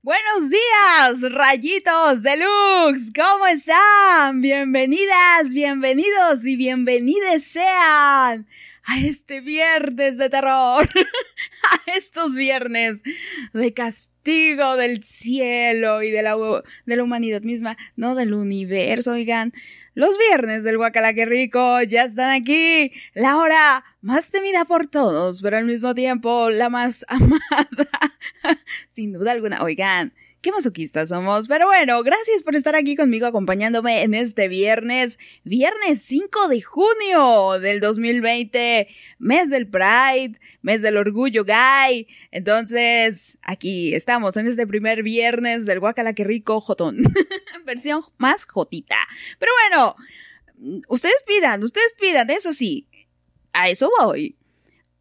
Buenos días, rayitos deluxe. ¿Cómo están? Bienvenidas, bienvenidos y bienvenides sean a este viernes de terror, a estos viernes de castigo del cielo y de la, de la humanidad misma, no del universo, oigan. Los viernes del Guacala Rico ya están aquí. La hora más temida por todos, pero al mismo tiempo la más amada. Sin duda alguna. Oigan, Qué masoquistas somos. Pero bueno, gracias por estar aquí conmigo acompañándome en este viernes, viernes 5 de junio del 2020, mes del Pride, mes del orgullo gay. Entonces, aquí estamos en este primer viernes del Guacala que rico jotón. Versión más jotita. Pero bueno, ustedes pidan, ustedes pidan, eso sí. A eso voy.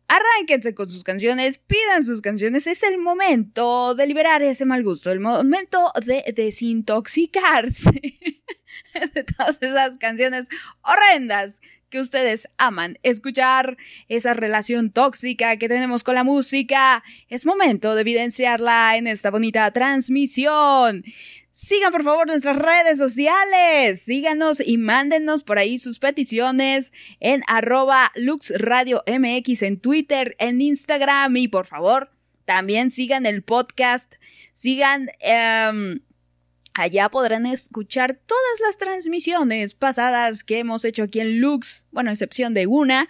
Arránquense con sus canciones, pidan sus canciones. Es el momento de liberar ese mal gusto, el momento de desintoxicarse de todas esas canciones horrendas que ustedes aman escuchar, esa relación tóxica que tenemos con la música. Es momento de evidenciarla en esta bonita transmisión. Sigan por favor nuestras redes sociales, síganos y mándenos por ahí sus peticiones en arroba luxradiomx en Twitter, en Instagram. Y por favor también sigan el podcast, sigan... Em, allá podrán escuchar todas las transmisiones pasadas que hemos hecho aquí en Lux, bueno, excepción de una,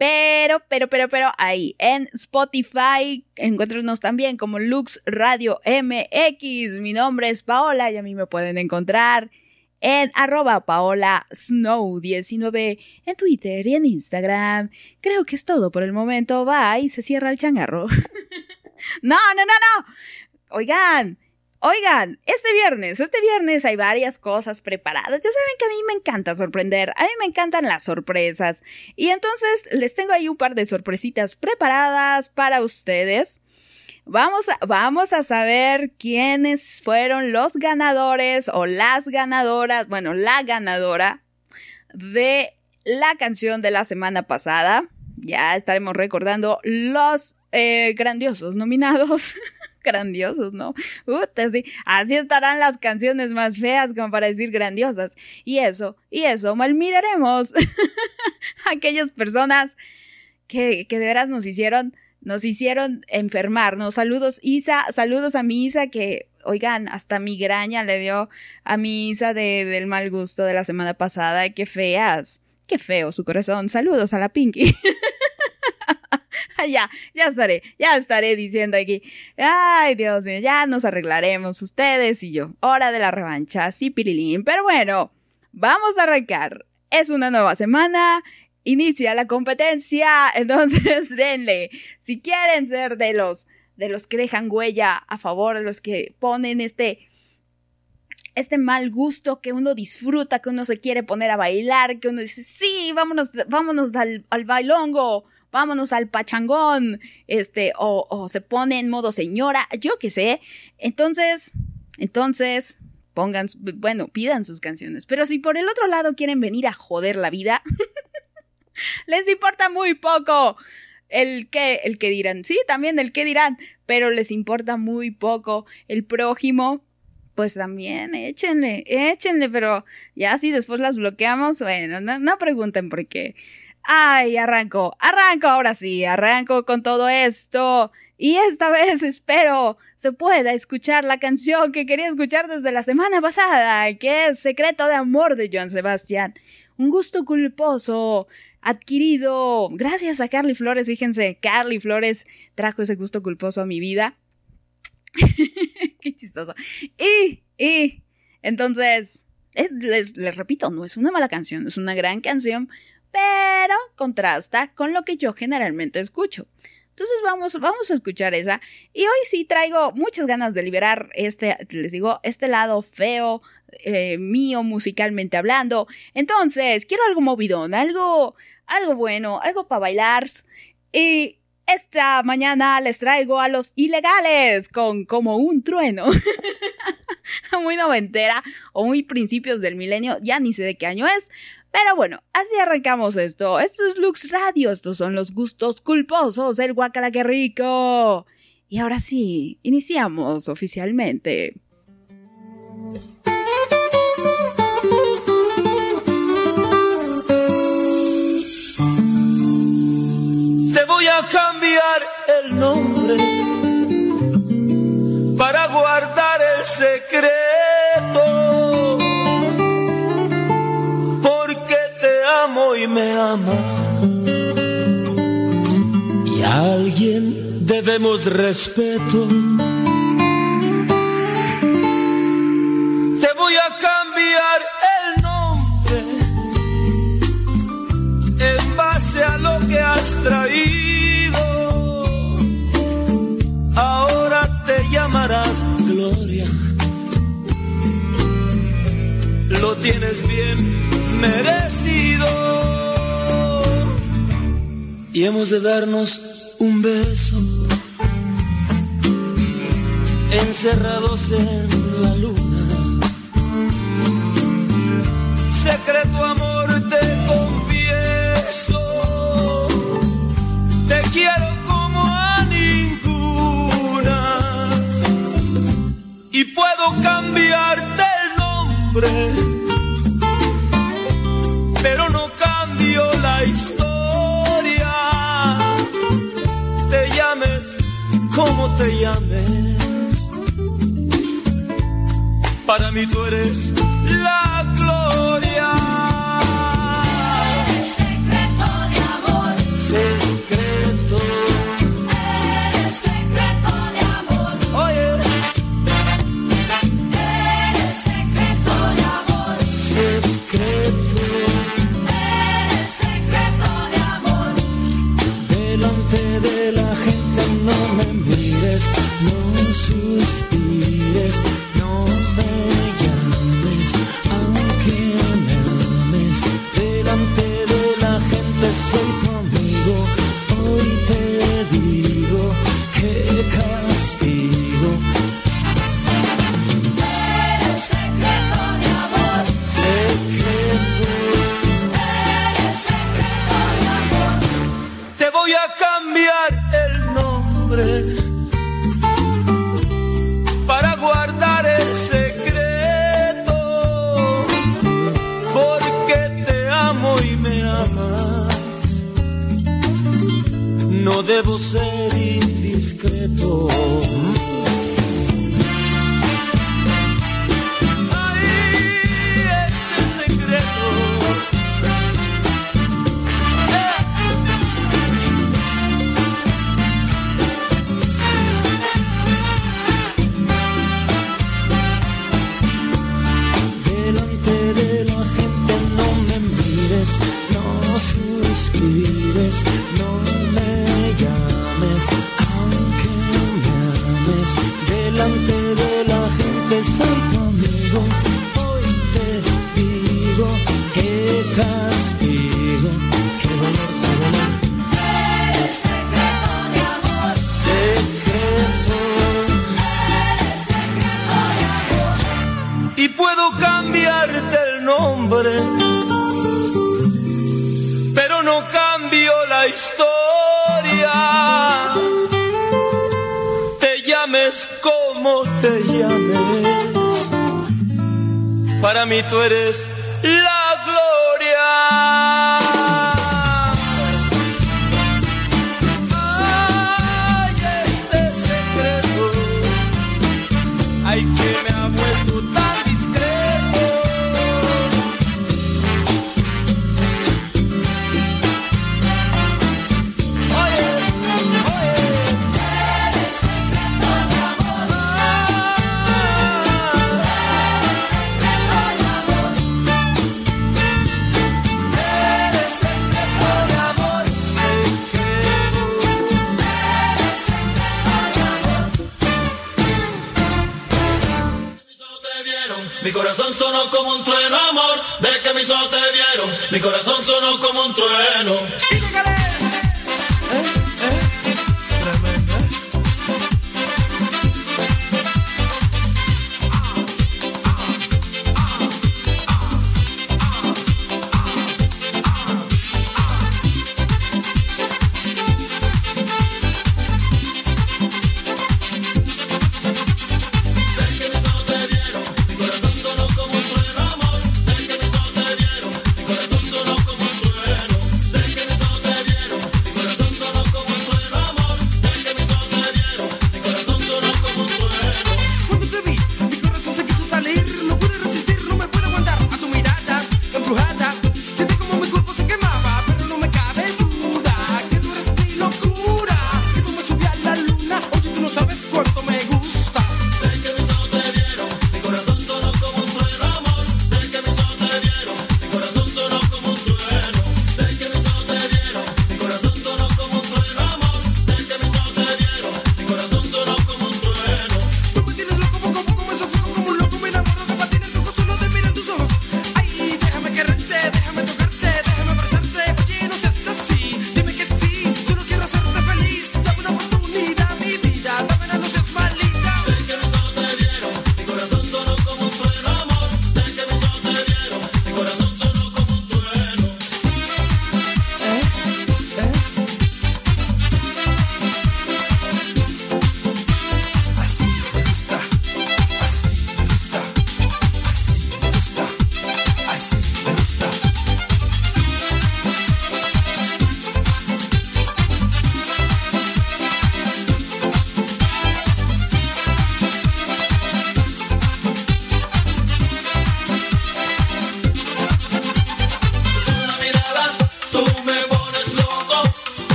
pero, pero, pero, pero ahí en Spotify encuéntrenos también como Lux Radio MX. Mi nombre es Paola y a mí me pueden encontrar en arroba Paola Snow 19 en Twitter y en Instagram. Creo que es todo por el momento. Y se cierra el changarro. no, no, no, no. Oigan, Oigan, este viernes, este viernes hay varias cosas preparadas. Ya saben que a mí me encanta sorprender, a mí me encantan las sorpresas. Y entonces les tengo ahí un par de sorpresitas preparadas para ustedes. Vamos a, vamos a saber quiénes fueron los ganadores o las ganadoras, bueno, la ganadora de la canción de la semana pasada. Ya estaremos recordando los eh, grandiosos nominados. grandiosos, ¿no? sí. Así estarán las canciones más feas como para decir grandiosas. Y eso, y eso, mal miraremos aquellas personas que, que de veras nos hicieron, nos hicieron enfermarnos. Saludos, Isa, saludos a mi Isa que, oigan, hasta migraña le dio a mi Isa de, del mal gusto de la semana pasada. Qué feas. Qué feo su corazón. Saludos a la Pinky. ya, ya estaré, ya estaré diciendo aquí. Ay, Dios mío, ya nos arreglaremos ustedes y yo. Hora de la revancha, sí, pirilín. Pero bueno, vamos a arrancar. Es una nueva semana. Inicia la competencia, entonces denle. Si quieren ser de los de los que dejan huella a favor de los que ponen este este mal gusto que uno disfruta, que uno se quiere poner a bailar, que uno dice, sí, vámonos, vámonos al, al bailongo, vámonos al pachangón, este, o, o se pone en modo señora, yo qué sé. Entonces, entonces, pongan, bueno, pidan sus canciones. Pero si por el otro lado quieren venir a joder la vida, les importa muy poco el que, el que dirán. Sí, también el que dirán, pero les importa muy poco el prójimo. Pues también échenle, échenle, pero ya si después las bloqueamos, bueno, no, no pregunten por qué. Ay, arranco, arranco ahora sí, arranco con todo esto. Y esta vez espero se pueda escuchar la canción que quería escuchar desde la semana pasada, que es Secreto de Amor de Joan Sebastián. Un gusto culposo adquirido gracias a Carly Flores. Fíjense, Carly Flores trajo ese gusto culposo a mi vida. Qué chistoso. Y, y, entonces, les, les repito, no es una mala canción, es una gran canción pero contrasta con lo que yo generalmente escucho. Entonces vamos, vamos a escuchar esa. Y hoy sí traigo muchas ganas de liberar este, les digo, este lado feo eh, mío musicalmente hablando. Entonces, quiero algo movidón, algo, algo bueno, algo para bailar. Y esta mañana les traigo a los ilegales con como un trueno. muy noventera o muy principios del milenio, ya ni sé de qué año es. Pero bueno, así arrancamos esto. Esto es Lux Radio, estos son los gustos culposos del guacala que rico. Y ahora sí, iniciamos oficialmente. Te voy a cambiar el nombre para guardar el secreto. Amo y me amas. Y a alguien debemos respeto. Te voy a cambiar el nombre en base a lo que has traído. Ahora te llamarás Gloria. Lo tienes bien merecido. Y hemos de darnos un beso. Encerrados en la luna. Secreto amor te confieso. Te quiero como a ninguna. Y puedo cambiarte el nombre. Te llames. Para mí tú eres la no suspires, no me llames, aunque me ames. Delante de la gente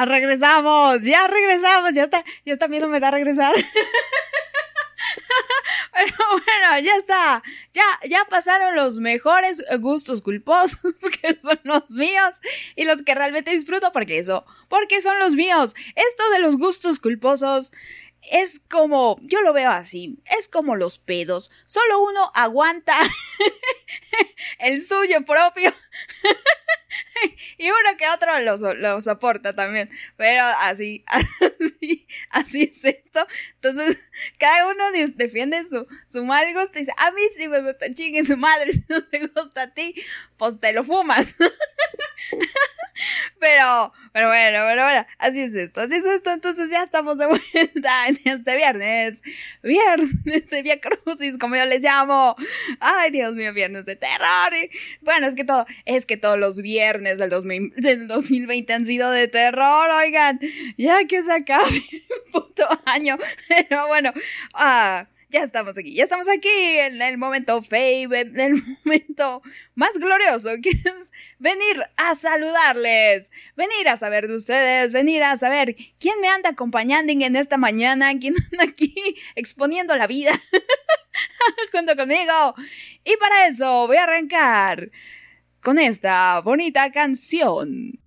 ya regresamos, ya regresamos, ya está, ya está miedo me da regresar. Pero bueno, ya está. Ya, ya pasaron los mejores gustos culposos, que son los míos, y los que realmente disfruto, porque eso, porque son los míos. Esto de los gustos culposos es como, yo lo veo así, es como los pedos. Solo uno aguanta el suyo propio. y uno que otro lo, lo soporta también. Pero así, así, así es esto. Entonces, cada uno de- defiende su, su mal gusto y dice, a mí sí me gusta, chingue su madre, si no te gusta a ti, pues te lo fumas. Pero, pero bueno, pero bueno, así es esto, así es esto, entonces ya estamos de vuelta en este viernes, viernes de Via Crucis, como yo les llamo, ay Dios mío, viernes de terror, bueno, es que todo, es que todos los viernes del, 2000 del 2020 han sido de terror, oigan, ya que se acabe el puto año, pero bueno, ah... Ya estamos aquí, ya estamos aquí en el momento fave, en el momento más glorioso, que es venir a saludarles, venir a saber de ustedes, venir a saber quién me anda acompañando en esta mañana, quién anda aquí exponiendo la vida junto conmigo. Y para eso voy a arrancar con esta bonita canción.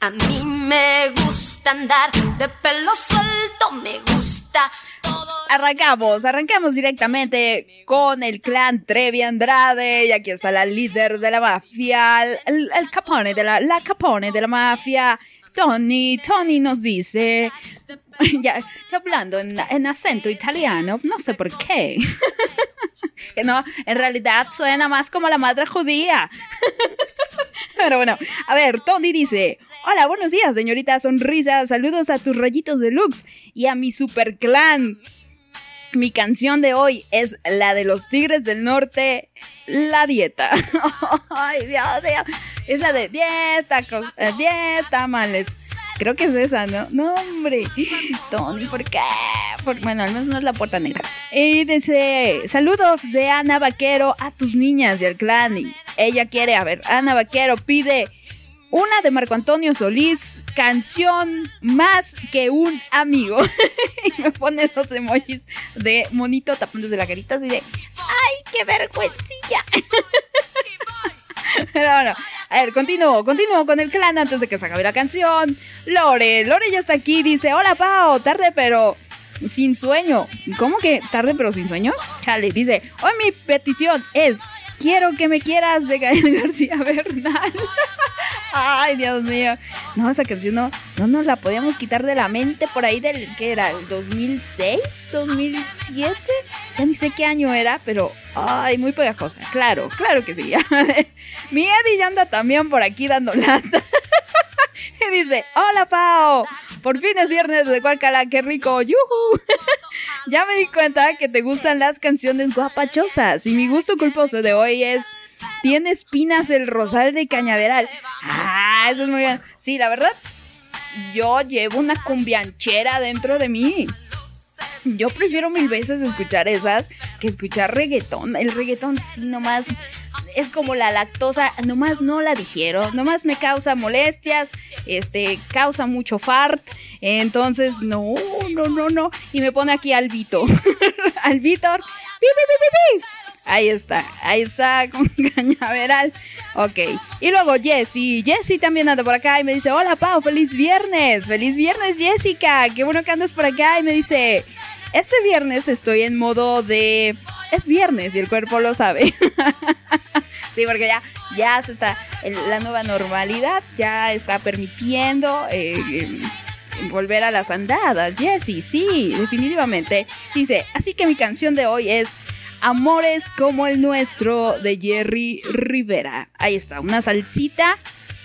A mí me gusta andar de pelo suelto, me gusta todo. Arrancamos, arrancamos directamente con el clan Trevi Andrade y aquí está la líder de la mafia, el, capone de la, capone de la mafia, Tony. Tony nos dice, ya, ya hablando en, en acento italiano, no sé por qué. Que no, en realidad suena más como la madre judía. Pero bueno, a ver, Tony dice, hola, buenos días, señorita Sonrisa, saludos a tus rayitos deluxe y a mi super clan. Mi canción de hoy es la de los Tigres del Norte, La Dieta. Ay, Dios mío. Es la de 10 tacos, eh, 10 tamales. Creo que es esa, ¿no? No, hombre. Tony, ¿por qué? Bueno, al menos no es la puerta negra. Y dice, saludos de Ana Vaquero a tus niñas y al clan. Y ella quiere, a ver, Ana Vaquero pide una de Marco Antonio Solís, canción más que un amigo. y me pone dos emojis de monito tapándose la carita así de, ¡ay, qué vergüencilla! Pero bueno, a ver, continúo, continúo con el clan antes de que se acabe la canción. Lore, Lore ya está aquí, dice, hola Pao, tarde pero sin sueño. ¿Cómo que tarde pero sin sueño? Chale, dice, hoy mi petición es, quiero que me quieras de Gael García Bernal. Ay, Dios mío. No, esa canción no, no nos la podíamos quitar de la mente por ahí del, ¿qué era? ¿El 2006? ¿2007? Ya ni sé qué año era, pero, ay, muy pegajosa. Claro, claro que sí. Mi Eddie ya anda también por aquí dando lata. y dice, hola Pao, por fin es viernes de Cualcala, qué rico, yuhu. ya me di cuenta que te gustan las canciones guapachosas y mi gusto culposo de hoy es Tiene espinas el rosal de cañaveral. Ah, eso es muy bien. Sí, la verdad, yo llevo una cumbianchera dentro de mí. Yo prefiero mil veces escuchar esas que escuchar reggaetón. El reggaetón sí nomás es como la lactosa, nomás no la digiero, nomás me causa molestias, este, causa mucho fart, entonces no, no, no, no, y me pone aquí al Vito, al Víctor. Ahí está, ahí está con cañaveral. Ok. Y luego Jessie. Jessie también anda por acá y me dice, hola Pau, feliz viernes. Feliz viernes Jessica. Qué bueno que andas por acá. Y me dice, este viernes estoy en modo de... Es viernes y el cuerpo lo sabe. sí, porque ya, ya se está... la nueva normalidad ya está permitiendo... eh, eh, volver a las andadas. Jessie, sí, definitivamente. Dice, así que mi canción de hoy es Amores como el nuestro de Jerry Rivera. Ahí está, una salsita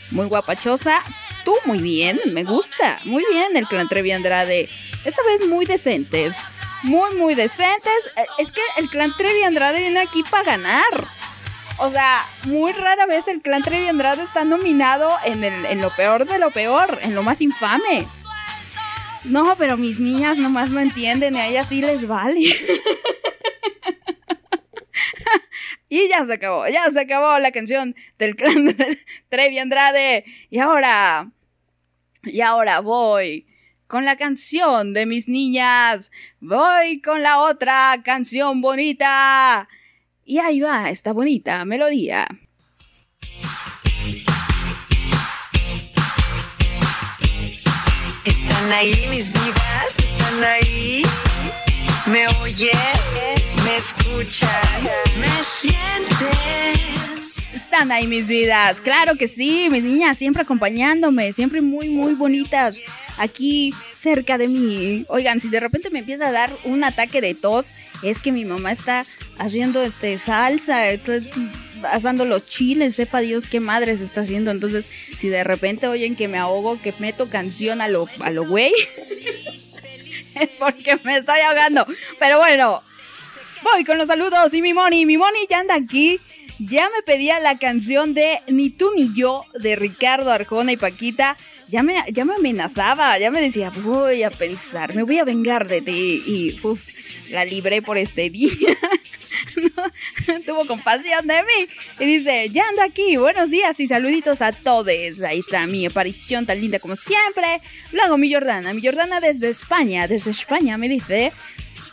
muy guapachosa. Tú muy bien, me gusta. Muy bien el clan Trevi Andrade. Esta vez muy decentes. Muy, muy decentes. Eh, Es que el clan Trevi Andrade viene aquí para ganar. O sea, muy rara vez el clan Trevi Andrade está nominado en, el- en lo peor de lo peor, en lo más infame. No, pero mis niñas nomás no entienden y a ellas sí les vale. y ya se acabó, ya se acabó la canción del clan Trevi Andrade. Y ahora, y ahora voy con la canción de mis niñas. Voy con la otra canción bonita. Y ahí va esta bonita melodía. Están ahí mis están ahí. Me oyen, me escuchan, me sienten. Están ahí mis vidas, claro que sí, mis niñas siempre acompañándome, siempre muy, muy bonitas aquí cerca de mí. Oigan, si de repente me empieza a dar un ataque de tos, es que mi mamá está haciendo este salsa, asando los chiles, sepa Dios qué madre se está haciendo. Entonces, si de repente oyen que me ahogo, que meto canción a lo, a lo güey, es porque me estoy ahogando. Pero bueno, voy con los saludos y mi Moni, mi Moni ya anda aquí. Ya me pedía la canción de Ni tú ni yo de Ricardo Arjona y Paquita. Ya me, ya me amenazaba, ya me decía, voy a pensar, me voy a vengar de ti. Y uf, la libré por este día. tuvo compasión de mí. Y dice, ya ando aquí, buenos días y saluditos a todos. Ahí está mi aparición tan linda como siempre. Luego mi Jordana, mi Jordana desde España, desde España me dice,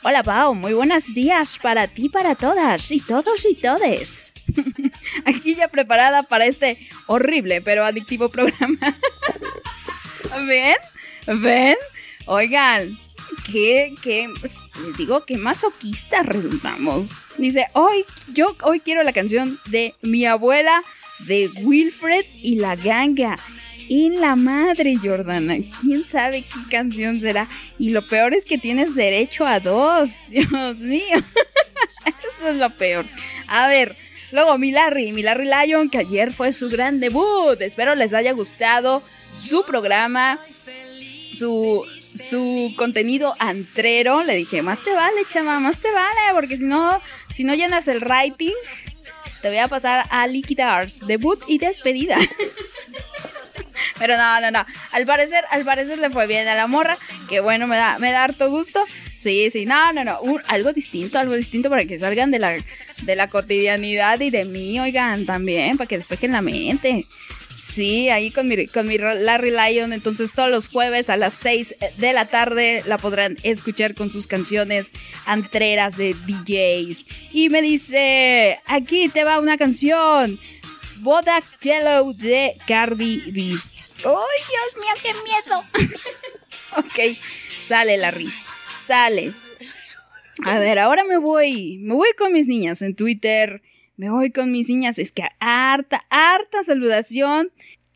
hola Pau, muy buenos días para ti, para todas y todos y todes. aquí ya preparada para este horrible pero adictivo programa. ¿Ven? ¿Ven? Oigan, qué, qué, les digo, qué masoquistas resultamos. Dice, hoy, yo hoy quiero la canción de mi abuela, de Wilfred y la ganga. En la madre, Jordana. ¿Quién sabe qué canción será? Y lo peor es que tienes derecho a dos. Dios mío. Eso es lo peor. A ver, luego mi Larry, mi Larry Lion, que ayer fue su gran debut. Espero les haya gustado su programa, su, su contenido antrero. Le dije, más te vale, chama, más te vale, porque si no, si no llenas el rating, te voy a pasar a Liquidars, debut y despedida. Pero no, no, no. Al parecer, al parecer le fue bien a la morra. Que bueno, me da, me da harto gusto. Sí, sí, no, no, no. algo distinto, algo distinto para que salgan de la, de la cotidianidad y de mí, oigan, también, para que despejen la mente. Sí, ahí con mi, con mi Larry Lion. Entonces todos los jueves a las 6 de la tarde la podrán escuchar con sus canciones antreras de DJs. Y me dice, aquí te va una canción. Bodak Yellow de Cardi B. ¡Ay, Dios mío, qué miedo! ok, sale Larry. Sale. A ver, ahora me voy. Me voy con mis niñas en Twitter me voy con mis niñas. Es que harta, harta saludación.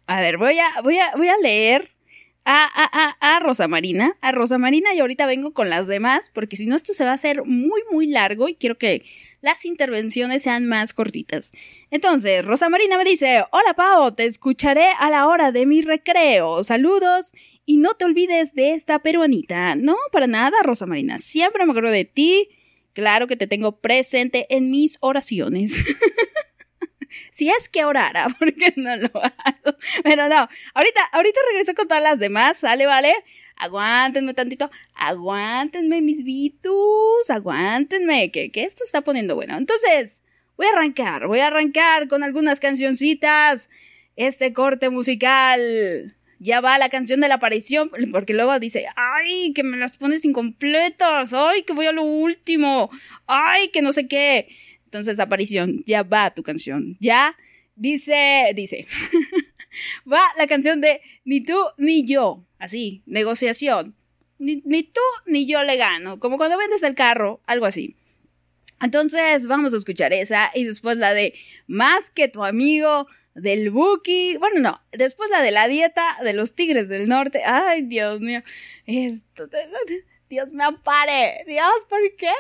A ver, voy a, voy a, voy a leer a, a, a, a, Rosa Marina, a Rosa Marina y ahorita vengo con las demás, porque si no esto se va a hacer muy, muy largo y quiero que las intervenciones sean más cortitas. Entonces, Rosa Marina me dice, hola Pao, te escucharé a la hora de mi recreo, saludos y no te olvides de esta peruanita. No, para nada, Rosa Marina, siempre me acuerdo de ti Claro que te tengo presente en mis oraciones. si es que orara, porque no lo hago. Pero no, ahorita, ahorita regreso con todas las demás, ¿sale, vale? Aguántenme tantito, aguántenme mis vitus, aguántenme, que, que esto está poniendo bueno. Entonces, voy a arrancar, voy a arrancar con algunas cancioncitas. Este corte musical ya va la canción de la aparición, porque luego dice, ay, que me las pones incompletas, ay, que voy a lo último, ay, que no sé qué. Entonces, aparición, ya va tu canción, ya dice, dice, va la canción de ni tú ni yo, así, negociación. Ni, ni tú ni yo le gano, como cuando vendes el carro, algo así. Entonces, vamos a escuchar esa y después la de más que tu amigo del Buki, bueno, no, después la de la dieta de los Tigres del Norte. Ay, Dios mío, esto, Dios me ampare, Dios, ¿por qué?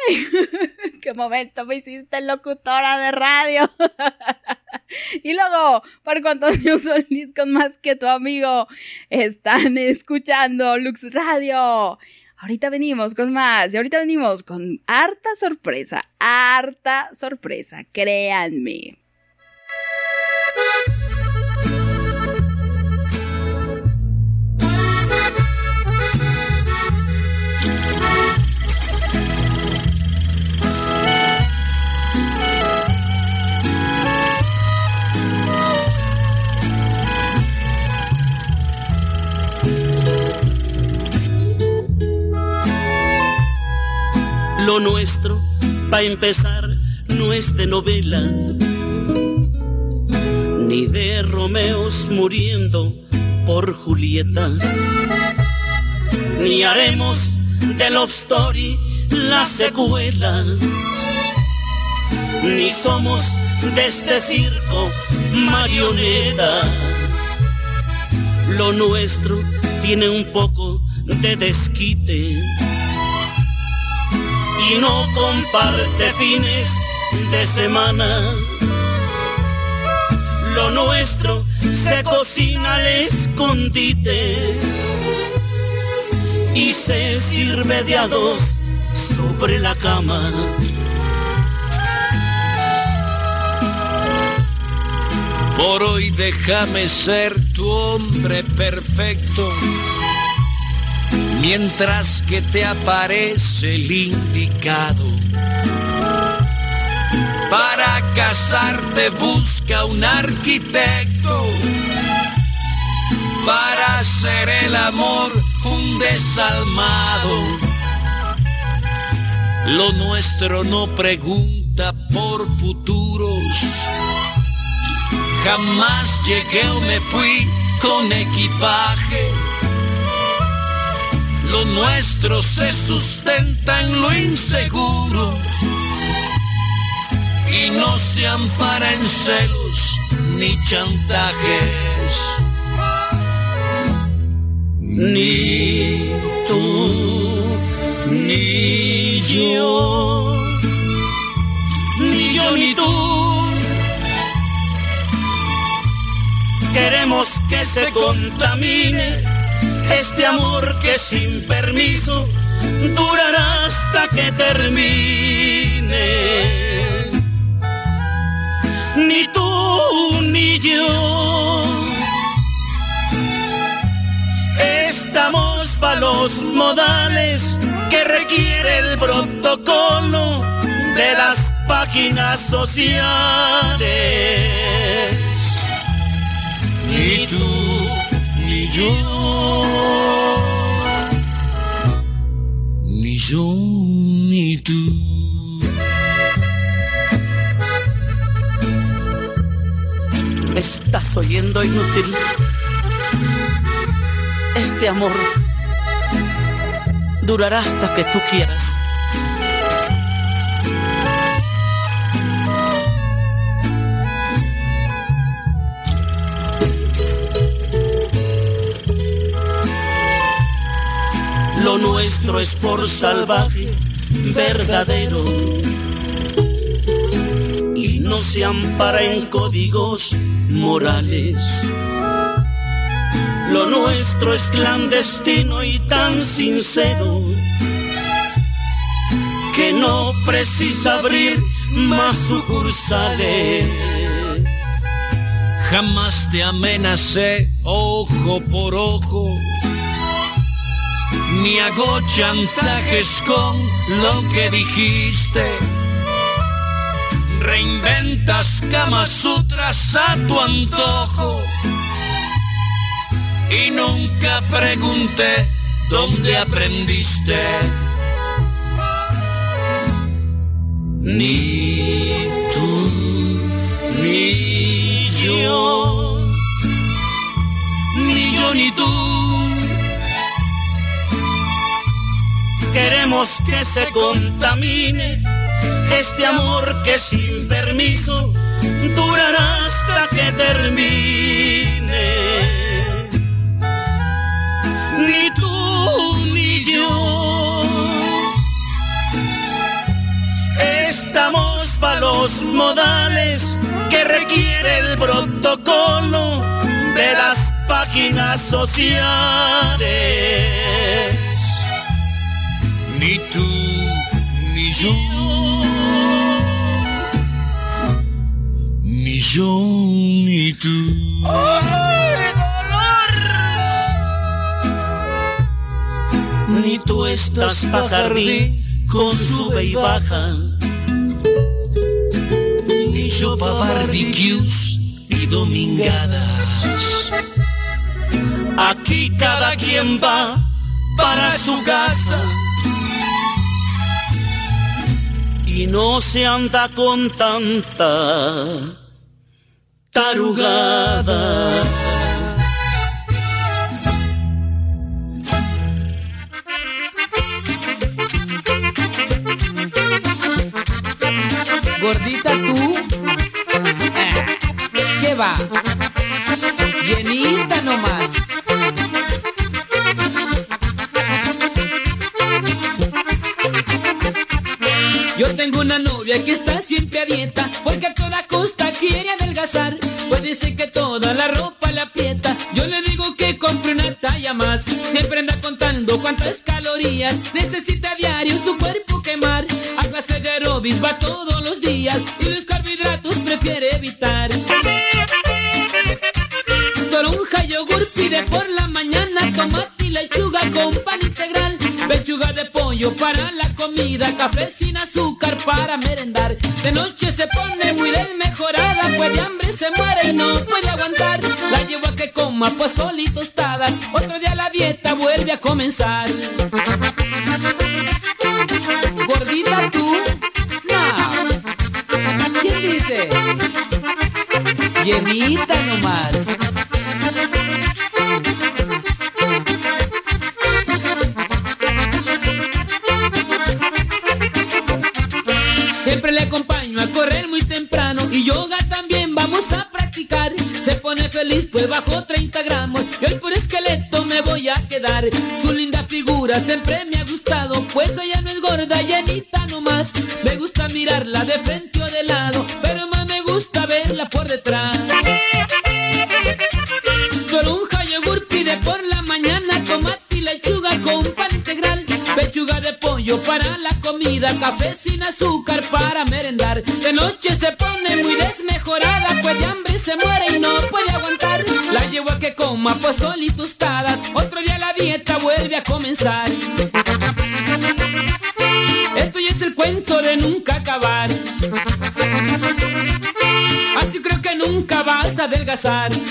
¿Qué momento me hiciste locutora de radio? y luego, por cuanto Dios Solís con más que tu amigo, están escuchando Lux Radio. Ahorita venimos con más y ahorita venimos con harta sorpresa, harta sorpresa, créanme. Lo nuestro, para empezar, no es de novela, ni de Romeos muriendo por Julietas, ni haremos de Love Story la secuela, ni somos de este circo marionetas. Lo nuestro tiene un poco de desquite y no comparte fines de semana. Lo nuestro se cocina al escondite y se sirve de a dos sobre la cama. Por hoy déjame ser tu hombre perfecto, mientras que te aparece el indicado. Para casarte busca un arquitecto, para hacer el amor un desalmado. Lo nuestro no pregunta por futuros Jamás llegué o me fui con equipaje. Lo nuestro se sustenta en lo inseguro. Y no se ampara en celos ni chantajes. Ni tú, ni yo, ni yo ni tú. Queremos que se contamine este amor que sin permiso durará hasta que termine. Ni tú ni yo estamos para los modales que requiere el protocolo de las páginas sociales ni tú yo, ni yo ni tú. estás oyendo inútil? Este amor durará hasta que tú quieras. Lo nuestro es por salvaje, verdadero. Y no se ampara en códigos morales. Lo nuestro es clandestino y tan sincero que no precisa abrir más sucursales. Jamás te amenacé ojo por ojo ni hago chantajes con lo que dijiste. Reinventas camas sutras a tu antojo. Y nunca pregunté dónde aprendiste. Ni tú, ni yo, ni yo ni tú Queremos que se contamine. Este amor que sin permiso durará hasta que termine. Ni tú ni yo. Estamos para los modales que requiere el protocolo de las páginas sociales ni tú ni yo, ni yo ni tú. Ni tú estás pa' jardín con sube y baja. Ni yo pa' barbecues y domingadas. Aquí cada quien va para su casa y no se anda con tanta tarugada. Gordita tú, ah, ¿qué va? Llenita nomás. compre una talla más. Siempre anda contando cuántas calorías necesita diario su cuerpo quemar. A clase de aerobics va todos los días y los carbohidratos prefiere evitar. Toronja, yogur pide por la mañana, tomate y lechuga con pan integral. Pechuga de pollo para la comida, café sin azúcar para merendar. De noche se pone muy desmejorada, pues de hambre se muere y no puede aguantar. La llevo a que coma, pues solitos otro día la dieta vuelve a comenzar. Gordita tú, no. ¿Quién dice? Llenita. side.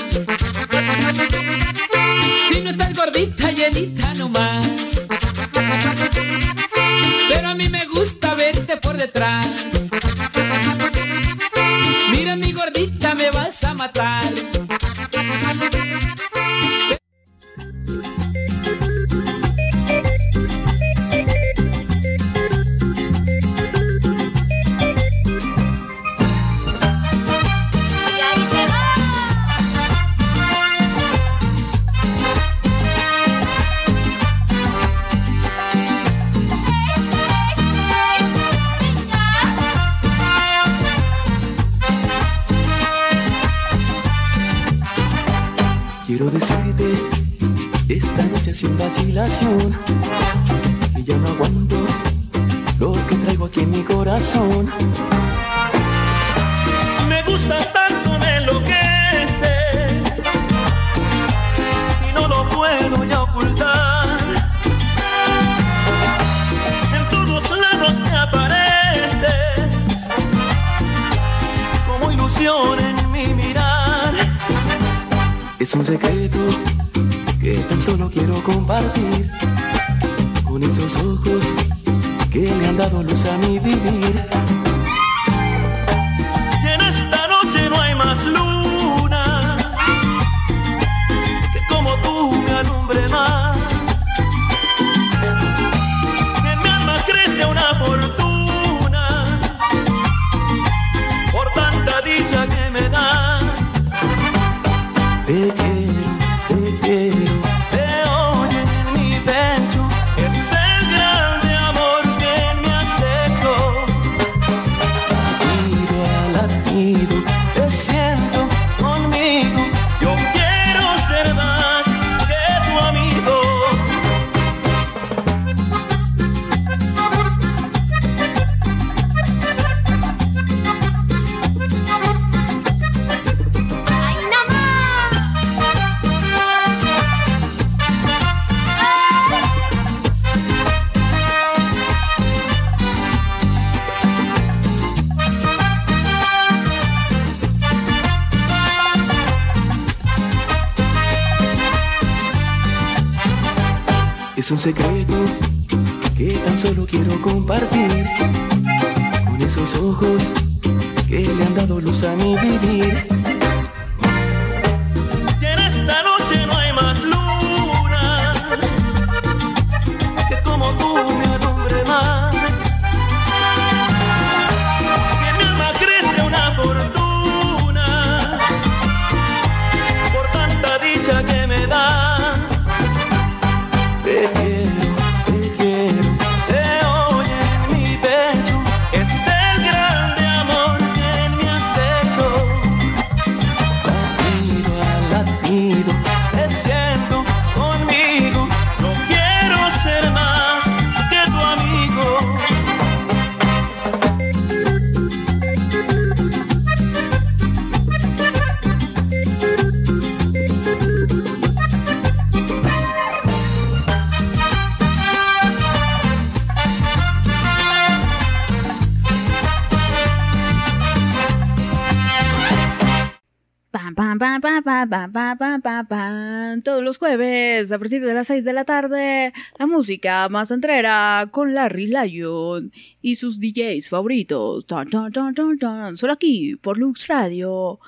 Pam, pam, pam, pam, pam, pam, pam, pam, pam. Todos los jueves, a partir de las 6 de la tarde, la música más entrera con Larry Lyon y sus DJs favoritos. Tan, tan, tan, tan, tan. Solo aquí, por Lux Radio,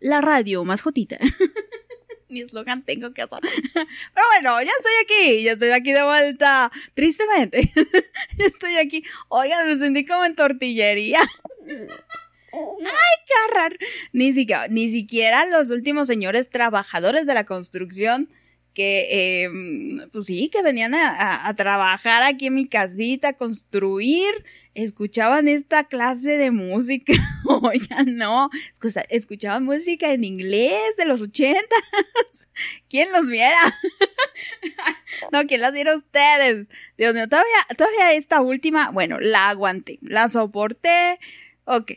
la radio más jotita. Mi eslogan tengo que hacer. Pero bueno, ya estoy aquí, ya estoy aquí de vuelta. Tristemente, ya estoy aquí. Oigan, me sentí como en tortillería. ¡Ay, horror! Ni siquiera, ni siquiera los últimos señores trabajadores de la construcción que, eh, pues sí, que venían a, trabajar aquí en mi casita, a construir, escuchaban esta clase de música. Oigan, no, escucha- escuchaban música en inglés de los ochentas. ¿Quién los viera? no, ¿quién las viera ustedes? Dios mío, todavía, todavía esta última, bueno, la aguanté, la soporté. Ok,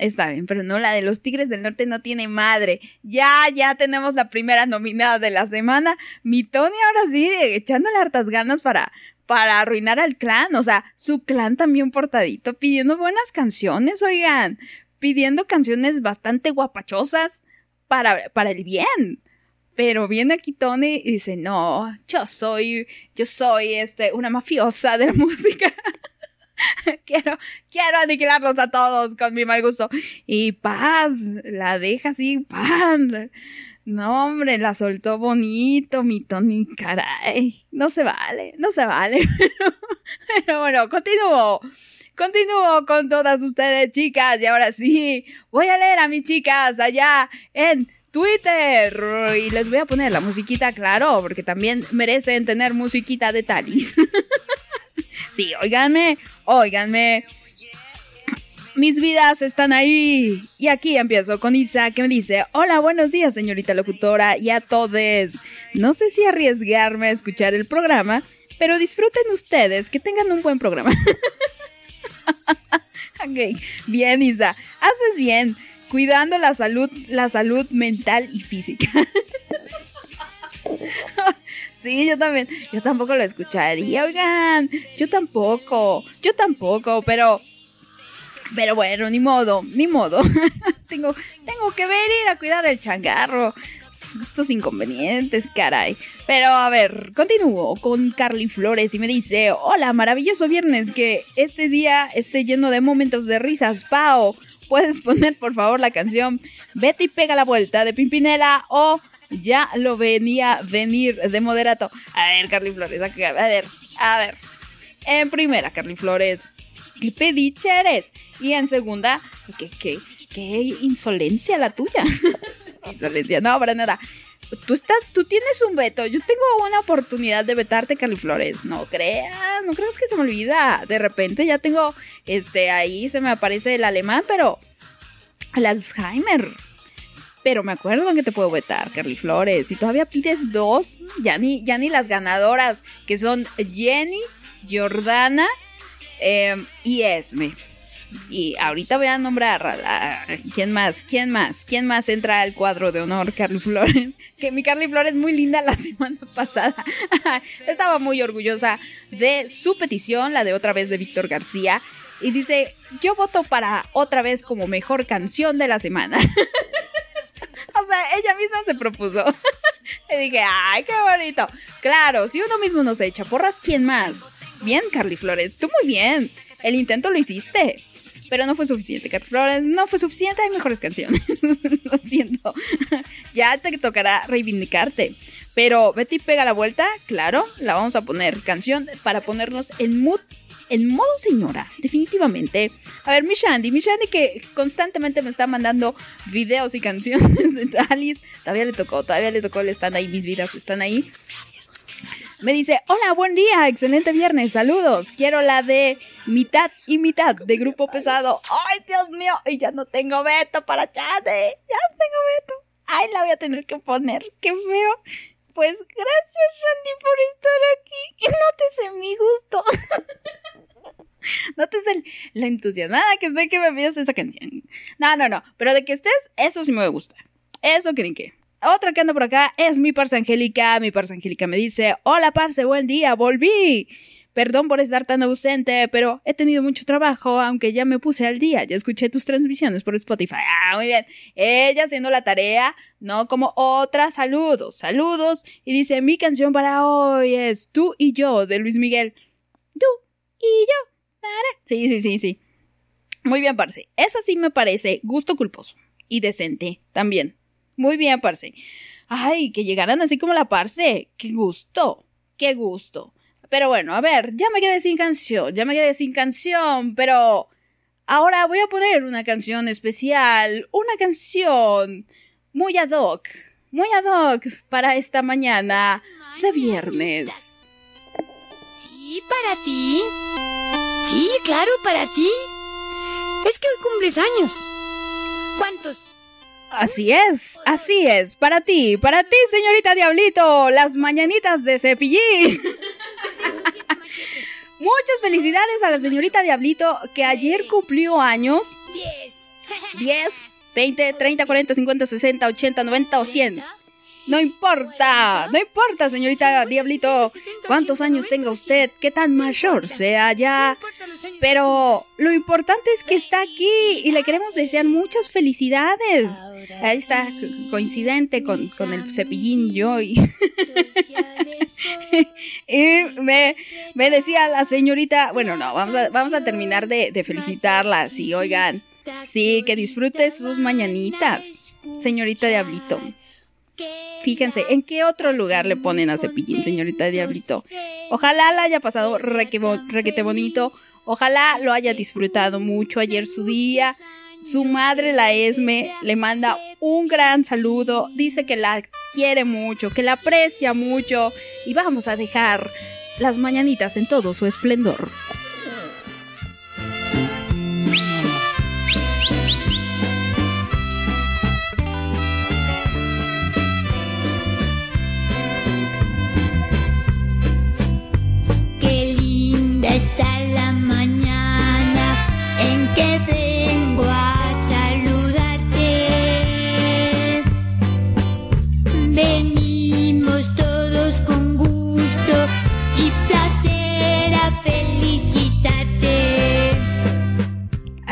Está bien, pero no, la de los Tigres del Norte no tiene madre. Ya, ya tenemos la primera nominada de la semana. Mi Tony ahora sí, echándole hartas ganas para, para arruinar al clan. O sea, su clan también portadito, pidiendo buenas canciones, oigan. Pidiendo canciones bastante guapachosas para, para el bien. Pero viene aquí Tony y dice, no, yo soy, yo soy este, una mafiosa de la música. quiero, quiero aniquilarlos a todos con mi mal gusto. Y paz, la deja así, pan. No, hombre, la soltó bonito, mi Tony, caray. No se vale, no se vale. Pero bueno, continúo. Continúo con todas ustedes, chicas. Y ahora sí, voy a leer a mis chicas allá en Twitter. Y les voy a poner la musiquita, claro, porque también merecen tener musiquita de Talis. sí, óiganme, óiganme. Mis vidas están ahí. Y aquí empiezo con Isa que me dice, hola, buenos días señorita locutora y a todos. No sé si arriesgarme a escuchar el programa, pero disfruten ustedes, que tengan un buen programa. ok, bien Isa, haces bien, cuidando la salud, la salud mental y física. Sí, yo también. Yo tampoco lo escucharía, oigan. Yo tampoco. Yo tampoco, pero. Pero bueno, ni modo, ni modo. tengo, tengo que ver ir a cuidar el changarro. Estos inconvenientes, caray. Pero a ver, continúo con Carly Flores y me dice: Hola, maravilloso viernes. Que este día esté lleno de momentos de risas, Pao. ¿Puedes poner por favor la canción Betty pega la vuelta de Pimpinela o ya lo venía venir de moderato. A ver, Carly Flores, a ver, a ver. En primera, Carly Flores, qué pediche eres. Y en segunda, qué, qué, qué insolencia la tuya. insolencia, no, para nada. Tú, estás, tú tienes un veto. Yo tengo una oportunidad de vetarte, Carly Flores. No creas, no creas que se me olvida. De repente ya tengo, este, ahí se me aparece el alemán, pero el Alzheimer. Pero me acuerdo que te puedo vetar, Carly Flores. Si todavía pides dos, ya ni, ya ni las ganadoras, que son Jenny, Jordana eh, y Esme. Y ahorita voy a nombrar a- quién más, quién más, quién más entra al cuadro de honor, Carly Flores. Que mi Carly Flores muy linda la semana pasada. Estaba muy orgullosa de su petición, la de otra vez de Víctor García. Y dice, yo voto para otra vez como mejor canción de la semana. O sea, ella misma se propuso. y dije, ay, qué bonito. Claro, si uno mismo no se echa porras, ¿quién más? Bien, Carly Flores, tú muy bien. El intento lo hiciste. Pero no fue suficiente, Cat Flores, no fue suficiente, hay mejores canciones. Lo siento. ya te tocará reivindicarte. Pero Betty pega la vuelta, claro, la vamos a poner canción para ponernos en mood en modo señora, definitivamente. A ver, mi Shandy, mi Shandy que constantemente me está mandando videos y canciones de Alice. Todavía le tocó, todavía le tocó, le están ahí, mis vidas están ahí. Me dice, hola, buen día, excelente viernes, saludos. Quiero la de mitad y mitad de grupo pesado. Ay, Dios mío, y ya no tengo veto para chat, ya no tengo veto. Ay, la voy a tener que poner, qué feo. Pues gracias, Shandy, por estar aquí. Nótese mi gusto. Nótese la entusiasmada que estoy que me pidas esa canción. No, no, no. Pero de que estés, eso sí me gusta. Eso creen que. Otra que anda por acá es mi parce Angélica. Mi parce Angélica me dice: Hola, parce, buen día, volví. Perdón por estar tan ausente, pero he tenido mucho trabajo, aunque ya me puse al día. Ya escuché tus transmisiones por Spotify. Ah, muy bien. Ella haciendo la tarea, no como otra. Saludos, saludos. Y dice, mi canción para hoy es Tú y yo, de Luis Miguel. Tú y yo. Sí, sí, sí, sí. Muy bien, Parce. Esa sí me parece gusto culposo. Y decente también. Muy bien, Parce. Ay, que llegaran así como la Parce. Qué gusto. Qué gusto. Pero bueno, a ver, ya me quedé sin canción, ya me quedé sin canción, pero ahora voy a poner una canción especial, una canción muy ad hoc, muy ad hoc para esta mañana de viernes. Sí, para ti. Sí, claro, para ti. Es que hoy cumples años. ¿Cuántos? Así es, así es, para ti, para ti, señorita Diablito, las mañanitas de cepillín. Muchas felicidades a la señorita Diablito que ayer cumplió años. 10, 20, 30, 40, 50, 60, 80, 90 o 100. No importa, no importa, señorita Diablito, cuántos años tenga usted, qué tan mayor sea ya. Pero lo importante es que está aquí y le queremos desear muchas felicidades. Ahí está, coincidente con, con el cepillín yo. Y, me, me, decía la señorita, bueno, no, vamos a, vamos a terminar de, de felicitarla. Sí, oigan, sí, que disfrute sus mañanitas, señorita Diablito. Fíjense, ¿en qué otro lugar le ponen a Cepillín, señorita Diablito? Ojalá la haya pasado requete bonito. Ojalá lo haya disfrutado mucho ayer su día. Su madre, la Esme, le manda un gran saludo. Dice que la quiere mucho, que la aprecia mucho. Y vamos a dejar las mañanitas en todo su esplendor.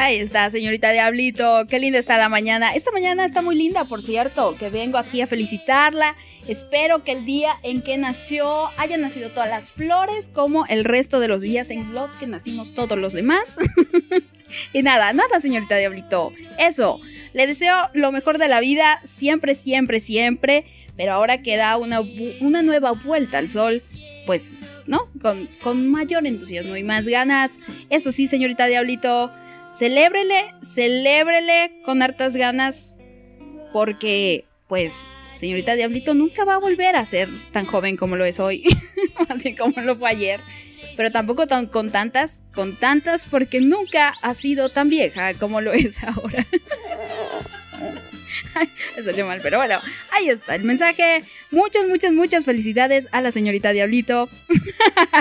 Ahí está, señorita Diablito. Qué linda está la mañana. Esta mañana está muy linda, por cierto, que vengo aquí a felicitarla. Espero que el día en que nació hayan nacido todas las flores, como el resto de los días en los que nacimos todos los demás. y nada, nada, señorita Diablito. Eso, le deseo lo mejor de la vida, siempre, siempre, siempre. Pero ahora que da una, una nueva vuelta al sol, pues, ¿no? Con, con mayor entusiasmo y más ganas. Eso sí, señorita Diablito celébrele, celébrele con hartas ganas, porque, pues, señorita Diablito nunca va a volver a ser tan joven como lo es hoy, así como lo fue ayer, pero tampoco tan, con tantas, con tantas, porque nunca ha sido tan vieja como lo es ahora. Me salió mal, pero bueno, ahí está el mensaje. Muchas, muchas, muchas felicidades a la señorita Diablito.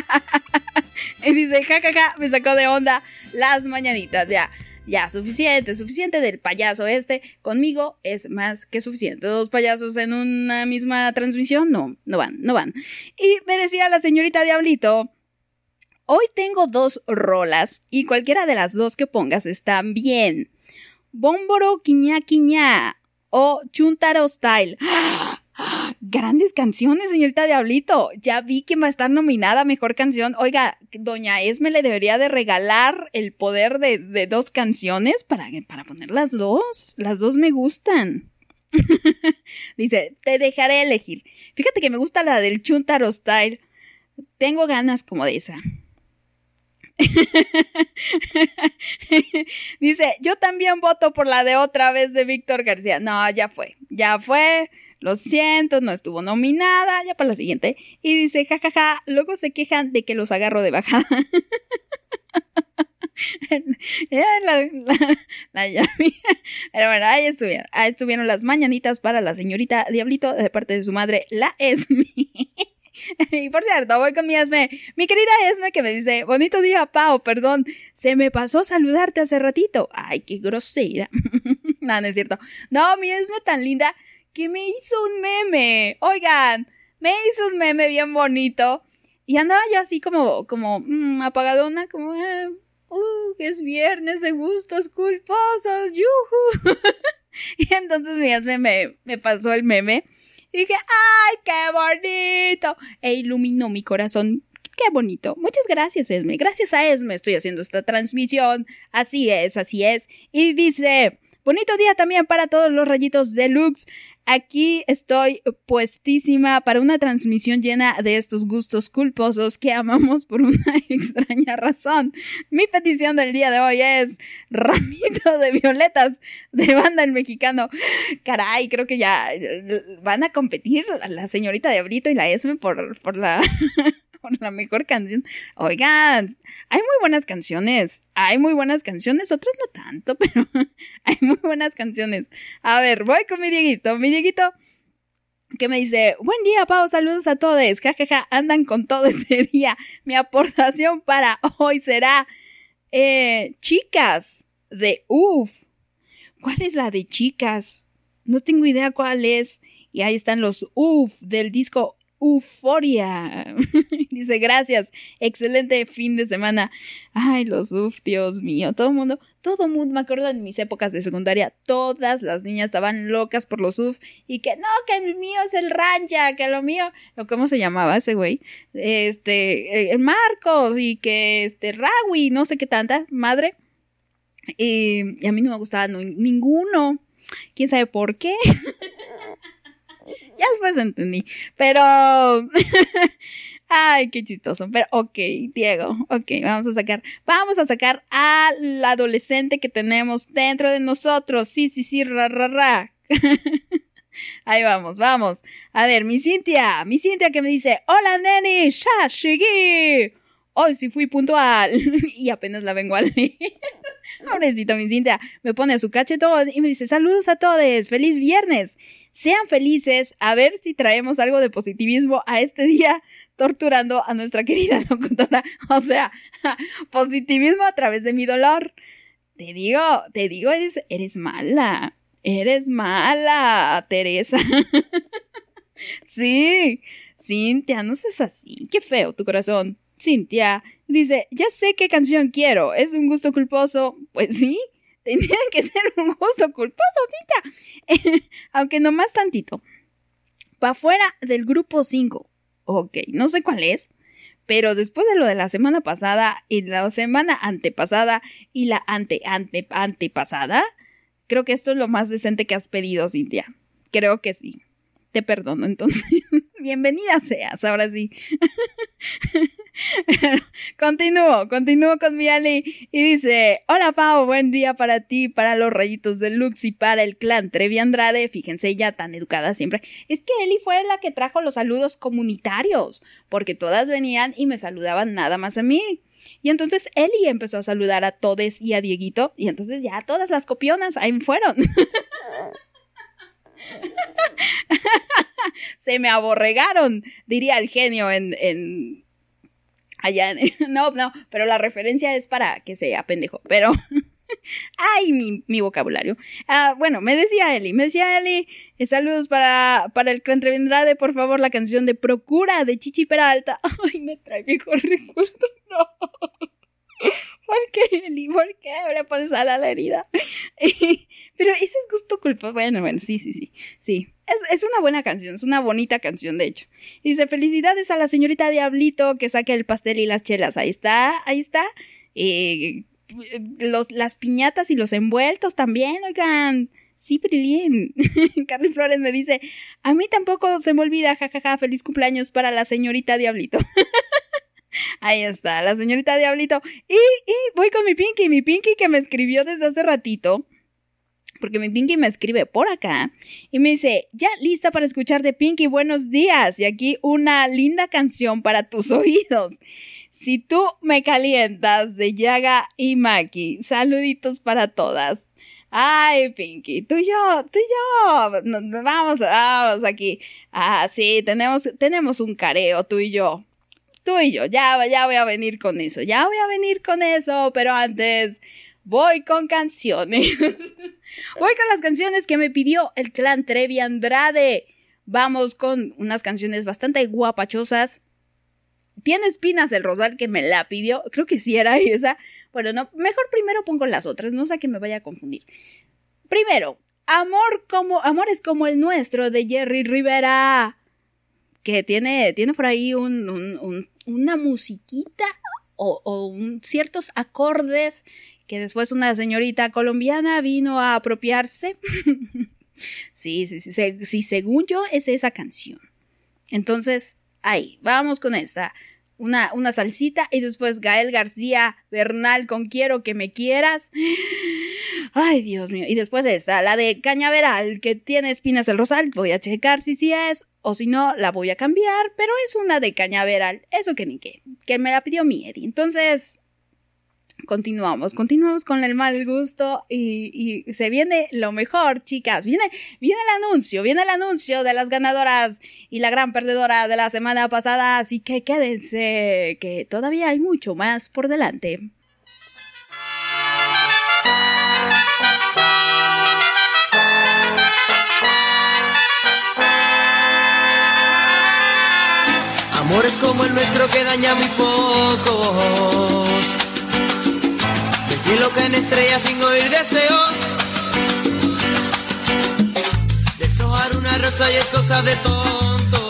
y dice, jajaja, me sacó de onda las mañanitas, ya. Ya, suficiente, suficiente del payaso este. Conmigo es más que suficiente. Dos payasos en una misma transmisión, no, no van, no van. Y me decía la señorita Diablito, hoy tengo dos rolas y cualquiera de las dos que pongas están bien. Bómboro quiña quiña o Chuntaro Style. Grandes canciones, señorita Diablito. Ya vi que va a estar nominada a mejor canción. Oiga, doña Esme le debería de regalar el poder de, dos canciones para, para poner las dos. Las dos me gustan. Dice, te dejaré elegir. Fíjate que me gusta la del Chuntaro Style. Tengo ganas como de esa. Dice, yo también voto por la de otra vez de Víctor García. No, ya fue, ya fue. Lo siento, no estuvo nominada, ya para la siguiente. Y dice, jajaja, ja, ja, luego se quejan de que los agarro de bajada. la, la, la Pero bueno, ahí estuvieron. Ahí estuvieron las mañanitas para la señorita Diablito de parte de su madre, la Esme. y por cierto, voy con mi Esme. Mi querida Esme que me dice, bonito día, Pau, perdón. Se me pasó saludarte hace ratito. Ay, qué grosera. no, no es cierto. No, mi Esme tan linda que me hizo un meme. Oigan, me hizo un meme bien bonito. Y andaba yo así como, como, mmm, apagadona, como, eh, uh, es viernes de gustos culposos, yuhu. y entonces mi me, me pasó el meme. Y dije, ¡ay, qué bonito! E iluminó mi corazón. ¡Qué bonito! Muchas gracias, Esme. Gracias a Esme estoy haciendo esta transmisión. Así es, así es. Y dice, bonito día también para todos los rayitos deluxe. Aquí estoy puestísima para una transmisión llena de estos gustos culposos que amamos por una extraña razón. Mi petición del día de hoy es ramito de violetas de banda el mexicano. Caray, creo que ya van a competir la señorita de Abrito y la Esme por, por la la mejor canción. Oigan, hay muy buenas canciones. Hay muy buenas canciones, otras no tanto, pero hay muy buenas canciones. A ver, voy con mi Dieguito. Mi Dieguito que me dice, buen día, Pau, saludos a todos, jajaja, andan con todo ese día. Mi aportación para hoy será, eh, chicas, de UF. ¿Cuál es la de chicas? No tengo idea cuál es. Y ahí están los UF del disco Euforia. Dice, gracias. Excelente fin de semana. Ay, los uf, Dios mío. Todo el mundo, todo el mundo, me acuerdo en mis épocas de secundaria, todas las niñas estaban locas por los uf y que no, que el mío es el rancha, que lo mío, ¿cómo se llamaba ese güey? Este, el Marcos y que este, Rawi, no sé qué tanta, madre. Y, y a mí no me gustaba ninguno. ¿Quién sabe por qué? ya después entendí. Pero. Ay, qué chistoso. Pero, ok, Diego. Ok, vamos a sacar. Vamos a sacar al adolescente que tenemos dentro de nosotros. Sí, sí, sí, ra, ra, ra. Ahí vamos, vamos. A ver, mi Cintia. Mi Cintia que me dice: Hola, neni. Ya llegué. Hoy sí fui puntual. y apenas la vengo a leer. Pobrecita mi Cintia. Me pone su cachetón y me dice: Saludos a todos. Feliz viernes. Sean felices, a ver si traemos algo de positivismo a este día torturando a nuestra querida locutora. O sea, positivismo a través de mi dolor. Te digo, te digo, eres, eres mala. Eres mala, Teresa. sí, Cintia, no seas así. Qué feo tu corazón. Cintia dice, ya sé qué canción quiero. ¿Es un gusto culposo? Pues sí, Tenían que ser un gusto culposo, Cintia. Aunque nomás tantito. Pa' fuera del grupo 5. Ok, no sé cuál es. Pero después de lo de la semana pasada y la semana antepasada y la ante, ante, antepasada, creo que esto es lo más decente que has pedido, Cintia. Creo que sí. Te perdono, entonces. Bienvenida seas, ahora sí. continúo, continúo con mi Ali y dice, hola Pau, buen día para ti, para los rayitos de Lux y para el clan Trevi Andrade, fíjense ella tan educada siempre. Es que Eli fue la que trajo los saludos comunitarios, porque todas venían y me saludaban nada más a mí. Y entonces Eli empezó a saludar a todes y a Dieguito, y entonces ya todas las copionas ahí fueron. Se me aborregaron, diría el genio en, allá. No, no, pero la referencia es para que sea pendejo. Pero. Ay, mi, mi vocabulario. Ah, bueno, me decía Eli, me decía Eli, eh, saludos para, para el clan de por favor, la canción de Procura de Chichi Peralta. Ay, me trae mejor recuerdo. No. ¿Por qué, Eli? ¿Por qué le pones a la herida? Pero ese es gusto culpa. Bueno, bueno, sí, sí, sí. Sí. Es, es, una buena canción, es una bonita canción, de hecho. Dice, felicidades a la señorita Diablito que saque el pastel y las chelas. Ahí está, ahí está. Eh, los, las piñatas y los envueltos también, oigan. Sí, Brilín. Carly Flores me dice, a mí tampoco se me olvida, jajaja, feliz cumpleaños para la señorita Diablito. Ahí está, la señorita Diablito. Y, y voy con mi Pinky, mi Pinky que me escribió desde hace ratito porque mi Pinky me escribe por acá y me dice, ya lista para escuchar de Pinky, buenos días. Y aquí una linda canción para tus oídos. Si tú me calientas de Yaga y Maki, saluditos para todas. Ay, Pinky, tú y yo, tú y yo, vamos, vamos aquí. Ah, sí, tenemos, tenemos un careo, tú y yo. Tú y yo, ya, ya voy a venir con eso, ya voy a venir con eso, pero antes voy con canciones. voy con las canciones que me pidió el clan Trevi Andrade. Vamos con unas canciones bastante guapachosas. Tiene espinas el rosal que me la pidió. Creo que sí era esa. Bueno, no, mejor primero pongo las otras, no sé que me vaya a confundir. Primero, Amor como Amores como el nuestro de Jerry Rivera. Que tiene, tiene por ahí un, una musiquita o, ciertos acordes que después una señorita colombiana vino a apropiarse. sí, sí, sí, sí, según yo es esa canción. Entonces, ahí, vamos con esta. Una, una salsita y después Gael García Bernal con Quiero que me quieras. Ay, Dios mío. Y después esta, la de Cañaveral, que tiene espinas el rosal. Voy a checar si sí es o si no, la voy a cambiar. Pero es una de Cañaveral. Eso que ni qué. Que me la pidió mi Eddie. Entonces, continuamos, continuamos con el mal gusto y, se viene lo mejor, chicas. Viene, viene el anuncio, viene el anuncio de las ganadoras y la gran perdedora de la semana pasada, así que quédense, que todavía hay mucho más por delante. Amores como el nuestro que daña muy pocos Cielo en estrellas sin oír deseos. Deshojar una rosa y es cosa de tonto.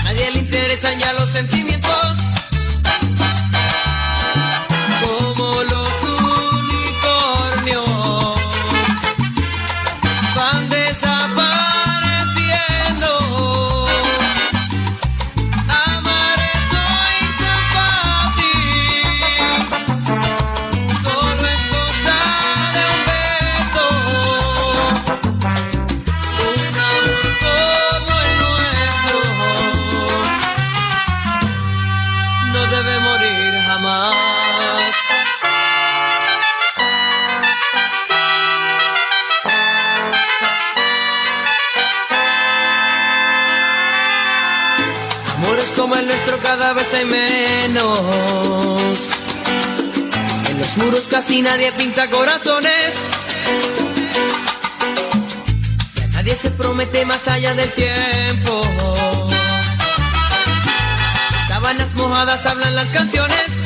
A nadie le interesan ya los sentimientos. Cada vez hay menos. En los muros casi nadie pinta corazones. Ya nadie se promete más allá del tiempo. Sábanas mojadas hablan las canciones.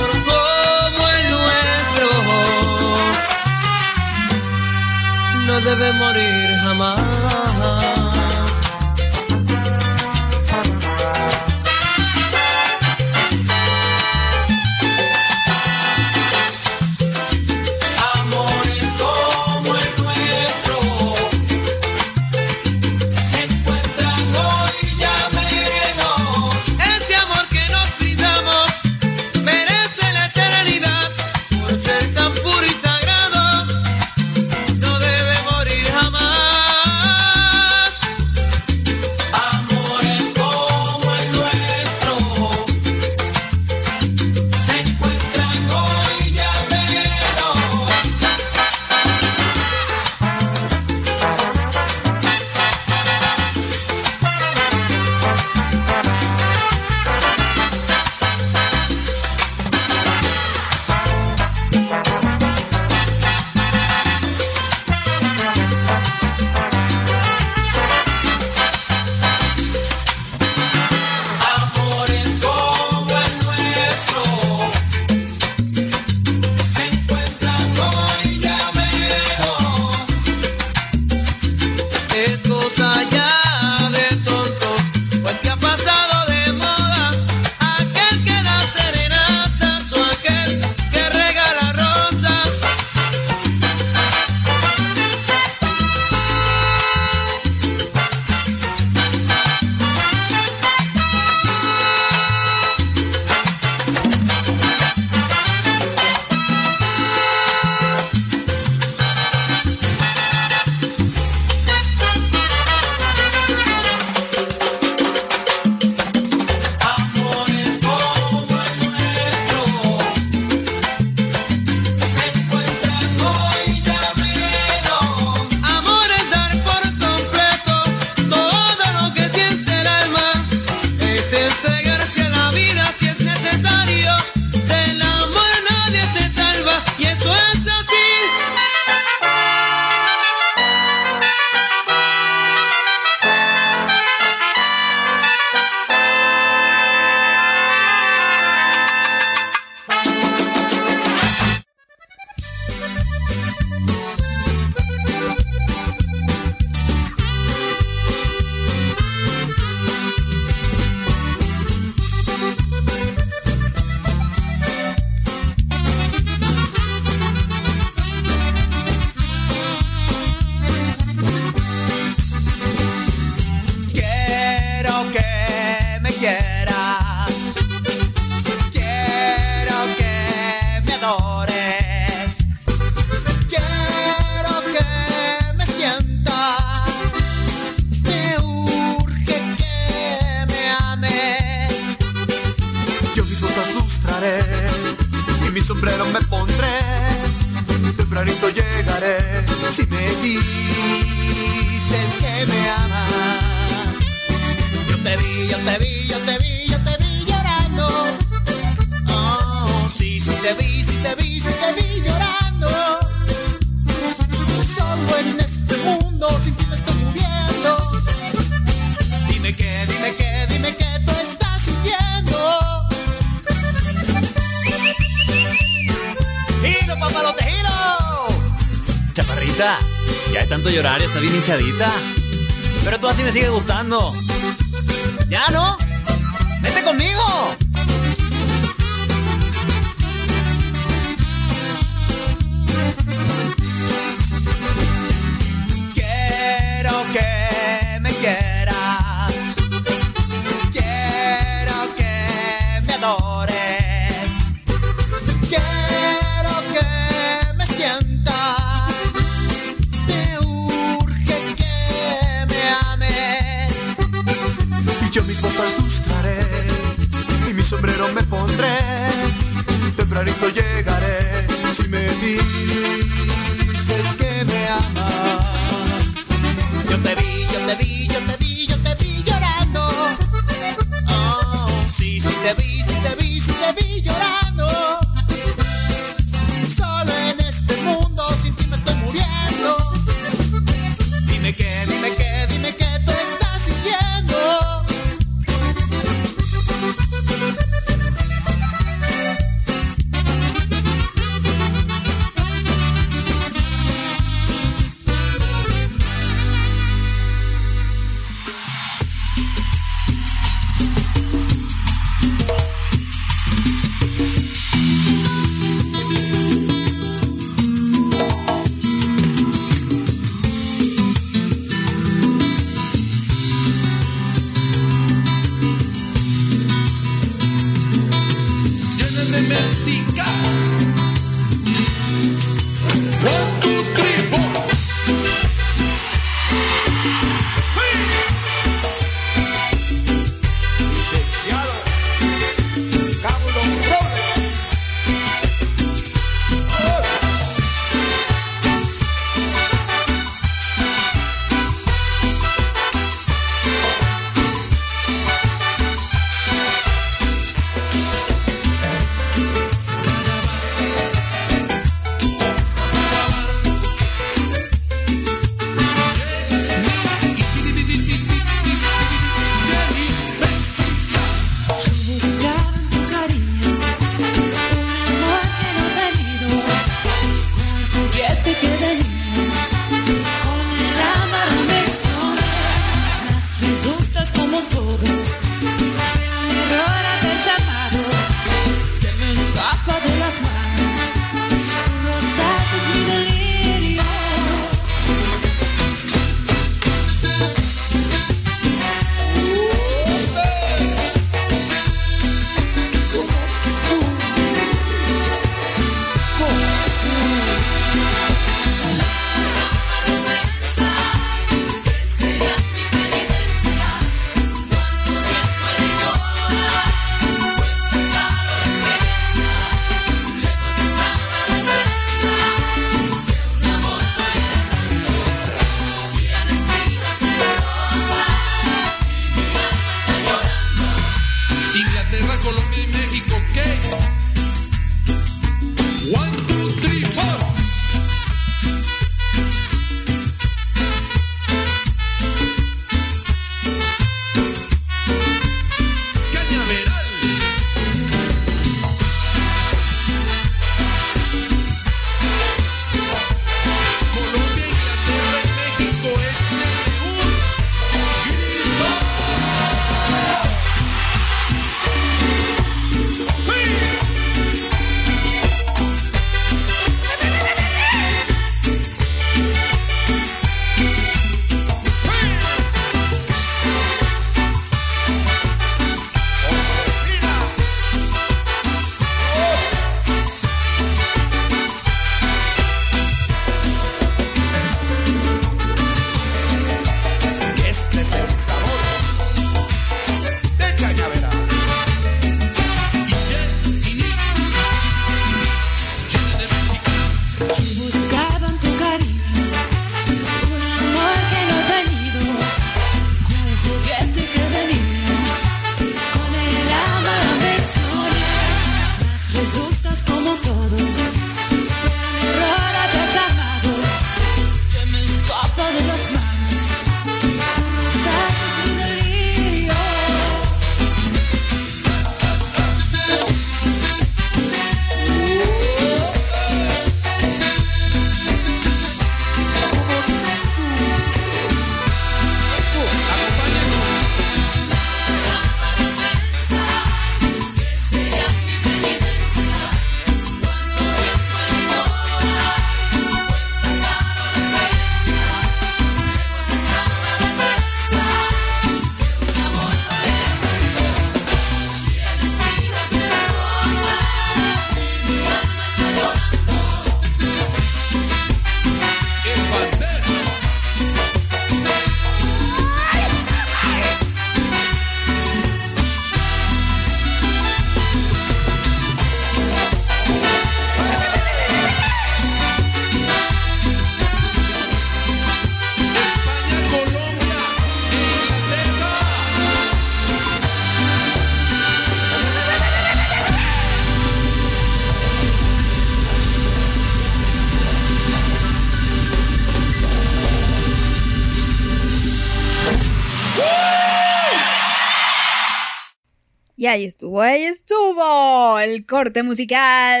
Y ahí estuvo, ahí estuvo el corte musical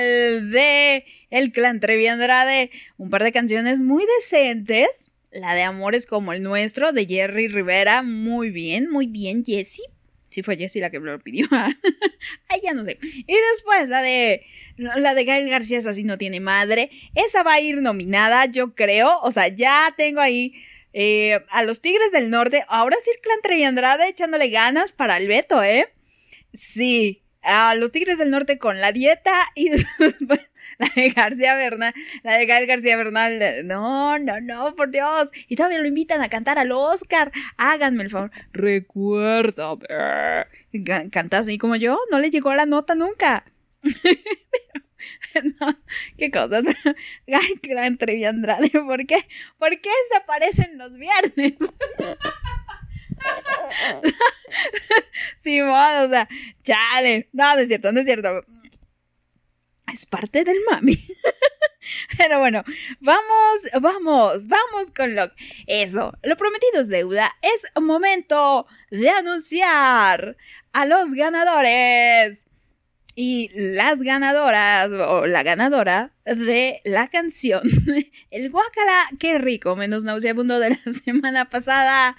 de El Clan Trevi Andrade. Un par de canciones muy decentes. La de Amores como el nuestro, de Jerry Rivera. Muy bien, muy bien, Jessie. Sí fue Jessie la que me lo pidió. Ay, ya no sé. Y después la de la de Gael García, esa sí no tiene madre. Esa va a ir nominada, yo creo. O sea, ya tengo ahí eh, a los Tigres del Norte. Ahora sí el Clan Trevi Andrade echándole ganas para el veto, ¿eh? Sí, a los Tigres del Norte con la dieta y la de García Bernal, la de Gael García Bernal, no, no, no, por Dios. Y todavía lo invitan a cantar al Oscar. Háganme el favor. Recuerda, canta así como yo, no le llegó la nota nunca. no, qué cosas. Gran Trevi Andrade, ¿por qué? ¿Por qué se aparecen los viernes? Simón, o sea, chale. No, no es cierto, no es cierto. Es parte del mami. Pero bueno, vamos, vamos, vamos con lo... Eso, lo prometido es deuda. Es momento de anunciar a los ganadores y las ganadoras, o la ganadora de la canción El Guacala, qué rico, menos nauseabundo de la semana pasada.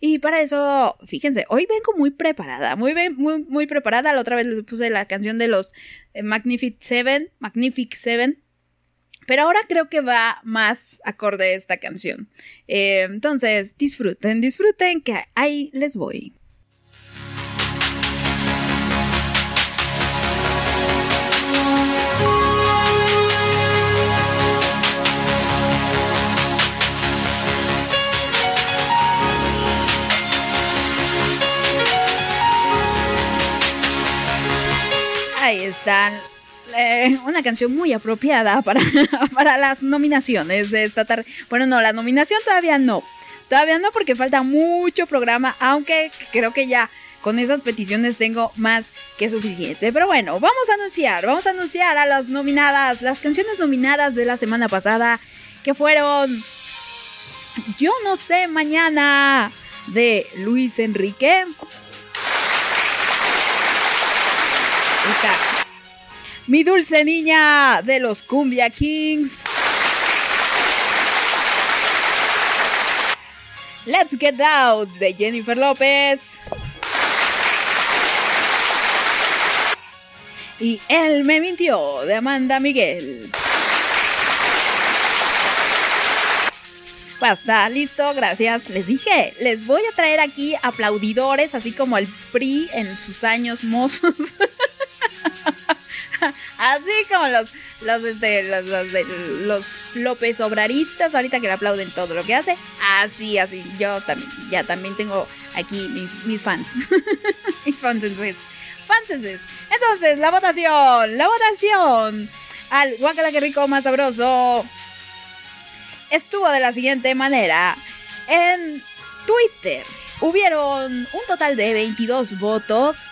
Y para eso, fíjense, hoy vengo muy preparada, muy, muy, muy preparada. La otra vez les puse la canción de los eh, Magnific Seven, Magnific Seven. Pero ahora creo que va más acorde esta canción. Eh, entonces, disfruten, disfruten, que ahí les voy. Ahí están. Eh, una canción muy apropiada para, para las nominaciones de esta tarde. Bueno, no, la nominación todavía no. Todavía no porque falta mucho programa, aunque creo que ya con esas peticiones tengo más que suficiente. Pero bueno, vamos a anunciar, vamos a anunciar a las nominadas, las canciones nominadas de la semana pasada, que fueron Yo no sé mañana de Luis Enrique. Mi dulce niña de los Cumbia Kings. Let's Get Out de Jennifer López. Y Él me mintió de Amanda Miguel. Basta, listo, gracias. Les dije, les voy a traer aquí aplaudidores, así como el PRI en sus años mozos. así como los, los, este, los, los, López Obraristas, ahorita que le aplauden todo lo que hace. Así, así. Yo también, ya también tengo aquí mis, mis fans. mis fans fanses. Entonces, la votación, la votación al Guacala que rico más sabroso estuvo de la siguiente manera. En Twitter hubieron un total de 22 votos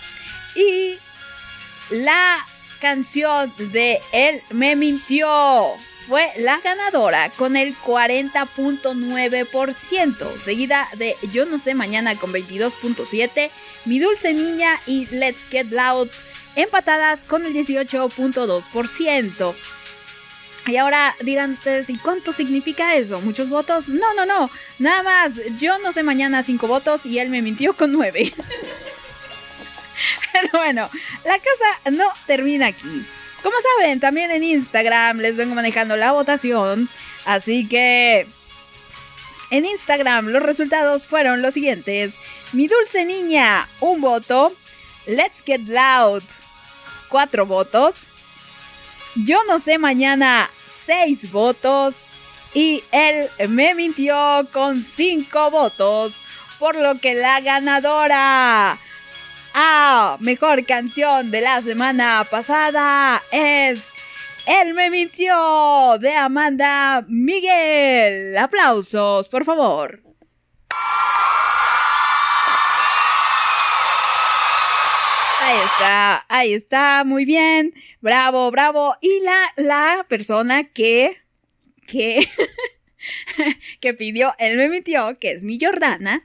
y la canción de Él me mintió fue la ganadora con el 40.9%, seguida de Yo no sé mañana con 22.7%, Mi dulce niña y Let's Get Loud empatadas con el 18.2%. Y ahora dirán ustedes, ¿y cuánto significa eso? ¿Muchos votos? No, no, no. Nada más, yo no sé mañana 5 votos y él me mintió con 9. Pero bueno, la cosa no termina aquí. Como saben, también en Instagram les vengo manejando la votación. Así que en Instagram los resultados fueron los siguientes. Mi dulce niña, un voto. Let's Get Loud, cuatro votos. Yo no sé mañana, seis votos. Y él me mintió con cinco votos. Por lo que la ganadora Ah, mejor canción de la semana pasada es Él me mintió de Amanda Miguel. Aplausos, por favor. Ahí está, ahí está, muy bien. Bravo, bravo. Y la, la persona que, que, que pidió, él me mintió, que es mi Jordana,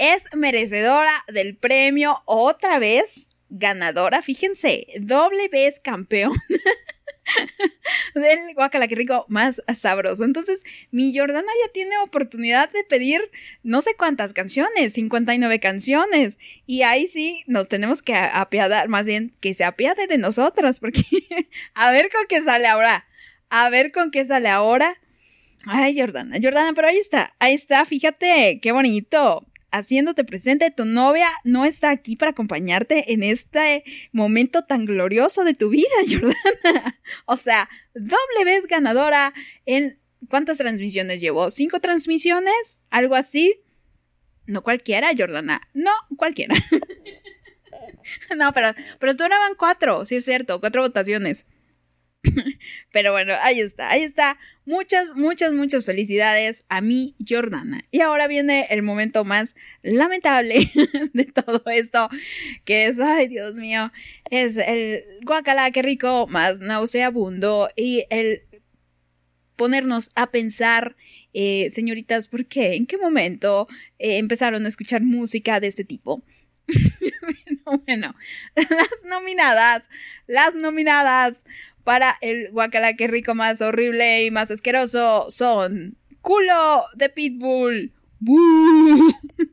es merecedora del premio otra vez. ganadora, fíjense, doble vez campeón del guacala que rico más sabroso. Entonces, mi Jordana ya tiene oportunidad de pedir no sé cuántas canciones, 59 canciones. Y ahí sí nos tenemos que apiadar, más bien que se apiade de nosotras, porque a ver con qué sale ahora. A ver con qué sale ahora. Ay, Jordana, Jordana, pero ahí está, ahí está, fíjate, qué bonito haciéndote presente, tu novia no está aquí para acompañarte en este momento tan glorioso de tu vida, Jordana. O sea, doble vez ganadora en... ¿Cuántas transmisiones llevó? ¿Cinco transmisiones? ¿Algo así? No cualquiera, Jordana. No, cualquiera. no, pero, pero duraban cuatro, sí es cierto, cuatro votaciones. Pero bueno, ahí está, ahí está. Muchas, muchas, muchas felicidades a mi Jordana. Y ahora viene el momento más lamentable de todo esto, que es, ay Dios mío, es el guacala, qué rico, más nauseabundo y el ponernos a pensar, eh, señoritas, ¿por qué? ¿En qué momento eh, empezaron a escuchar música de este tipo? bueno, bueno, las nominadas, las nominadas para el guacala que rico más horrible y más asqueroso son culo de Pitbull.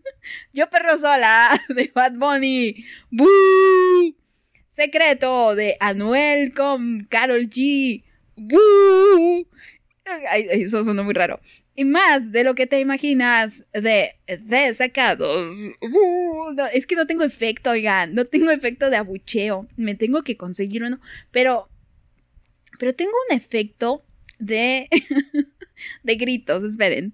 Yo perro sola de Bad Bunny. Secreto de Anuel con Carol G. eso sonó muy raro. Y más de lo que te imaginas de desacados. es que no tengo efecto, oigan. No tengo efecto de abucheo. Me tengo que conseguir uno. Pero pero tengo un efecto de, de gritos, esperen.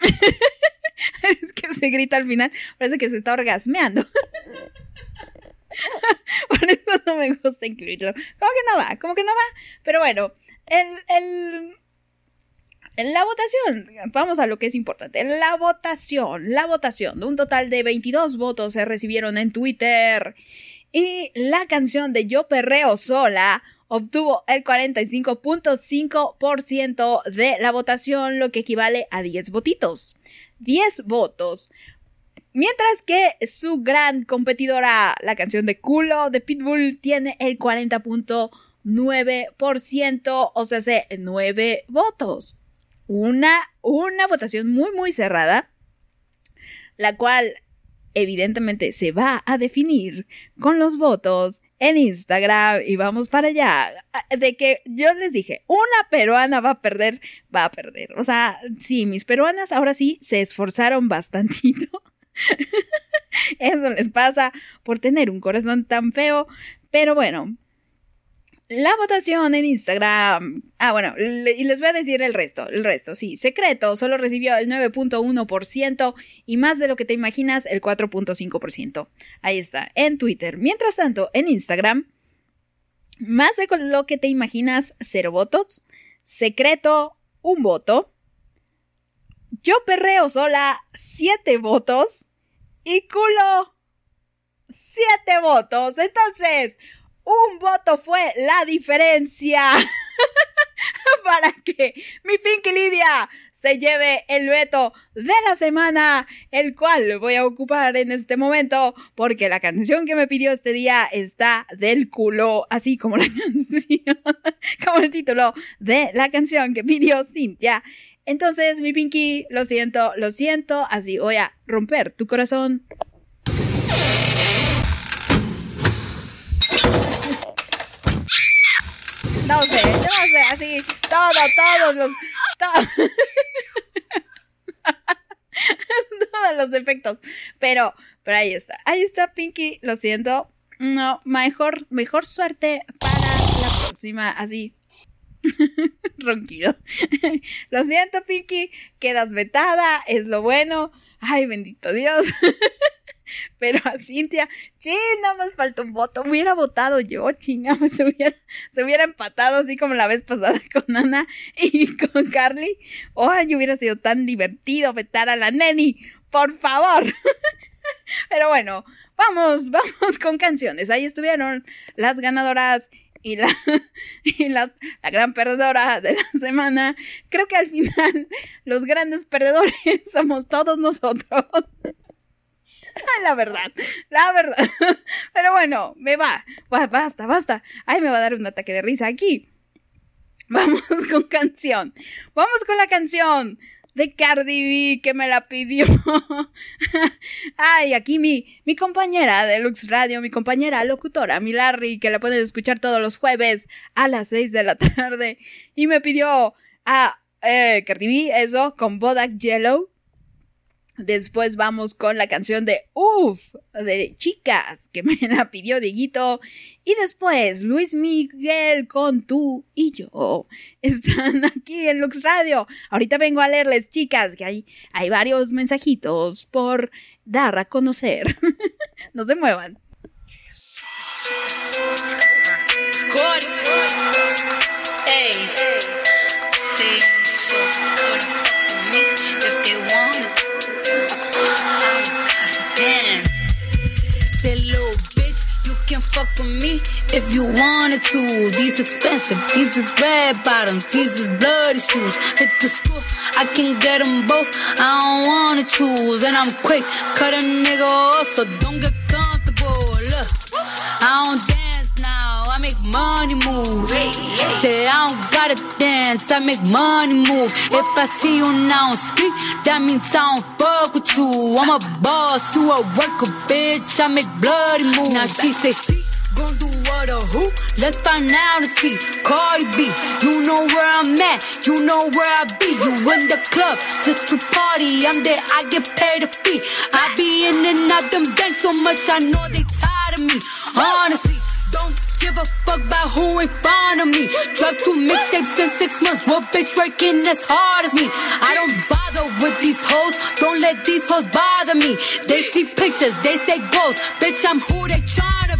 es que se grita al final, parece que se está orgasmeando. Por eso no me gusta incluirlo. Como que no va, como que no va. Pero bueno, el, el, la votación, vamos a lo que es importante. La votación, la votación. Un total de 22 votos se recibieron en Twitter. Y la canción de Yo Perreo Sola obtuvo el 45.5% de la votación, lo que equivale a 10 votitos. 10 votos. Mientras que su gran competidora, la canción de culo de Pitbull, tiene el 40.9%, o sea, 9 votos. Una, una votación muy, muy cerrada, la cual evidentemente se va a definir con los votos en Instagram y vamos para allá. De que yo les dije, una peruana va a perder, va a perder. O sea, sí, mis peruanas ahora sí se esforzaron bastantito. Eso les pasa por tener un corazón tan feo. Pero bueno, la votación en Instagram. Ah, bueno, y les voy a decir el resto. El resto, sí. Secreto solo recibió el 9.1% y más de lo que te imaginas, el 4.5%. Ahí está, en Twitter. Mientras tanto, en Instagram, más de lo que te imaginas, cero votos. Secreto, un voto. Yo perreo sola, siete votos. Y culo, siete votos. Entonces, un voto fue la diferencia para que mi Pinky Lidia se lleve el veto de la semana, el cual voy a ocupar en este momento porque la canción que me pidió este día está del culo, así como la canción, como el título de la canción que pidió Cynthia. Entonces, mi Pinky, lo siento, lo siento, así voy a romper tu corazón no sé, no sé, así, todo, todos los, todos los efectos, pero, pero ahí está, ahí está Pinky, lo siento, no, mejor, mejor suerte para la próxima, así, ronquido, lo siento Pinky, quedas vetada, es lo bueno, ay bendito Dios. Pero a Cintia, ching, nada más falta un voto. Hubiera votado yo, chinga, se hubiera, se hubiera empatado así como la vez pasada con Ana y con Carly. Ay, hubiera sido tan divertido vetar a la neni. Por favor. Pero bueno, vamos, vamos con canciones. Ahí estuvieron las ganadoras y la, y la, la, gran perdedora de la semana. Creo que al final los grandes perdedores somos todos nosotros. la verdad, la verdad. Pero bueno, me va. Basta, basta. Ay, me va a dar un ataque de risa aquí. Vamos con canción. Vamos con la canción de Cardi B que me la pidió. Ay, aquí mi, mi compañera de Lux Radio, mi compañera locutora, mi Larry, que la pueden escuchar todos los jueves a las 6 de la tarde. Y me pidió a eh, Cardi B, eso, con Bodak Yellow. Después vamos con la canción de Uf, de Chicas, que me la pidió Diguito. Y después Luis Miguel con Tú y yo. Están aquí en Lux Radio. Ahorita vengo a leerles, chicas, que hay, hay varios mensajitos por dar a conocer. no se muevan. fuck with me if you wanted to. These expensive, these is red bottoms, these is bloody shoes. Hit the school, I can get them both. I don't wanna choose, and I'm quick, cut a nigga off, so don't get comfortable. Look, I don't dance now, I make money move. Say I don't gotta dance, I make money move. If I see you now speak, that means I don't fuck with you. I'm a boss, you a worker, bitch. I make bloody moves. Now she say she gon' do what or who? Let's find out and see. Cardi B, you know where I'm at, you know where I be. You in the club just to party. I'm there, I get paid a fee. I be in and out them banks so much, I know they tired of me. Honestly, don't give a fuck about who in front of me. Drop two mixtapes in six months. What bitch working as hard as me? I don't bother with these hoes. Don't let these hoes bother me. They see pictures, they say ghosts. Bitch, I'm who they tryna be.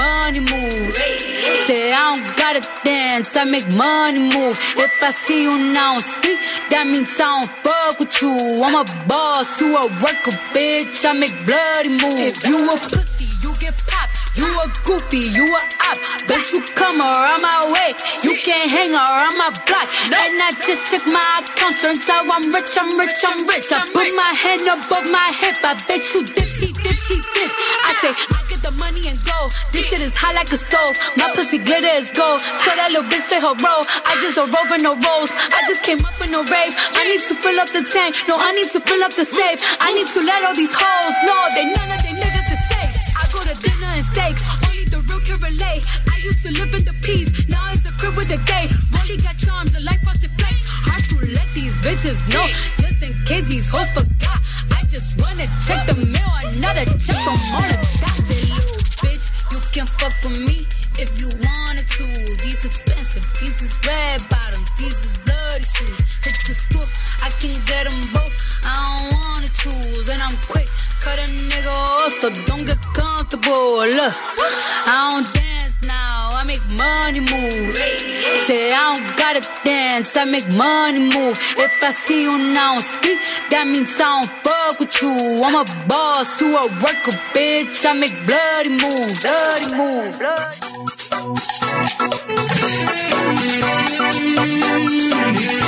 money move. Say I don't gotta dance, I make money move. If I see you now speak, that means I don't fuck with you. I'm a boss, you a worker, bitch. I make bloody moves. If you a pussy. You a goofy, you a op. Don't you come around my way. You can't hang around my block. And I just check my account. Turns out I'm rich, I'm rich, I'm rich. I put my hand above my hip. I bet you dip, he dip, she dip. I say, I get the money and go. This shit is hot like a stove. My pussy glitter is gold. Tell that little bitch play her role. I just a rope and no rolls. I just came up in a rave. I need to fill up the tank. No, I need to fill up the safe. I need to let all these hoes know they none of they niggas steaks. Only the real can relate. I used to live in the peace. Now it's a crib with a gay. Rolly got charms, a life frosted flakes. Hard to let these bitches know. Just in case these hoes forgot. I just wanna check the mail. Another check from on the little bitch, you can fuck with me if you wanted to. These expensive, these is red bottoms, these is bloody shoes. Hit the store, I can get them both. I don't wanna choose, and I'm quick, cut a nigga off, so don't get comfortable. Look, I don't dance now, I make money move. Say I don't gotta dance, I make money move. If I see you now speak, that means I don't fuck with you. I'm a boss, you a worker, bitch. I make bloody moves, bloody moves. Morenas como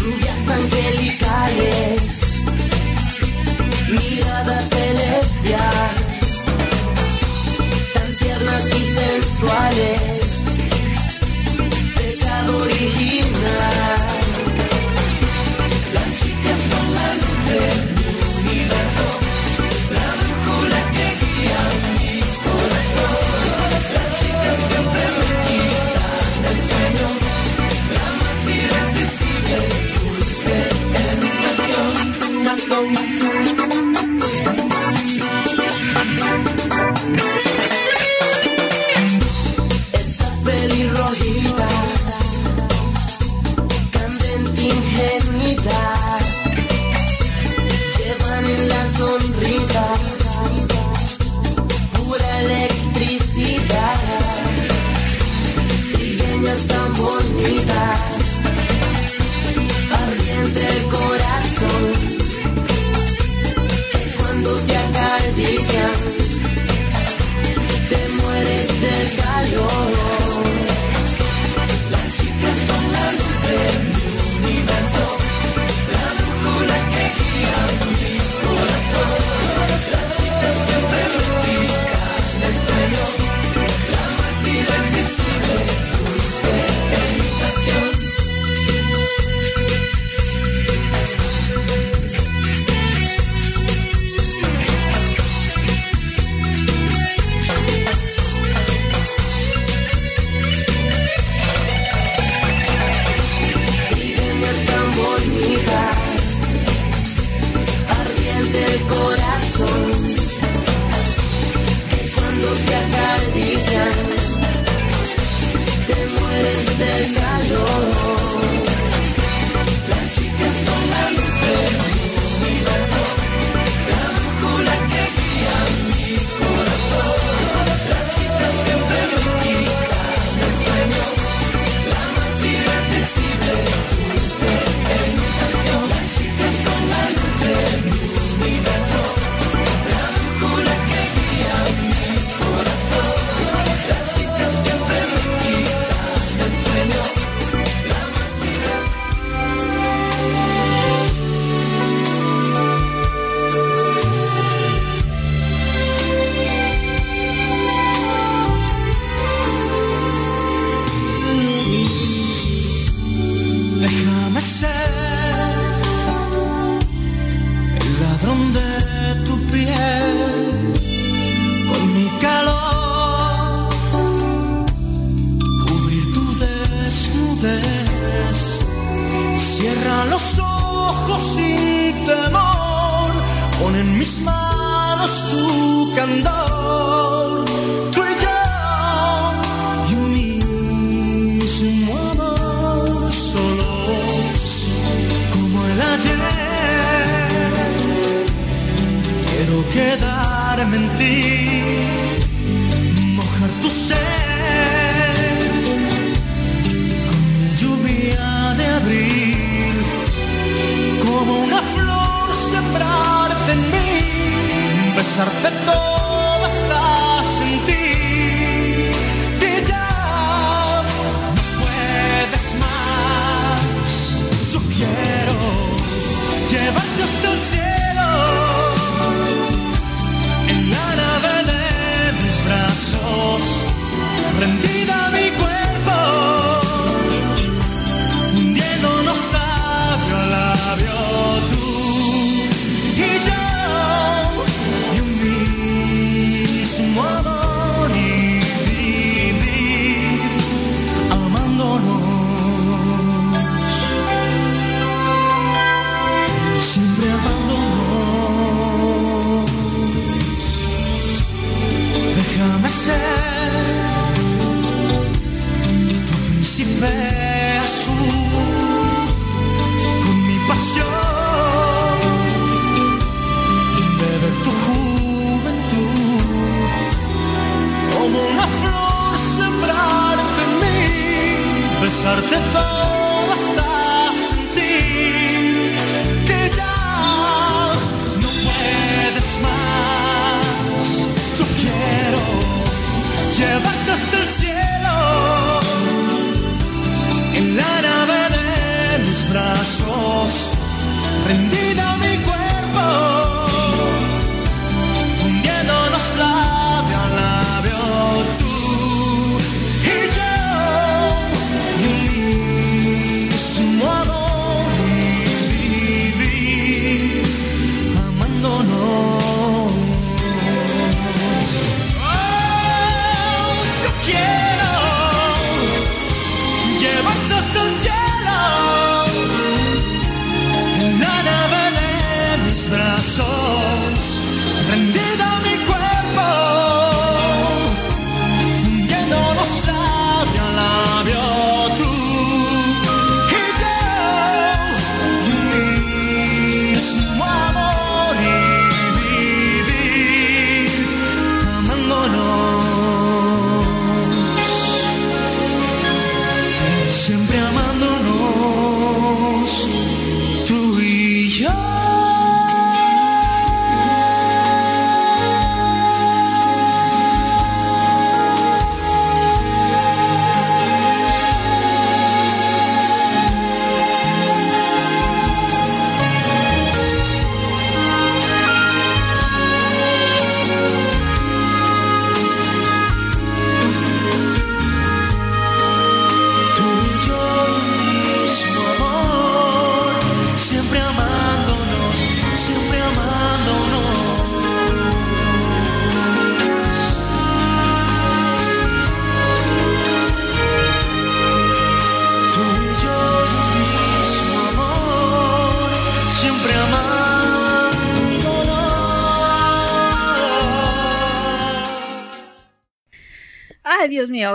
Rubias angelicales, miradas celestiales, tan tiernas y sensuales,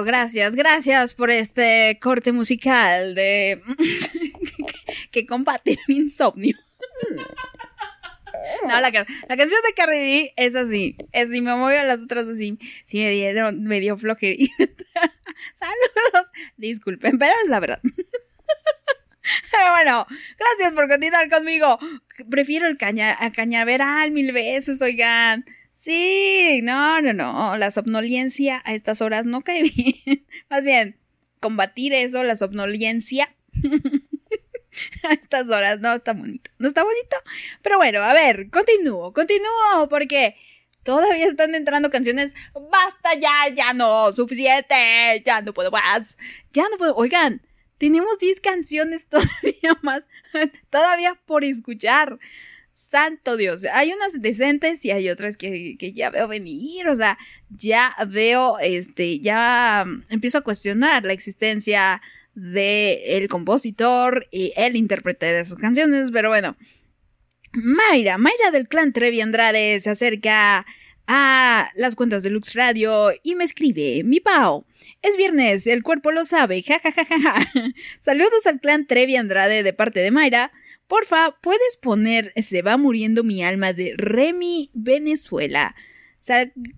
Gracias, gracias por este corte musical de que combate el insomnio. No, la, ca- la canción de Cardi B es así, es así, me a las otras así, sí me dieron, me dio flojerita. Saludos, disculpen, pero es la verdad. Pero bueno, gracias por continuar conmigo. Prefiero el caña a cañaveral mil veces, oigan. Sí, no, no, no. La somnolencia a estas horas no cae bien. Más bien, combatir eso, la somnolencia. a estas horas no está bonito. No está bonito. Pero bueno, a ver, continúo, continúo, porque todavía están entrando canciones. Basta ya, ya no, suficiente. Ya no puedo más. Ya no puedo. Oigan, tenemos 10 canciones todavía más. todavía por escuchar. Santo Dios, hay unas decentes y hay otras que, que ya veo venir, o sea, ya veo, este, ya mm, empiezo a cuestionar la existencia de el compositor y el intérprete de esas canciones, pero bueno. Mayra, Mayra del clan Trevi Andrade se acerca a las cuentas de Lux Radio y me escribe, mi pao, es viernes, el cuerpo lo sabe, ja ja ja ja ja. Saludos al clan Trevi Andrade de parte de Mayra. Porfa, puedes poner Se va muriendo mi alma de Remy Venezuela.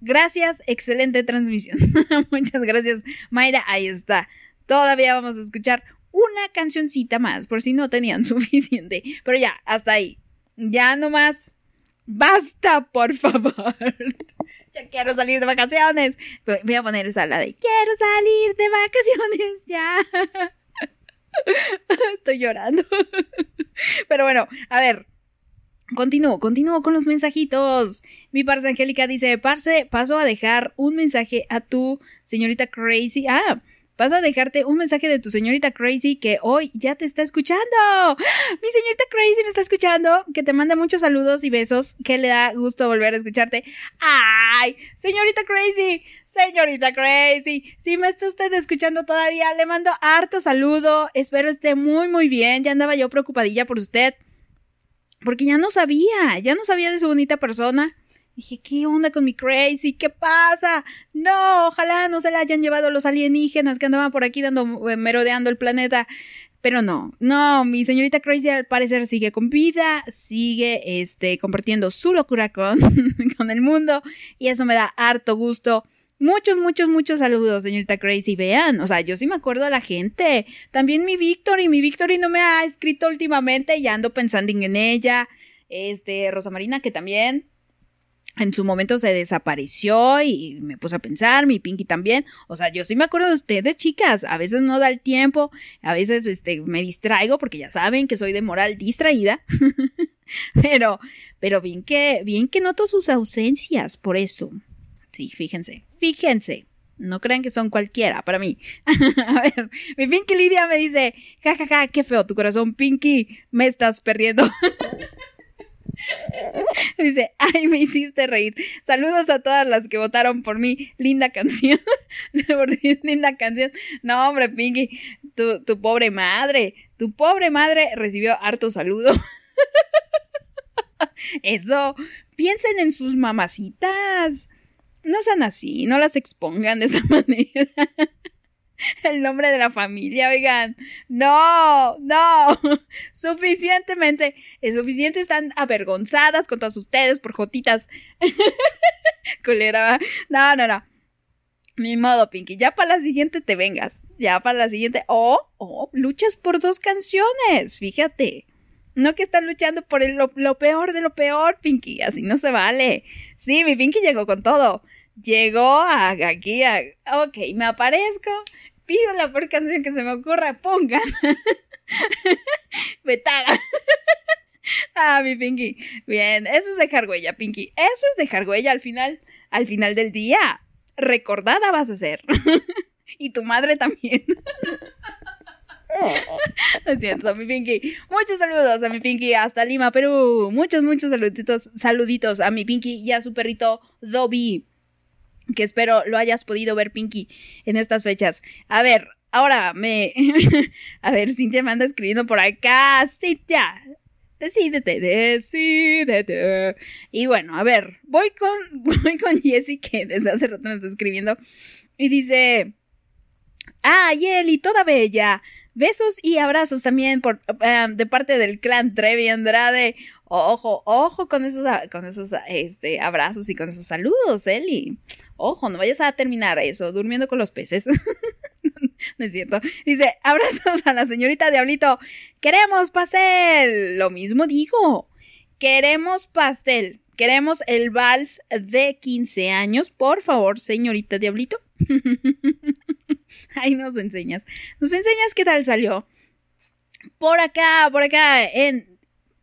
Gracias, excelente transmisión. Muchas gracias, Mayra. Ahí está. Todavía vamos a escuchar una cancioncita más, por si no tenían suficiente. Pero ya, hasta ahí. Ya no más. Basta, por favor. Ya quiero salir de vacaciones. Voy a poner esa la de quiero salir de vacaciones ya. Estoy llorando. Pero bueno, a ver. Continúo, continúo con los mensajitos. Mi parce Angélica dice, parce, paso a dejar un mensaje a tu señorita Crazy. Ah, paso a dejarte un mensaje de tu señorita Crazy que hoy ya te está escuchando. Mi señorita Crazy me está escuchando, que te manda muchos saludos y besos, que le da gusto volver a escucharte. Ay, señorita Crazy, señorita Crazy, si me está usted escuchando todavía, le mando harto saludo, espero esté muy muy bien, ya andaba yo preocupadilla por usted. Porque ya no sabía, ya no sabía de su bonita persona. Dije, ¿qué onda con mi Crazy? ¿Qué pasa? No, ojalá no se la hayan llevado los alienígenas que andaban por aquí dando, eh, merodeando el planeta. Pero no, no, mi señorita Crazy al parecer sigue con vida, sigue este, compartiendo su locura con, con el mundo y eso me da harto gusto. Muchos, muchos, muchos saludos, señorita Crazy. Vean, o sea, yo sí me acuerdo a la gente. También mi Victory, mi Victory no me ha escrito últimamente, ya ando pensando en ella. Este, Rosa Marina, que también en su momento se desapareció y me puse a pensar, mi Pinky también. O sea, yo sí me acuerdo de ustedes, chicas. A veces no da el tiempo, a veces este, me distraigo porque ya saben que soy de moral distraída. pero, pero bien que, bien que noto sus ausencias, por eso. Sí, fíjense, fíjense. No crean que son cualquiera para mí. a ver, mi Pinky Lidia me dice, jajaja, ja, ja, qué feo tu corazón, Pinky, me estás perdiendo. Dice, ay, me hiciste reír. Saludos a todas las que votaron por mí. Linda canción. Linda canción. No, hombre, Pinky, tu, tu pobre madre, tu pobre madre recibió harto saludo. Eso, piensen en sus mamacitas. No sean así, no las expongan de esa manera el nombre de la familia, oigan. No, no. Suficientemente, es suficiente están avergonzadas con ustedes por jotitas. Culera. No, no, no. Ni modo, Pinky. Ya para la siguiente te vengas. Ya para la siguiente. O, oh, luchas por dos canciones. Fíjate. No que estás luchando por el, lo, lo peor de lo peor, Pinky. Así no se vale. Sí, mi Pinky llegó con todo llegó a, aquí a... Ok, me aparezco, pido la peor canción que se me ocurra, pongan. Vetada. ah, mi Pinky. Bien, eso es dejar huella, Pinky. Eso es dejar huella al final, al final del día. Recordada vas a ser. y tu madre también. Es cierto, mi Pinky. Muchos saludos a mi Pinky hasta Lima, Perú. Muchos, muchos saluditos, saluditos a mi Pinky y a su perrito Dobby que espero lo hayas podido ver, Pinky, en estas fechas. A ver, ahora me... a ver, Cintia me anda escribiendo por acá. Cintia, decídete, decídete. Y bueno, a ver, voy con, voy con Jessie, que desde hace rato me está escribiendo. Y dice... Ah, Yeli, toda bella. Besos y abrazos también por, um, de parte del clan Trevi Andrade. Ojo, ojo con esos, con esos este, abrazos y con esos saludos, Eli. Ojo, no vayas a terminar eso durmiendo con los peces. no es cierto. Dice, abrazos a la señorita Diablito. Queremos pastel. Lo mismo digo. Queremos pastel. Queremos el vals de 15 años. Por favor, señorita Diablito. Ahí nos enseñas. Nos enseñas qué tal salió. Por acá, por acá, en,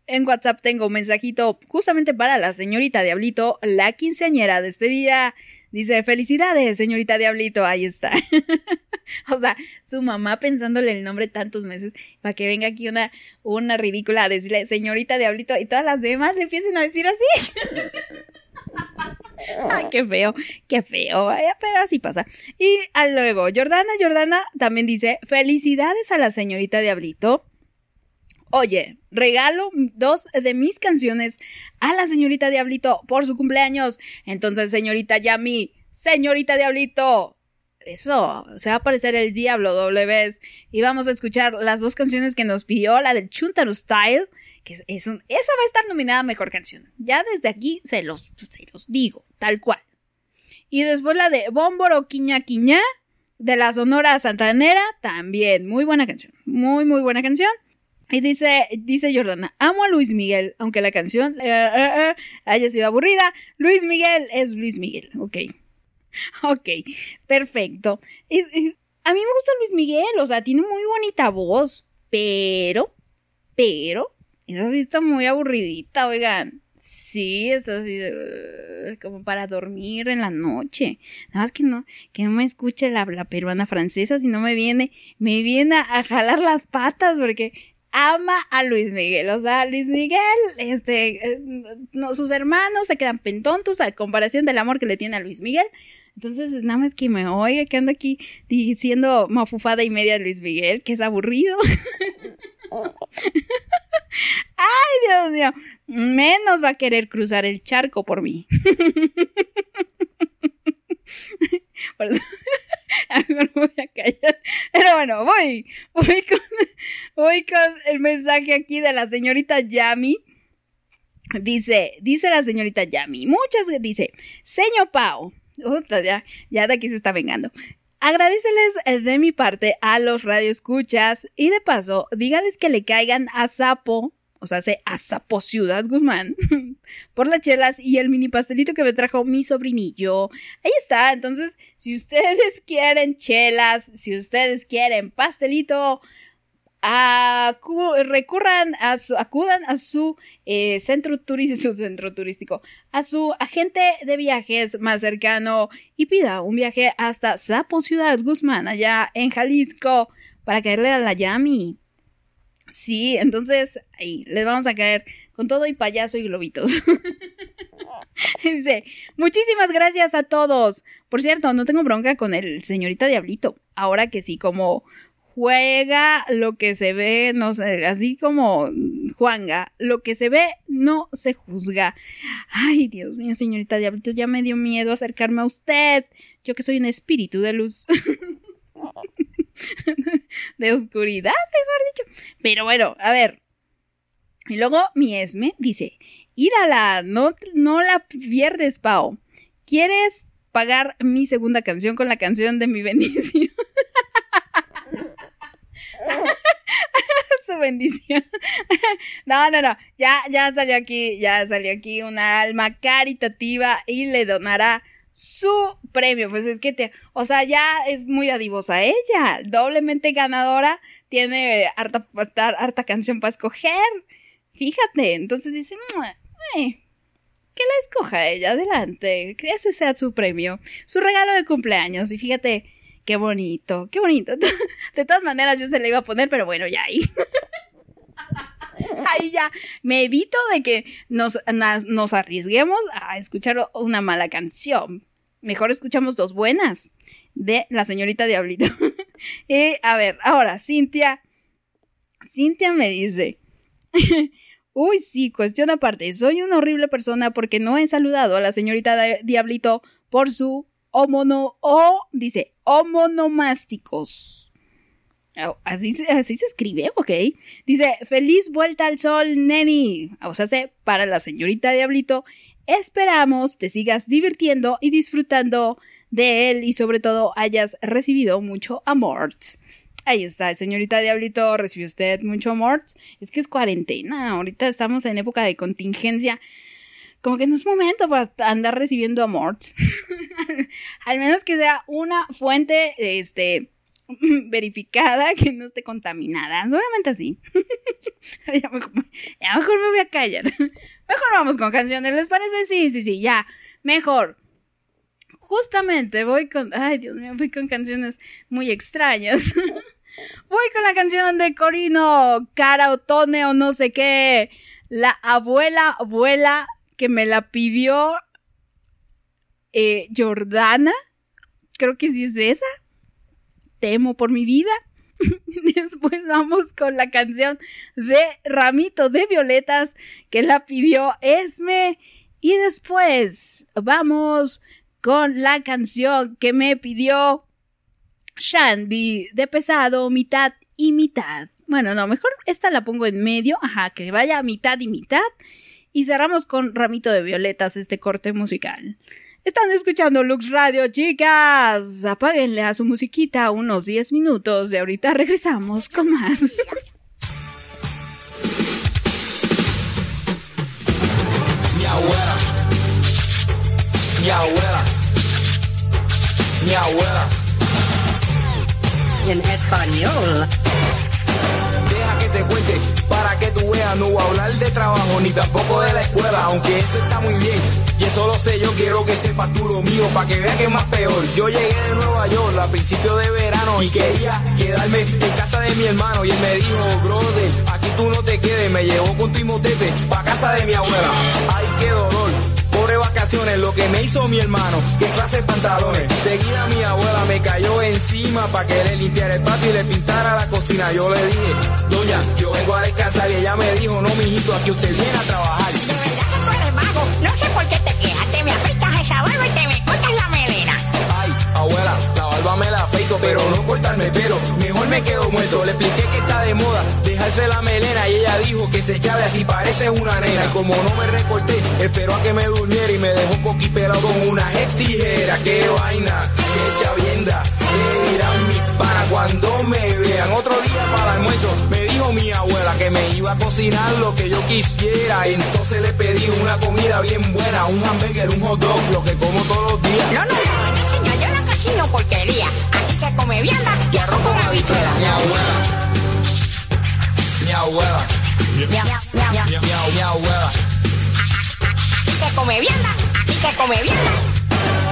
en WhatsApp tengo un mensajito justamente para la señorita Diablito, la quinceañera de este día. Dice, felicidades, señorita Diablito, ahí está. o sea, su mamá pensándole el nombre tantos meses para que venga aquí una, una ridícula a decirle, señorita Diablito, y todas las demás le empiecen a decir así. Ay, qué feo, qué feo, pero así pasa. Y luego, Jordana, Jordana también dice, felicidades a la señorita Diablito. Oye, regalo dos de mis canciones a la señorita Diablito por su cumpleaños. Entonces, señorita Yami, señorita Diablito, eso, se va a aparecer el Diablo W. Y vamos a escuchar las dos canciones que nos pidió, la del Chuntaro Style, que es, un, esa va a estar nominada a Mejor Canción. Ya desde aquí se los, se los digo, tal cual. Y después la de Bómboro Quiña Quiña, de la Sonora Santanera, también, muy buena canción, muy, muy buena canción. Y dice, dice Jordana, amo a Luis Miguel, aunque la canción uh, uh, uh, haya sido aburrida. Luis Miguel es Luis Miguel, ok. Ok, perfecto. A mí me gusta Luis Miguel, o sea, tiene muy bonita voz, pero, pero, esa sí está muy aburridita, oigan. Sí, es así como para dormir en la noche. Nada más que no, que no me escuche la, peruana francesa, si no me viene, me viene a jalar las patas, porque ama a Luis Miguel. O sea, Luis Miguel, este, no, sus hermanos se quedan pentontos a comparación del amor que le tiene a Luis Miguel. Entonces, nada más que me oiga que anda aquí diciendo mafufada y media Luis Miguel, que es aburrido. Ay, Dios mío, menos va a querer cruzar el charco por mí. por eso, me voy a callar. Pero bueno, voy, voy con, voy con el mensaje aquí de la señorita Yami. Dice, dice la señorita Yami, muchas, dice, señor Pau, ya, ya de aquí se está vengando. Agradeceles de mi parte a los radioescuchas y de paso, dígales que le caigan a Sapo, o sea, se Azapo Ciudad Guzmán, por las chelas y el mini pastelito que me trajo mi sobrinillo. Ahí está, entonces, si ustedes quieren chelas, si ustedes quieren pastelito, recurran a su, acudan a su eh, centro turístico, su centro turístico, a su agente de viajes más cercano y pida un viaje hasta Zapo Ciudad Guzmán, allá en Jalisco, para caerle a la Yami. Sí, entonces ahí les vamos a caer con todo y payaso y globitos. Dice, muchísimas gracias a todos. Por cierto, no tengo bronca con el señorita Diablito. Ahora que sí, como juega lo que se ve, no sé, así como Juanga, lo que se ve no se juzga. Ay, Dios mío, señorita Diablito, ya me dio miedo acercarme a usted. Yo que soy un espíritu de luz. de oscuridad, mejor dicho. Pero bueno, a ver. Y luego mi Esme dice, írala, no, no la pierdes, Pau. ¿Quieres pagar mi segunda canción con la canción de mi bendición? Su bendición. No, no, no. Ya, ya salió aquí, ya salió aquí una alma caritativa y le donará su premio. Pues es que te, o sea, ya es muy adivosa ella. Doblemente ganadora. Tiene harta, harta, harta canción para escoger. Fíjate. Entonces dice, "Mua, eh, que la escoja ella. Adelante. Que ese sea su premio. Su regalo de cumpleaños. Y fíjate, qué bonito, qué bonito. De todas maneras, yo se le iba a poner, pero bueno, ya ahí. Ahí ya me evito de que nos, nos arriesguemos a escuchar una mala canción. Mejor escuchamos dos buenas de la señorita Diablito. y a ver, ahora, Cintia. Cintia me dice. Uy, sí, cuestión aparte. Soy una horrible persona porque no he saludado a la señorita Di- Diablito por su homono o dice homonomásticos. Oh, Así, así se escribe, ok. Dice, feliz vuelta al sol, neni. O sea, se- para la señorita Diablito, esperamos te sigas divirtiendo y disfrutando de él y sobre todo hayas recibido mucho amor. Ahí está, señorita Diablito, recibió usted mucho amor. Es que es cuarentena, ahorita estamos en época de contingencia. Como que no es momento para andar recibiendo amor. Al menos que sea una fuente, este, verificada que no esté contaminada. Solamente así. ya, mejor, mejor me voy a callar. Mejor vamos con canciones, ¿les parece? Sí, sí, sí, ya. Mejor. Justamente voy con. Ay, Dios mío, voy con canciones muy extrañas. voy con la canción de Corino, Cara Otone o no sé qué. La abuela, abuela que me la pidió eh, Jordana. Creo que sí es esa temo por mi vida. Después vamos con la canción de Ramito de Violetas que la pidió Esme. Y después vamos con la canción que me pidió Shandy de pesado, mitad y mitad. Bueno, no, mejor esta la pongo en medio, ajá, que vaya mitad y mitad. Y cerramos con Ramito de Violetas este corte musical. Están escuchando Lux Radio, chicas. Apáguenle a su musiquita unos 10 minutos y ahorita regresamos con más. Mi abuela. Mi abuela. Mi abuela. En español. Te para que tú veas. No voy a hablar de trabajo ni tampoco de la escuela, aunque eso está muy bien. Y eso lo sé, yo quiero que sepas tú lo mío, para que veas que es más peor. Yo llegué de Nueva York a principios de verano y quería quedarme en casa de mi hermano. Y él me dijo, brother, aquí tú no te quedes. Me llevó con tu motete pa' casa de mi abuela. Ay, qué dolor. Lo que me hizo mi hermano, qué clase de pantalones. Seguida mi abuela me cayó encima para que le limpiara el patio y le pintara la cocina. Yo le dije, doña, yo vengo a descansar y ella me dijo, no, mijito, aquí usted viene a trabajar. De verdad que tú eres vago. No sé por qué te quejas. Te me afeitas esa barba y te me cortas la melena. Ay, abuela, la barba me la afeito, pero no cortarme el pelo. Mejor me quedo muerto. Le expliqué que está de moda dejarse la melena y ella dijo que se llave así parece una nena. Y como no me recorté, esperó a que me durmiera y me dejó coquipelado con una tijera. Qué vaina, qué chavienda. ¿Qué dirán mis panas cuando me vean? Otro día para el almuerzo me dijo mi abuela que me iba a cocinar lo que yo quisiera. Entonces le pedí una comida bien buena, un hamburger, un hot dog, lo que como todos los días. No, no, no, no, señor, yo no cocino porquería. Aquí se come vianda y arroz con habichuela. Mi abuela. Mi abuela. Miau, miau. Mi, mi- mi abuela. Aquí se come vianda, aquí se come vianda.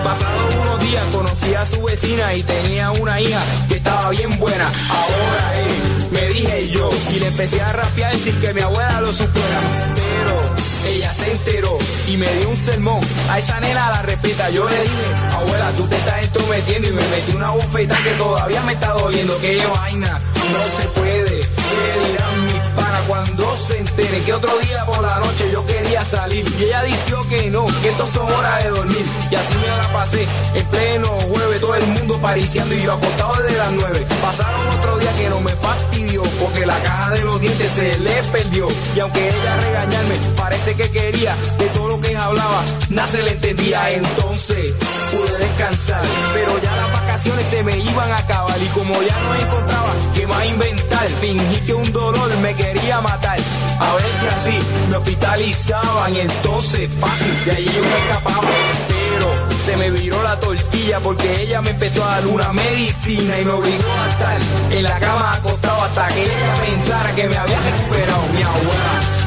Pasados unos días conocí a su vecina y tenía una hija que estaba bien buena. Ahora eh, me dije yo y le empecé a rapear sin que mi abuela lo supiera. Pero ella se enteró y me dio un sermón. A esa nena la respeta. Yo le dije, abuela, tú te estás entrometiendo y me metí una bofeta que todavía me está doliendo. Qué vaina, no se puede. ¿Qué dirán mis panas cuando se entere que otro día por la noche yo quería salir? Y ella dijo que no, que esto son horas de dormir. Y así me la pasé en pleno jueves, todo el mundo pariciando y yo acostado desde las nueve. Pasaron otro día que no me fastidió porque la caja de los dientes se le perdió. Y aunque ella regañarme, parece que quería de todo lo que hablaba, nada se le entendía. Entonces pude descansar, pero ya las vacaciones se me iban a acabar. Y como ya no encontraba qué más inventar, fingí que un dolor me quería matar. A si así me hospitalizaban y entonces fácil, de allí yo me escapaba. Pero se me viró la tortilla porque ella me empezó a dar una medicina y me obligó a estar en la cama acostado hasta que ella pensara que me había recuperado mi abuela.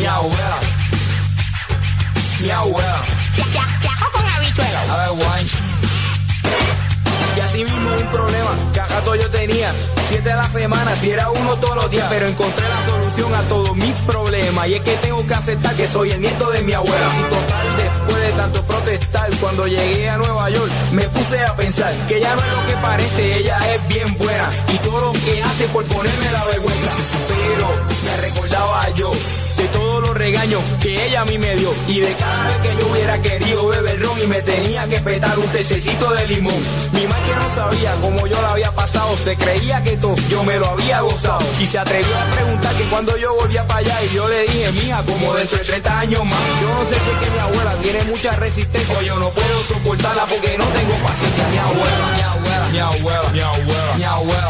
Mi abuela. Mi abuela. Y arroz con. A ver, guay. Y así mismo un problema que a rato yo tenía. Siete a la semana, si era uno todos los días, pero encontré la solución a todos mis problemas. Y es que tengo que aceptar que soy el nieto de mi abuela. Y total, después de tanto protestar, cuando llegué a Nueva York, me puse a pensar que ella no es lo que parece, ella es bien buena. Y todo lo que hace por ponerme la vergüenza. Pero me recordaba yo todos los regaños que ella a mí me dio. Y de cada vez que yo hubiera querido beber ron y me tenía que petar un tececito de limón. Mi madre no sabía cómo yo la había pasado, se creía que todo yo me lo había gozado. Y se atrevió a preguntar que cuando yo volvía para allá y yo le dije, mija, como dentro de 30 años más. Yo no sé si es que mi abuela tiene mucha resistencia o yo no puedo soportarla porque no tengo paciencia. Mi abuela, mi abuela, mi abuela, mi abuela, mi abuela,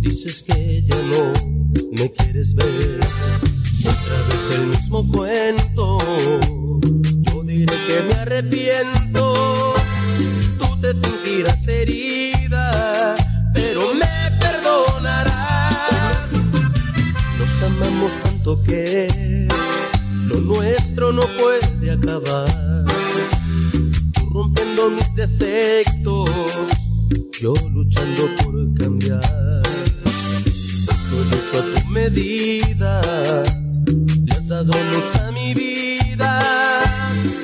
dices que ya no me quieres ver. Otra vez el mismo cuento. Yo diré que me arrepiento. Tú te fingirás herida, pero me perdonarás. Nos amamos tanto que lo nuestro no puede acabar. Tú rompiendo mis defectos, yo luchando por cambiar. Tu medida, le has dado luz a mi vida.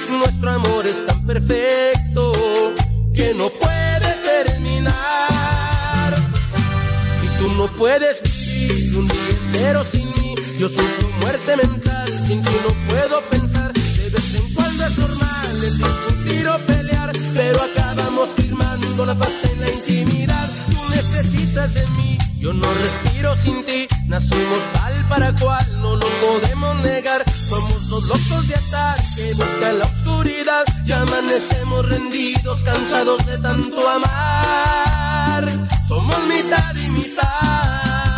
Nuestro amor es tan perfecto que no puede terminar. Si tú no puedes vivir un día entero sin mí, yo soy tu muerte mental. Sin ti no puedo pensar. De vez en cuando es normal el discutir o pelear, pero acabamos firmando la paz en la intimidad. Tú necesitas de mí, yo no respiro sin ti. Nacimos tal para cual, no lo podemos negar. Somos dos locos de atar que buscan la oscuridad. Ya amanecemos rendidos, cansados de tanto amar. Somos mitad y mitad.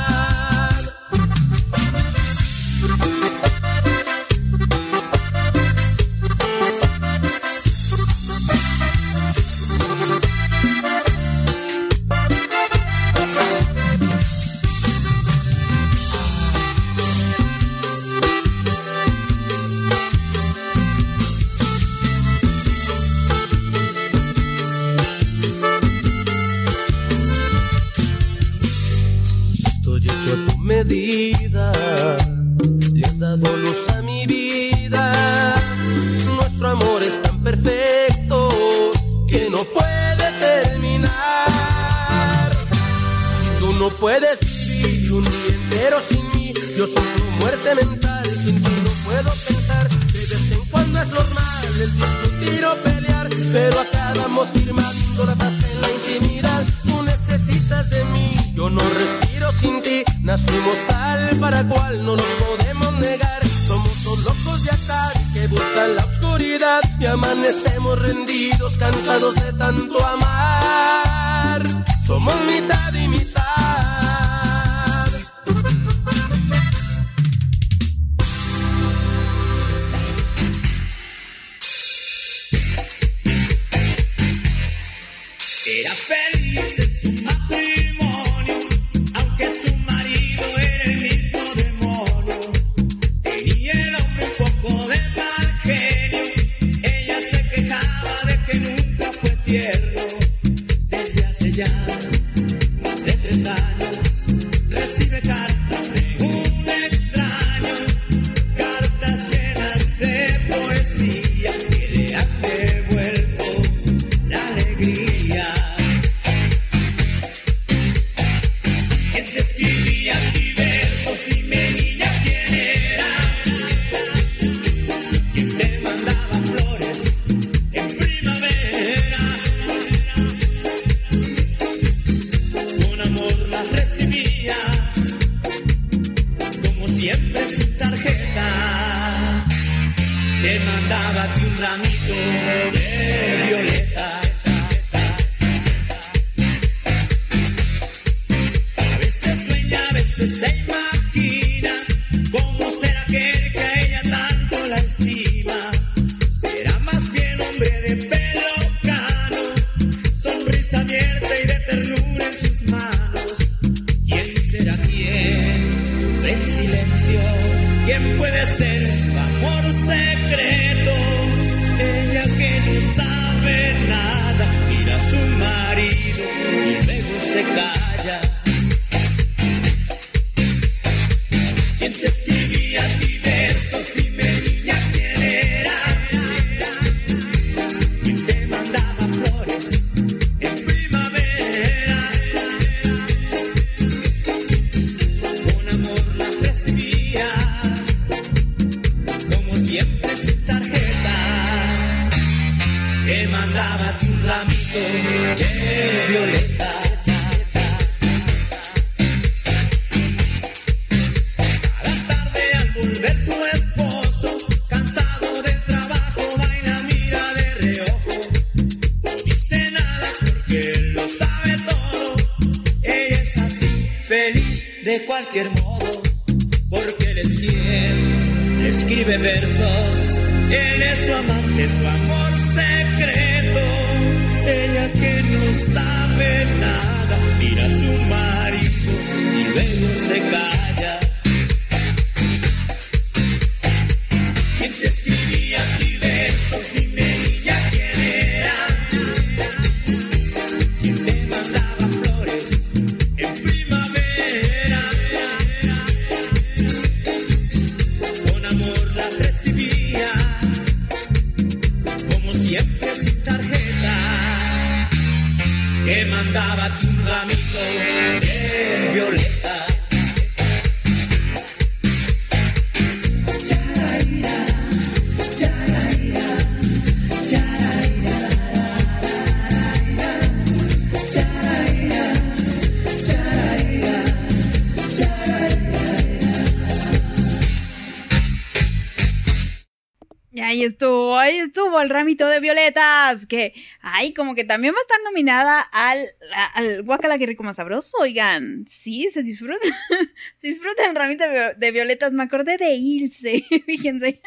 de violetas, que, ay, como que también va a estar nominada al, al guacala que rico más sabroso, oigan, sí, se disfruta, se disfruta el ramito de violetas, me acordé de Ilse, fíjense,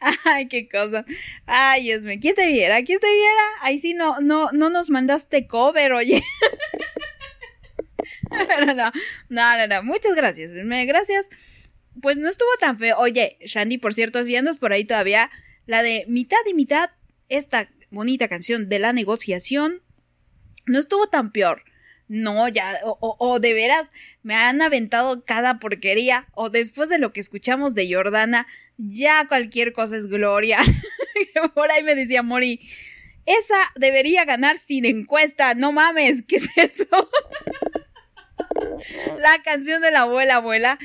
ay, qué cosa, ay, Dios mío, ¿quién te viera? ¿quién te viera? Ahí sí, no, no, no nos mandaste cover, oye. Pero no, no, no, no, muchas gracias, gracias pues no estuvo tan feo. Oye, Shandy, por cierto, si andas por ahí todavía, la de mitad y mitad, esta bonita canción de la negociación, no estuvo tan peor. No, ya, o, o, o de veras, me han aventado cada porquería, o después de lo que escuchamos de Jordana, ya cualquier cosa es gloria. Por ahí me decía Mori, esa debería ganar sin encuesta, no mames, ¿qué es eso? la canción de la abuela, abuela.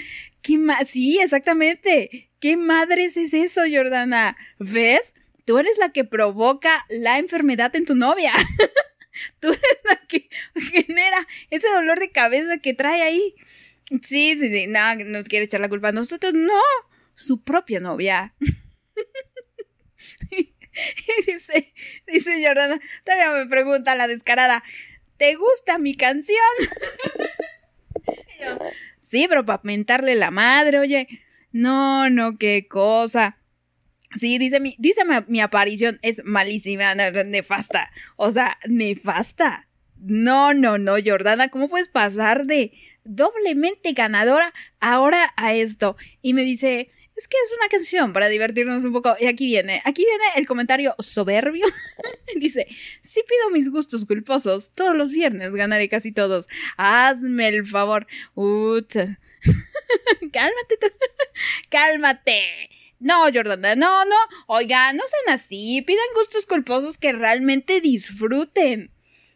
Sí, exactamente. ¿Qué madres es eso, Jordana? ¿Ves? Tú eres la que provoca la enfermedad en tu novia. Tú eres la que genera ese dolor de cabeza que trae ahí. Sí, sí, sí. No, nos quiere echar la culpa a nosotros. No, su propia novia. y dice, dice Jordana, todavía me pregunta la descarada, ¿te gusta mi canción? Sí, pero para mentarle la madre, oye. No, no, qué cosa. Sí, dice mi, dice mi, aparición es malísima, ne- nefasta. O sea, nefasta. No, no, no, Jordana, ¿cómo puedes pasar de doblemente ganadora ahora a esto? Y me dice, es que es una canción para divertirnos un poco. Y aquí viene, aquí viene el comentario soberbio. dice, si pido mis gustos culposos, todos los viernes ganaré casi todos. Hazme el favor. Ut. Cálmate. Cálmate. No, Jordana, no, no. Oiga, no sean así. Pidan gustos culposos que realmente disfruten.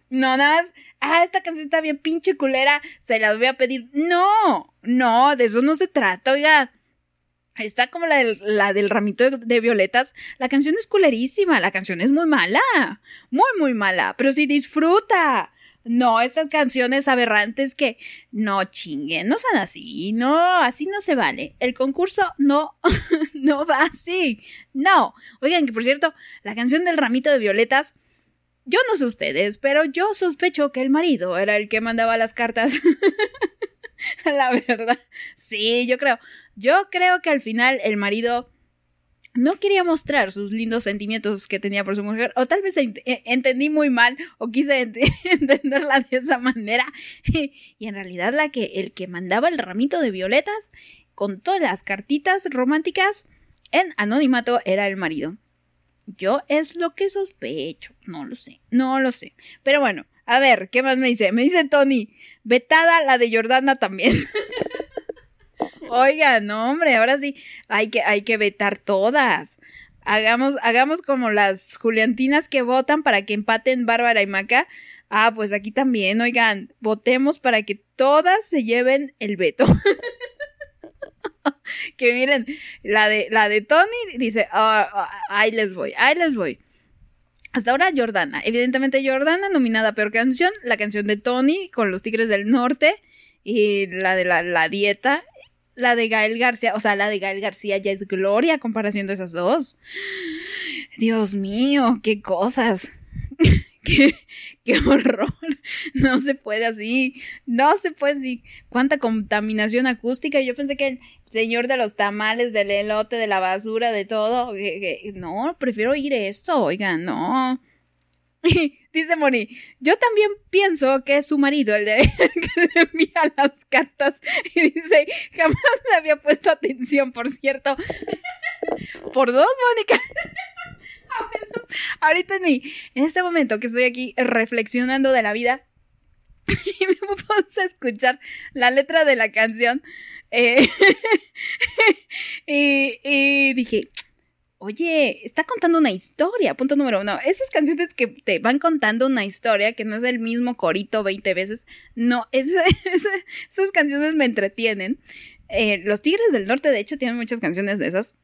No, nada más. Ah, esta canción está bien pinche culera. Se las voy a pedir. No, no, de eso no se trata, oiga. Está como la del, la del ramito de, de violetas. La canción es culerísima. La canción es muy mala. Muy, muy mala. Pero sí disfruta. No, estas canciones aberrantes que no chinguen, no sean así, no, así no se vale. El concurso no, no va así, no. Oigan, que por cierto, la canción del ramito de violetas, yo no sé ustedes, pero yo sospecho que el marido era el que mandaba las cartas. la verdad, sí, yo creo, yo creo que al final el marido no quería mostrar sus lindos sentimientos que tenía por su mujer, o tal vez eh, entendí muy mal, o quise ent entenderla de esa manera, y en realidad la que, el que mandaba el ramito de violetas con todas las cartitas románticas en anonimato era el marido. Yo es lo que sospecho, no lo sé, no lo sé. Pero bueno, a ver, ¿qué más me dice? Me dice Tony, vetada la de Jordana también. Oiga, no, hombre, ahora sí hay que, hay que vetar todas. Hagamos, hagamos como las Juliantinas que votan para que empaten Bárbara y Maca. Ah, pues aquí también, oigan, votemos para que todas se lleven el veto. que miren, la de, la de Tony dice, "Ah, ah, ahí les voy, ahí les voy. Hasta ahora Jordana, evidentemente Jordana nominada a peor canción, la canción de Tony con los Tigres del Norte y la de la, la dieta la de Gael García, o sea, la de Gael García ya es gloria comparación de esas dos. Dios mío, qué cosas. qué, qué horror. No se puede así. No se puede así. Cuánta contaminación acústica. Yo pensé que el señor de los tamales, del elote, de la basura, de todo. no, prefiero oír esto. Oigan, no. Dice Moni, yo también pienso que es su marido el, de, que le envía las cartas. Y dice, jamás le había puesto atención, por cierto. Por dos, Mónica. Ahorita ni, en este momento que estoy aquí reflexionando de la vida, y me puse a escuchar la letra de la canción. eh, y dije, Oye, está contando una historia. Punto número uno. Esas canciones que te van contando una historia, que no es el mismo corito 20 veces. No, es- es- esas canciones me entretienen. Eh, los Tigres del Norte, de hecho, tienen muchas canciones de esas.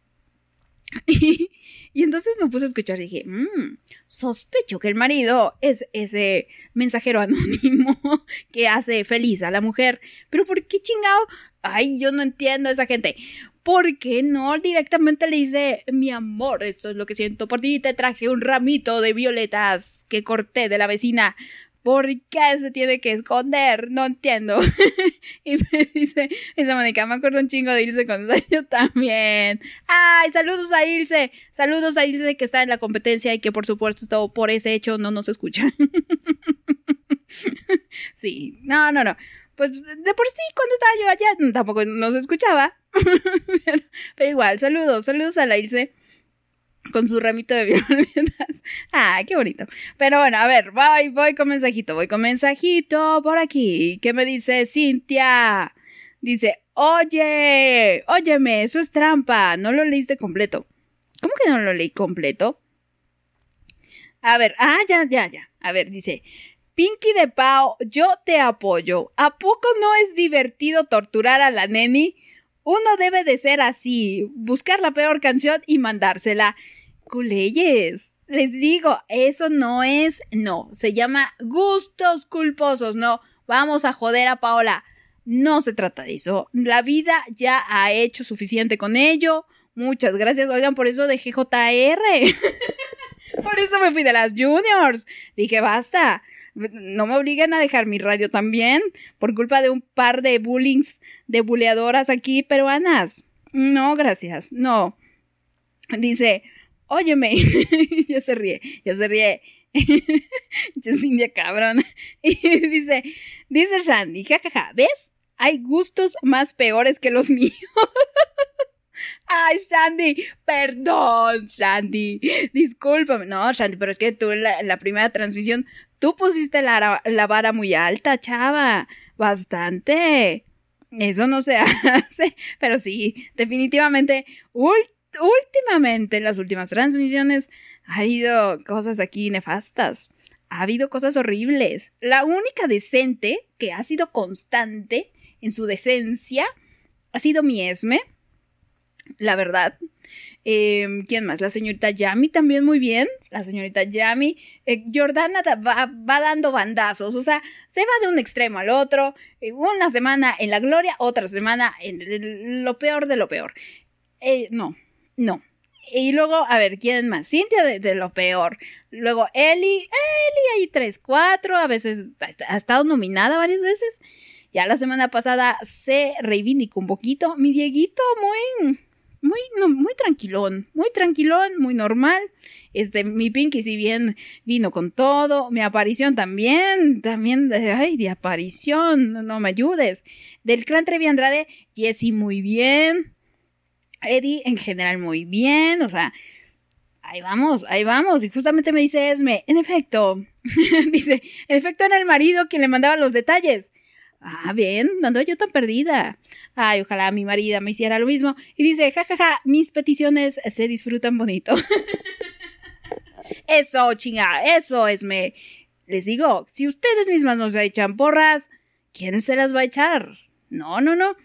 Y, y entonces me puse a escuchar y dije, "Mm, sospecho que el marido es ese mensajero anónimo que hace feliz a la mujer. Pero ¿por qué chingado? Ay, yo no entiendo a esa gente. ¿Por qué no directamente le dice, mi amor, esto es lo que siento por ti, te traje un ramito de violetas que corté de la vecina? ¿Por qué se tiene que esconder? No entiendo. y me dice, esa Mónica, me acuerdo un chingo de Ilse con yo también. Ay, saludos a Ilse. Saludos a Ilse que está en la competencia y que por supuesto todo por ese hecho no nos escucha. sí, no, no, no. Pues de por sí, cuando estaba yo allá, tampoco nos escuchaba. pero, pero igual, saludos, saludos a la Ilse con su ramito de violetas. Ah, qué bonito. Pero bueno, a ver, voy, voy con mensajito, voy con mensajito por aquí. ¿Qué me dice Cintia? Dice, oye, óyeme, eso es trampa, no lo leíste completo. ¿Cómo que no lo leí completo? A ver, ah, ya, ya, ya. A ver, dice, Pinky de Pau, yo te apoyo. ¿A poco no es divertido torturar a la neni? Uno debe de ser así, buscar la peor canción y mandársela. Les digo, eso no es, no, se llama gustos culposos, no, vamos a joder a Paola. No se trata de eso. La vida ya ha hecho suficiente con ello. Muchas gracias. Oigan, por eso dejé JR. por eso me fui de las juniors. Dije, basta. No me obliguen a dejar mi radio también. Por culpa de un par de bullings, de buleadoras aquí peruanas. No, gracias. No. Dice, óyeme. ya se ríe, ya se ríe. India cabrón. Y dice, dice Shandy, jajaja, ¿ves? Hay gustos más peores que los míos. Ay, Shandy, perdón, Shandy. Discúlpame. No, Shandy, pero es que tú en la, primera transmisión, tú pusiste la, la vara muy alta, chava. Bastante. Eso no se hace. Pero sí, definitivamente, ul- últimamente en las últimas transmisiones ha habido cosas aquí nefastas. Ha habido cosas horribles. La única decente que ha sido constante en su decencia ha sido mi Esme. La verdad. Eh, ¿Quién más? La señorita Yami también muy bien. La señorita Yami. Eh, Jordana da- va, dando bandazos. O sea, se va de un extremo al otro. Eh, una semana en la gloria, otra semana en lo peor de lo peor. Eh, no, no. Y luego, a ver, ¿quién más? Cintia de, lo peor. Luego Eli, Eli hay tres, cuatro, a veces ha, ha estado nominada varias veces. Ya la semana pasada se reivindicó un poquito. Mi Dieguito muy, muy, no, muy tranquilón, muy tranquilón, muy normal. Este, mi Pinky si bien vino con todo, mi aparición también, también, de- ay, de aparición, no, no me ayudes. Del clan Trevi Andrade, Jessy muy bien. Eddie en general muy bien, o sea, ahí vamos, ahí vamos. Y justamente me dice Esme, en efecto, dice, en efecto era el marido quien le mandaba los detalles. Ah, bien, no ando yo tan perdida. Ay, ojalá mi marida me hiciera lo mismo. Y dice, jajaja, mis peticiones se disfrutan bonito. eso, chinga, eso es me. Les digo, si ustedes mismas nos echan porras, ¿quién se las va a echar? No, no, no.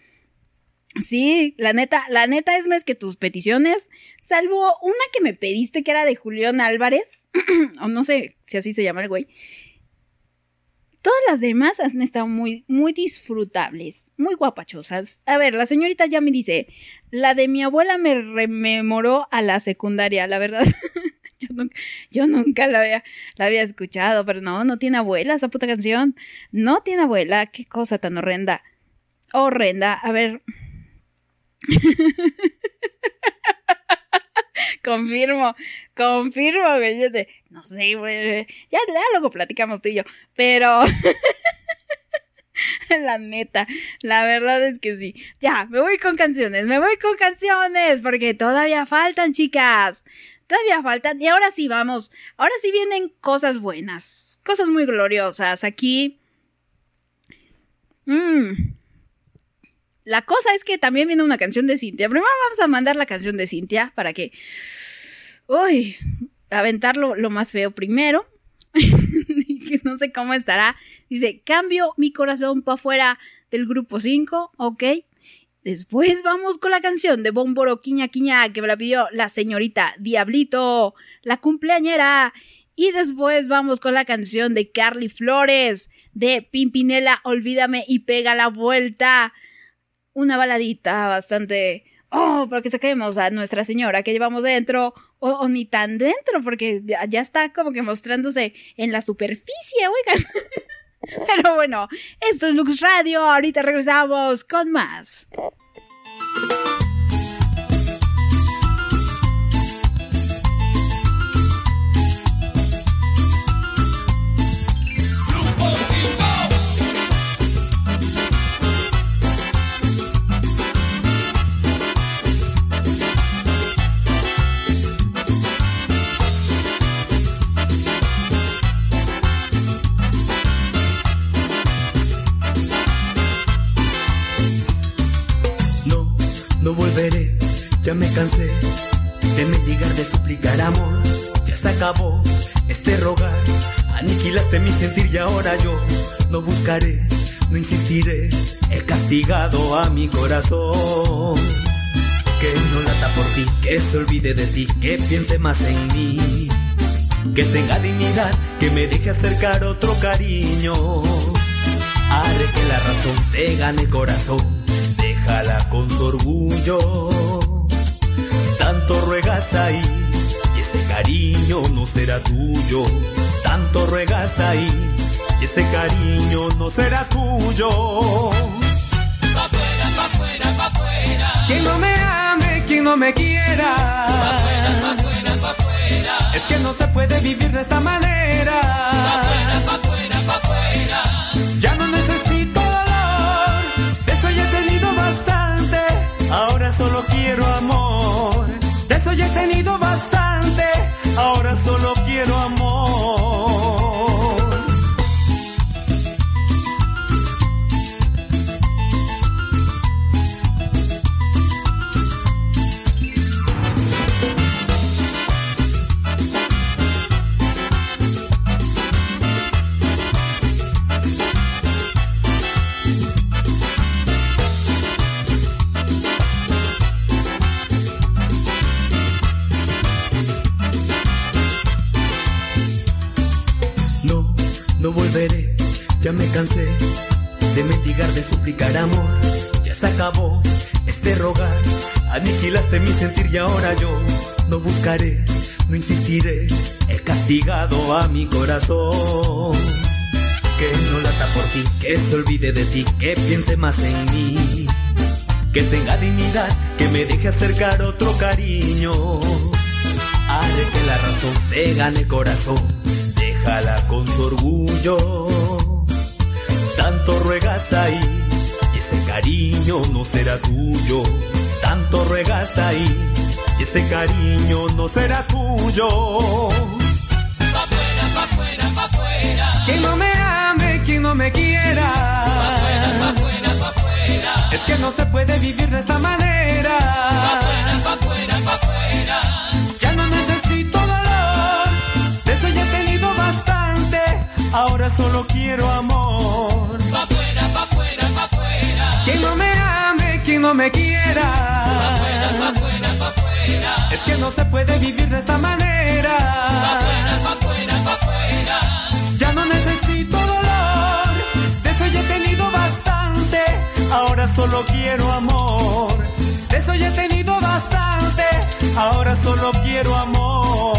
Sí, la neta, la neta es más que tus peticiones, salvo una que me pediste que era de Julián Álvarez, o no sé si así se llama el güey. Todas las demás han estado muy, muy disfrutables, muy guapachosas. A ver, la señorita ya me dice, la de mi abuela me rememoró a la secundaria, la verdad. yo, nunca, la había, la había escuchado, pero no, no tiene abuela esa puta canción. No tiene abuela, qué cosa tan horrenda. Horrenda, a ver. confirmo, confirmo, güey. No sé, güey. Ya, ya luego platicamos tú y yo. Pero. la neta, la verdad es que sí. Ya, me voy con canciones, me voy con canciones, porque todavía faltan, chicas. Todavía faltan. Y ahora sí, vamos. Ahora sí vienen cosas buenas. Cosas muy gloriosas. Aquí. Mmm. La cosa es que también viene una canción de Cintia. Primero vamos a mandar la canción de Cintia para que. Uy, aventarlo lo más feo primero. no sé cómo estará. Dice, cambio mi corazón para afuera del grupo 5, ok. Después vamos con la canción de Bomboro Quiña Quiña que me la pidió la señorita Diablito, la cumpleañera. Y después vamos con la canción de Carly Flores, de Pimpinela, Olvídame y pega la vuelta. Una baladita bastante... Oh, para que saquemos a Nuestra Señora que llevamos dentro, o, o ni tan dentro, porque ya, ya está como que mostrándose en la superficie, oigan. Pero bueno, esto es Lux Radio, ahorita regresamos con más. Ya me cansé de mendigar, de suplicar amor. Ya se acabó este rogar Aniquilaste mi sentir y ahora yo no buscaré, no insistiré. He castigado a mi corazón. Que no lata por ti, que se olvide de ti, que piense más en mí. Que tenga dignidad, que me deje acercar otro cariño. Haré que la razón te gane corazón, déjala con su orgullo. Tanto ruegas ahí, y ese cariño no será tuyo. Tanto ruegas ahí, y ese cariño no será tuyo. Pa' afuera, pa' afuera, pa' afuera. Quien no me ame, quien no me quiera. Pa' afuera, pa' afuera, pa' afuera. Es que no se puede vivir de esta manera. Pa' afuera, ya me cansé de mendigar, de suplicar amor. Ya se acabó este rogar, aniquilaste mi sentir y ahora yo no buscaré, no insistiré. He castigado a mi corazón. Que no lata por ti, que se olvide de ti, que piense más en mí. Que tenga dignidad, que me deje acercar otro cariño. Haré que la razón te gane corazón, déjala con su orgullo. Tanto ruegas ahí, y ese cariño no será tuyo. Tanto ruegas ahí, y ese cariño no será tuyo. Pa' afuera, pa' afuera, pa' afuera. Quien no me ame, quien no me quiera. Pa' afuera, pa' afuera, pa' afuera. Es que no se puede vivir de esta manera. Pa' afuera, pa' afuera, pa' afuera. Ahora solo quiero amor. Pa' afuera, pa' afuera, pa' afuera. Quien no me ame, quien no me quiera. Pa' afuera, pa' afuera, pa' afuera. Es que no se puede vivir de esta manera. Pa' afuera, pa' afuera, pa' afuera. Ya no necesito dolor, de eso ya he tenido bastante. Ahora solo quiero amor, de eso ya he tenido bastante. Ahora solo quiero amor.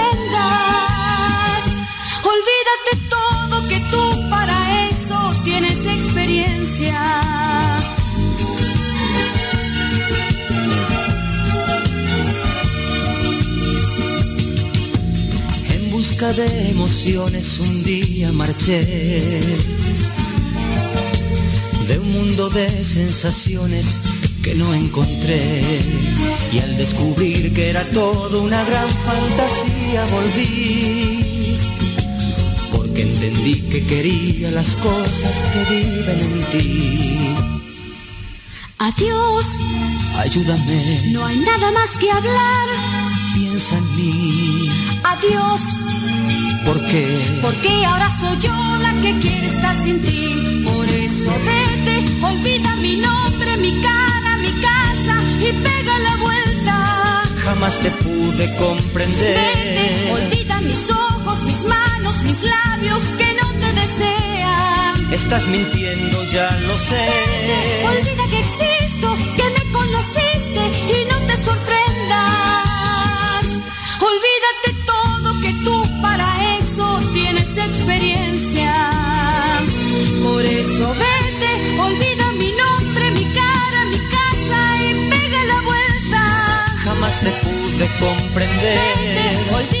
Olvídate todo que tú para eso tienes experiencia. En busca de emociones un día marché. De un mundo de sensaciones que no encontré. Y al descubrir que era todo una gran fantasía volví. Porque entendí que quería las cosas que viven en ti. Adiós, Ayúdame, no hay nada más que hablar. piensa en mí. Adiós, ¿Por qué? porque ahora soy yo la que quiere estar sin ti. Por eso vete, olvida mi nombre, mi cara, mi casa y pega la vuelta. Jamás te pude comprender. Vete, olvida mis ojos, mis manos, mis labios que no te desean. Estás mintiendo, ya lo sé. Olvida que existo, que me conociste y no te sorprendas. Olvídate todo que tú para eso tienes experiencia. Por eso vete, olvida mi nombre, mi cara, mi casa y pega la vuelta. Jamás te pude comprender. Vete, olvida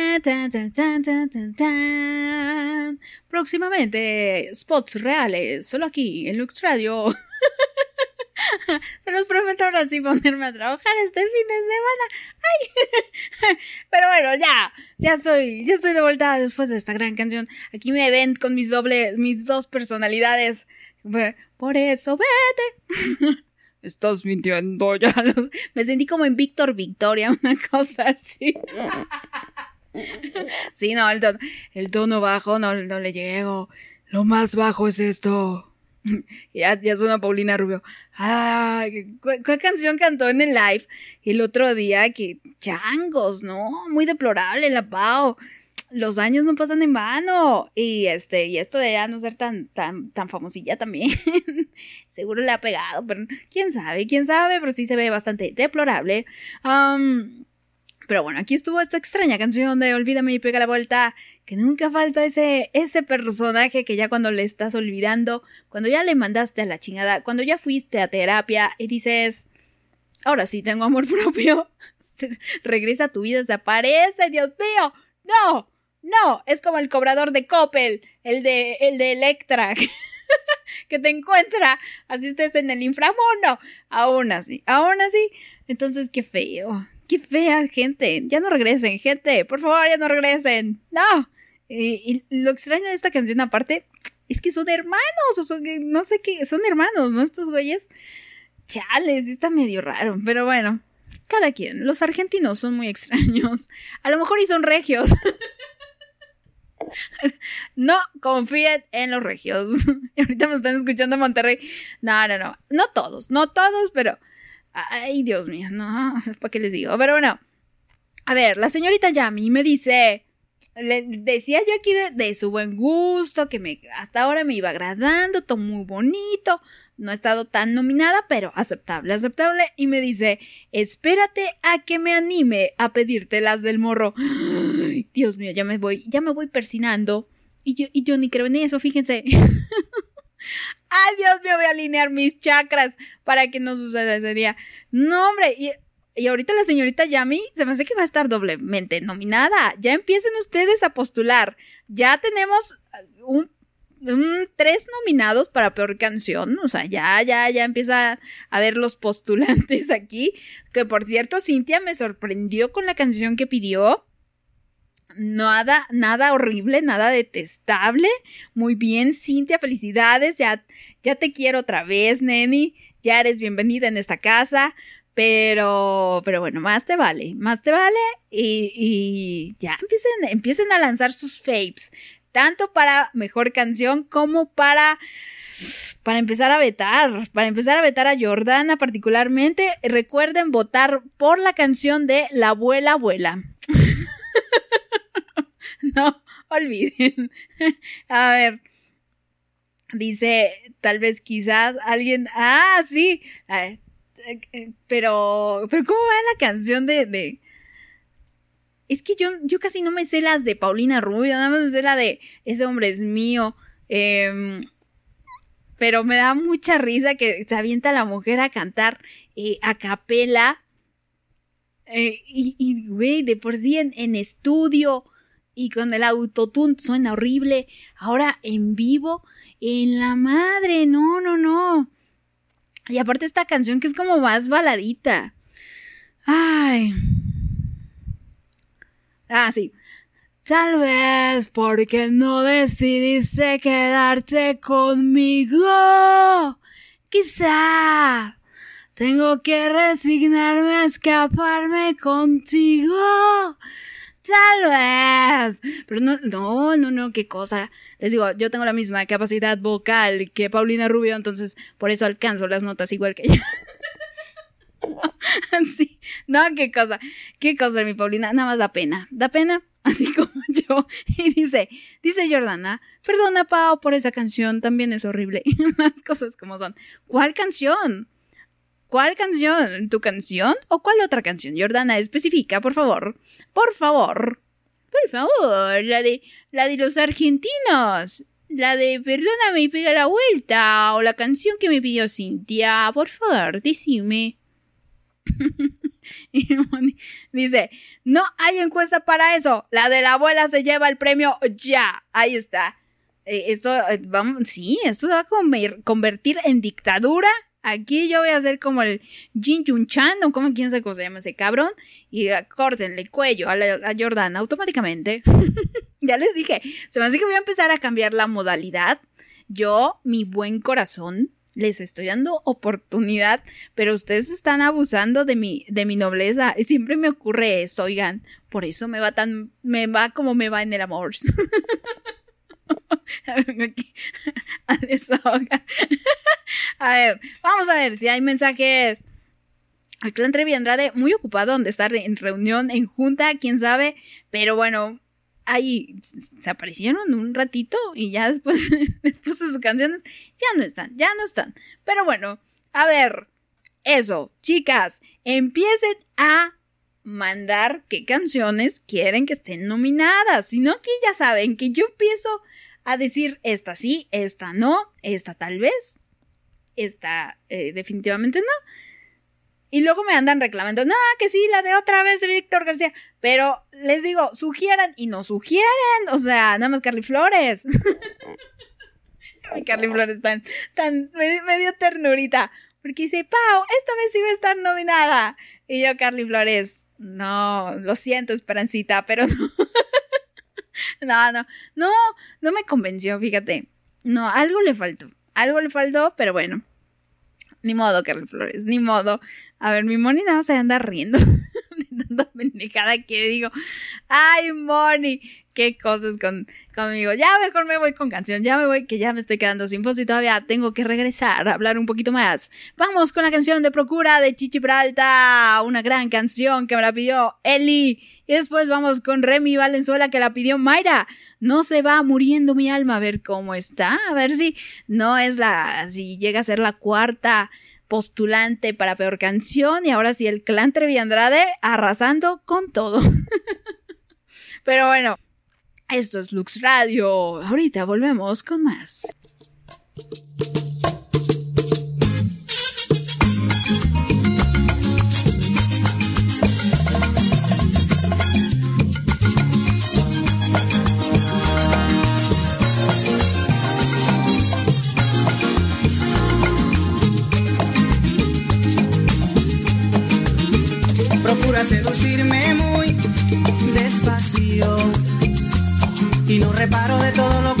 Próximamente, spots reales, solo aquí, en Lux Radio. Se los prometo ahora sí ponerme a trabajar este fin de semana. ¡Ay! Pero bueno, ya, ya estoy, ya estoy de vuelta después de esta gran canción. Aquí me ven con mis doble, mis dos personalidades. Por eso vete. Estás mintiendo, ya los... Me sentí como en Víctor Victoria, una cosa así. Sí, no, el tono, el tono bajo no, no le llego. Lo más bajo es esto. Ya, ya suena Paulina Rubio. Ay, ¿cuál, canción cantó en el live el otro día? Que changos, ¿no? Muy deplorable la Pau. Los años no pasan en vano. Y este, y esto de ya no ser tan, tan, tan famosilla también. Seguro le ha pegado, pero quién sabe, quién sabe, pero sí se ve bastante deplorable. Am, pero bueno, aquí estuvo esta extraña canción de Olvídame y pega la vuelta, que nunca falta ese, ese personaje que ya cuando le estás olvidando, cuando ya le mandaste a la chingada, cuando ya fuiste a terapia y dices, ahora sí tengo amor propio, regresa a tu vida, se aparece, Dios mío, no, no, es como el cobrador de Coppel, el de, el de Electra, que te encuentra, así estés en el inframundo, aún así, aún así, entonces qué feo, qué fea gente, ya no regresen, gente, por favor, ya no regresen, no, y, lo extraño de esta canción aparte, es que son hermanos, o son, no sé qué, son hermanos, ¿no? Estos güeyes, chales, está medio raro, pero bueno, cada quien, los argentinos son muy extraños, a lo mejor y son regios. No confíen en los regios. Y ahorita me están escuchando Monterrey. No, no, no. No todos, no todos, pero. Ay, Dios mío, no. ¿Para qué les digo? Pero bueno. A ver, la señorita Yami me dice. Le decía yo aquí de, su buen gusto, que me hasta ahora me iba agradando, todo muy bonito. No ha estado tan nominada, pero aceptable, aceptable. Y me dice, espérate a que me anime a pedirte las del morro. Ay, Dios mío, ya me voy, ya me voy persinando. Y yo, y yo ni creo en eso, fíjense. Ay, Dios voy a alinear mis chakras para que no suceda ese día. No, hombre, y, y ahorita la señorita Yami se me hace que va a estar doblemente nominada. Ya empiecen ustedes a postular. Ya tenemos uh, un- tres nominados para peor canción. O sea, ya, ya, ya empieza a ver los postulantes aquí. Que por cierto, Cintia me sorprendió con la canción que pidió. Nada, nada horrible, nada detestable. Muy bien, Cintia, felicidades. Ya, ya te quiero otra vez, Neni. Ya eres bienvenida en esta casa. Pero, pero bueno, más te vale, más te vale. Y, y ya empiecen, empiecen a lanzar sus faves. Tanto para mejor canción como para para empezar a vetar, para empezar a vetar a Jordana particularmente, recuerden votar por la canción de La abuela abuela. no, olviden. A ver. Dice, tal vez quizás alguien, ah, sí, eh, eh, pero, pero ¿cómo va la canción de, de, es que yo, yo casi no me sé las de Paulina Rubio, nada más me sé la de ese hombre es mío. em, pero me da mucha risa que se avienta la mujer a cantar eh, a capela. eh, y, güey, de por sí en estudio y con el autotune suena horrible. Ahora en vivo, en la madre, no, no, no. Y aparte esta canción que es como más baladita. Ay. Ah, sí. Tal vez porque no decidiste quedarte conmigo. Quizá tengo que resignarme a escaparme contigo. Tal vez. Pero no, no, no, no, qué cosa. Les digo, yo tengo la misma capacidad vocal que Paulina Rubio, entonces por eso alcanzo las notas igual que ella. sí, no, qué cosa, qué cosa, mi Paulina, nada más da pena, da pena, así como yo. Y dice, dice Jordana, perdona, Pau, por esa canción, también es horrible. Las cosas como son. ¿Cuál canción? ¿Cuál canción? ¿Tu canción o cuál otra canción? Jordana, especifica, por favor. Por favor. Por favor, la de la de los argentinos. La de Perdóname y pega la vuelta. O la canción que me pidió Cintia. Por favor, decime. Dice, no hay encuesta para eso. La de la abuela se lleva el premio ya. Ahí está. Eh, esto, eh, vamos, sí, esto se va a convertir en dictadura. Aquí yo voy a hacer como el Jin Jun Chan, o como quién sabe cómo se llama ese cabrón. Y córtenle el cuello a, la, a automáticamente. ya les dije, se me hace que voy a empezar a cambiar la modalidad. Yo, mi buen corazón, les estoy dando oportunidad, pero ustedes están abusando de mi, de mi nobleza. Y Siempre me ocurre eso, oigan. Por eso me va tan, me va como me va en el amor. A ver, vamos a ver si hay mensajes. El clan Trevi Andrade muy ocupado donde está en reunión, en junta, quién sabe. Pero bueno, ahí se aparecieron un ratito y ya después, después de sus canciones ya no están, ya no están. Pero bueno, a ver, eso, chicas, empiecen a mandar qué canciones quieren que estén nominadas. Si no, aquí ya saben que yo empiezo a decir esta sí, esta no, esta tal vez, esta eh, definitivamente no. Y luego me andan reclamando, no, que sí, la de otra vez de Víctor García. Pero les digo, sugieran y no sugieren. O sea, nada más Carly Flores. Carly Flores tan, tan, me, me ternurita. Porque dice, Pau, esta vez sí va a estar nominada. Y yo, Carly Flores, no, lo siento, Esperancita, pero no. no, no, no, no me convenció, fíjate. No, algo le faltó. Algo le faltó, pero bueno. Ni modo, Carly Flores, ni modo. A ver, mi Moni nada más se anda riendo de tanta pendejada que digo. Ay, Moni, qué cosas con, conmigo. Ya mejor me voy con canción, ya me voy, que ya me estoy quedando sin voz y todavía tengo que regresar a hablar un poquito más. Vamos con la canción de Procura de Chichi Peralta, una gran canción que me la pidió Eli. Y después vamos con Remy Valenzuela que la pidió Mayra. No se va muriendo mi alma, a ver cómo está, a ver si no es la, si llega a ser la cuarta postulante para peor canción y ahora sí el clan Trevi Andrade arrasando con todo. Pero bueno, esto es Lux Radio. Ahorita volvemos con más. Procura seducirme muy despacio. Y no reparo de todo lo que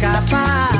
Escapar.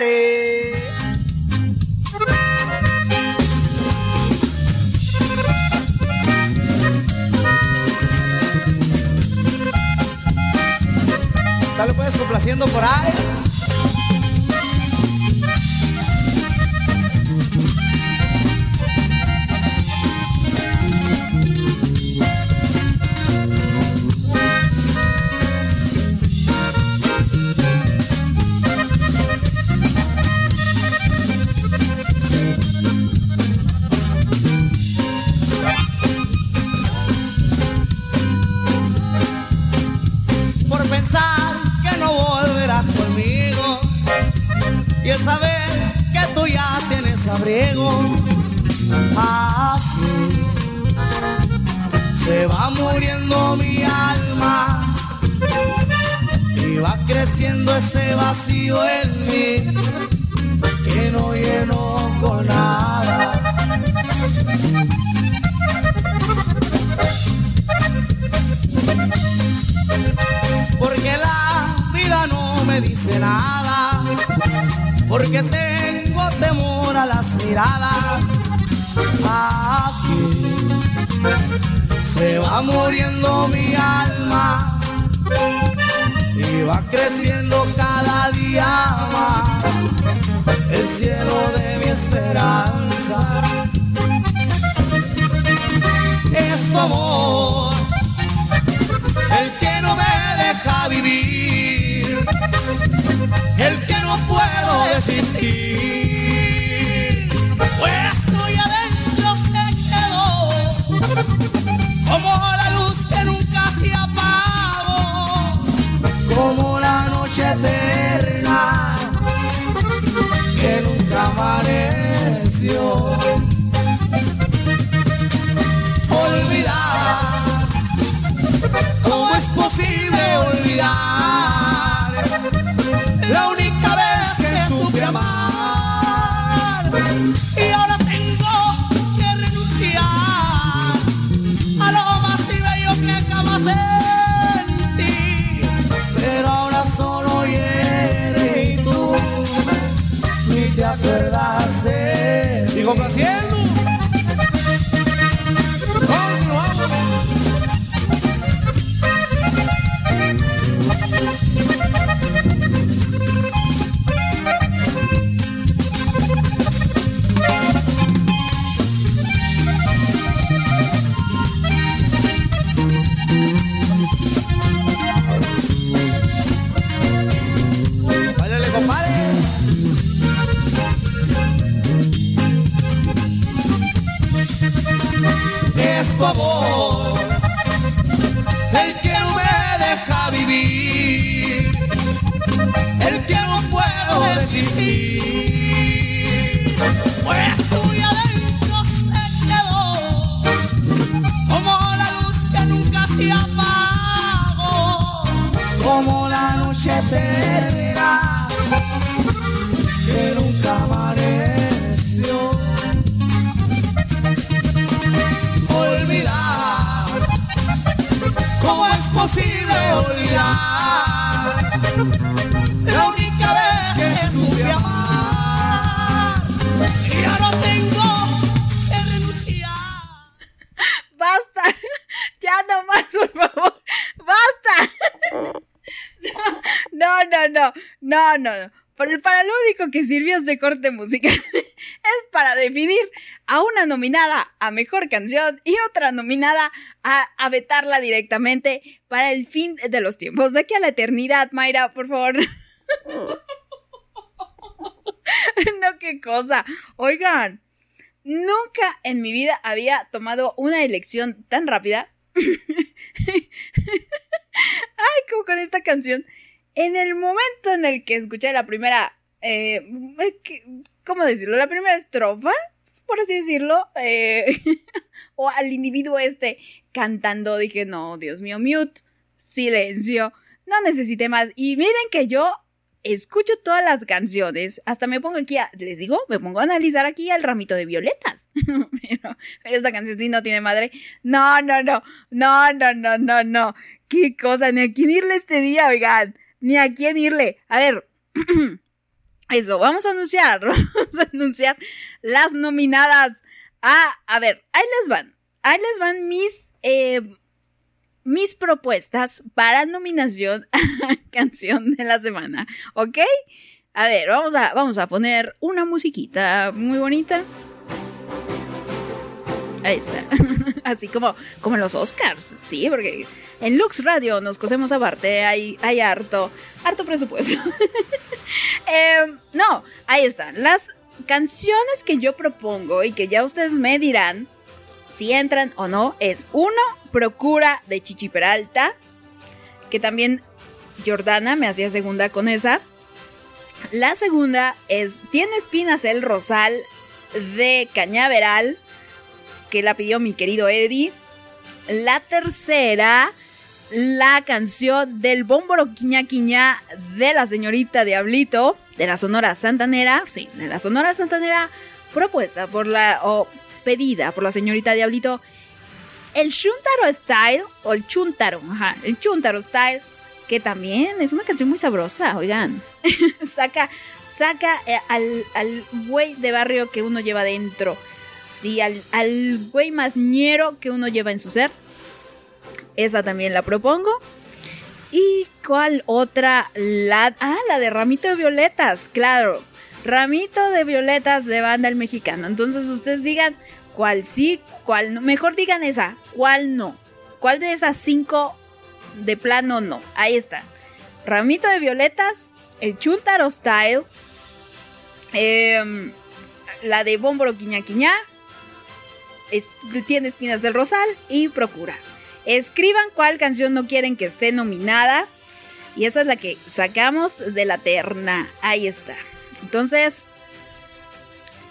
Lo no, no, no. Para, para lo único que sirvió este corte musical es para definir a una nominada a mejor canción y otra nominada a, a vetarla directamente para el fin de los tiempos. De aquí a la eternidad, Mayra, por favor. No, qué cosa. Oigan, nunca en mi vida había tomado una elección tan rápida. Ay, como con esta canción. En el momento en el que escuché la primera. eh, ¿qué- ¿Cómo decirlo? La primera estrofa, por así decirlo. eh, o al individuo este cantando, dije, no, Dios mío, mute, silencio. No necesité más. Y miren que yo escucho todas las canciones. Hasta me pongo aquí, a- les digo, me pongo a analizar aquí el ramito de violetas. pero, pero esta canción sí no tiene madre. No, no, no, no, no, no, no, no. Qué cosa, ni a quién irle este día, oigan. Ni a quién irle. A ver. Eso, vamos a anunciar, vamos a anunciar las nominadas. Ah, a ver, ahí les van, ahí les van mis, eh, mis propuestas para nominación a canción de la semana, ¿ok? A ver, vamos a, vamos a poner una musiquita muy bonita. Ahí está. Así como, como en los Oscars, sí, porque en Lux Radio nos cosemos aparte, hay, hay harto, harto presupuesto. Eh, no, ahí están. Las canciones que yo propongo y que ya ustedes me dirán si entran o no es uno, Procura de Chichi Peralta, que también Jordana me hacía segunda con esa. La segunda es Tiene espinas el rosal de Cañaveral, que la pidió mi querido Eddie. La tercera, la canción del Bómboro Quiña de la señorita Diablito, de la Sonora Santanera, sí, de la Sonora Santanera, propuesta por la, o pedida por la señorita Diablito. El Chuntaro Style, o el Chuntaro, ajá, el Chuntaro Style, que también es una canción muy sabrosa, oigan. saca, saca eh, al, al güey de barrio que uno lleva dentro. Al, güey más ñero que uno lleva en su ser. Esa también la propongo. ¿Y cuál otra? La, ah, la de Ramito de Violetas, claro. Ramito de Violetas de Banda El Mexicano. Entonces ustedes digan cuál sí, cuál no. Mejor digan esa, cuál no. ¿Cuál de esas cinco de plano no? Ahí está. Ramito de Violetas, el Chuntaro Style, em, la de Bómboro Quiña Quiñá, tiene espinas del rosal y procura. Escriban cuál canción no quieren que esté nominada. Y esa es la que sacamos de la terna. Ahí está. Entonces,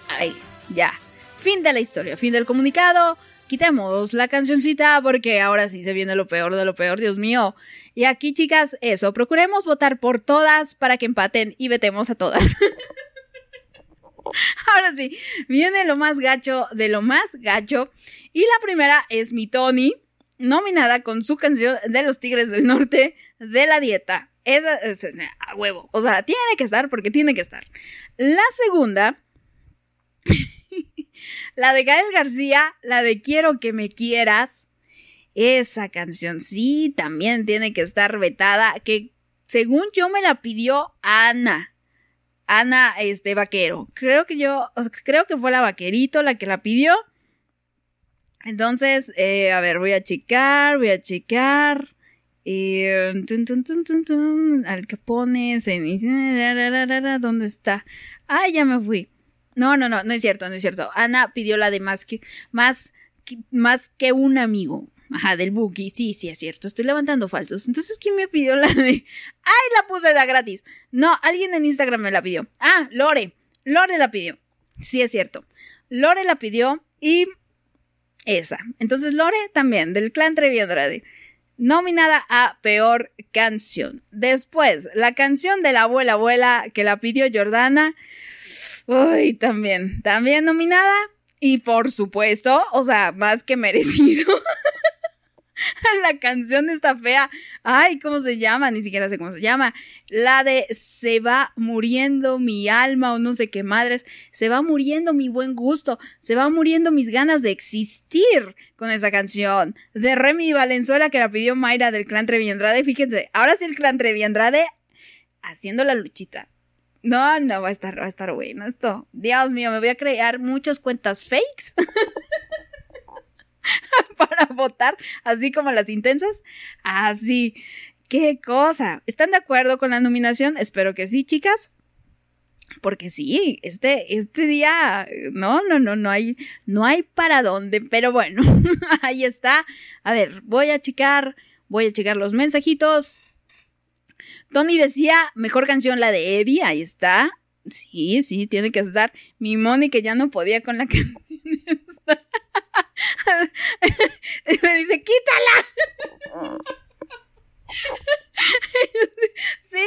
ahí, ya. Fin de la historia, fin del comunicado. Quitemos la cancioncita porque ahora sí se viene lo peor de lo peor, Dios mío. Y aquí, chicas, eso, procuremos votar por todas para que empaten y vetemos a todas. Ahora sí, viene lo más gacho de lo más gacho. Y la primera es mi Tony, nominada con su canción de los Tigres del Norte de la dieta. Esa es a huevo. O sea, tiene que estar porque tiene que estar. La segunda, la de Gael García, la de Quiero que me quieras. Esa canción sí también tiene que estar vetada. Que según yo me la pidió Ana. Ana, este, vaquero. Creo que yo, creo que fue la vaquerito la que la pidió. Entonces, eh, a ver, voy a checar, voy a checar. Tun, Al Capone, Ceniza, ¿dónde está? Ah, ya me fui. No, no, no, no es cierto, no es cierto. Ana pidió la de más que, más, que- más que un amigo. Ajá, del Buki. Sí, sí, es cierto. Estoy levantando falsos. Entonces, ¿quién me pidió la de.? ¡Ay, la puse de gratis! No, alguien en Instagram me la pidió. Ah, Lore. Lore la pidió. Sí, es cierto. Lore la pidió y. Esa. Entonces, Lore también, del clan Trevi Andrade. Nominada a peor canción. Después, la canción de la abuela abuela que la pidió Jordana. Uy, también. También nominada. Y por supuesto, o sea, más que merecido. la canción está fea. Ay, ¿cómo se llama? Ni siquiera sé cómo se llama. La de Se va muriendo mi alma o no sé qué madres. Se va muriendo mi buen gusto. Se va muriendo mis ganas de existir con esa canción. De Remy Valenzuela que la pidió Mayra del clan Trevi Andrade. Fíjense, ahora sí el clan Trevi Andrade haciendo la luchita. No, no, va a estar, va a estar bueno esto. Dios mío, me voy a crear muchas cuentas fakes. para votar, así como las intensas. Así. Qué cosa. ¿Están de acuerdo con la nominación? Espero que sí, chicas. Porque sí, este, este día, no, no, no, no hay, no hay para dónde, pero bueno, ahí está. A ver, voy a checar, voy a checar los mensajitos. Tony decía, mejor canción la de Eddie, ahí está. Sí, sí, tiene que estar. Mi Moni que ya no podía con la canción. esta. Me dice, quítala. Sí,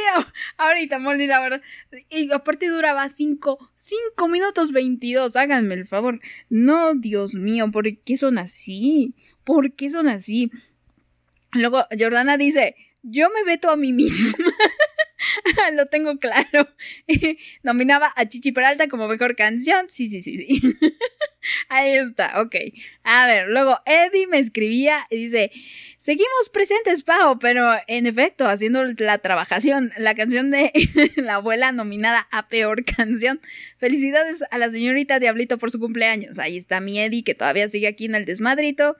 ahorita, Molly, la verdad. Y aparte duraba 5, 5 minutos 22. Háganme el favor. No, Dios mío, ¿por qué son así? ¿Por qué son así? Luego, Jordana dice, yo me veto a mí misma. Lo tengo claro. Nominaba a Chichi Peralta como mejor canción. Sí, sí, sí, sí. Ahí está, ok. A ver, luego Eddie me escribía y dice, seguimos presentes, Pau, pero en efecto, haciendo la trabajación, la canción de la abuela nominada a peor canción. Felicidades a la señorita Diablito por su cumpleaños. Ahí está mi Eddie, que todavía sigue aquí en el desmadrito.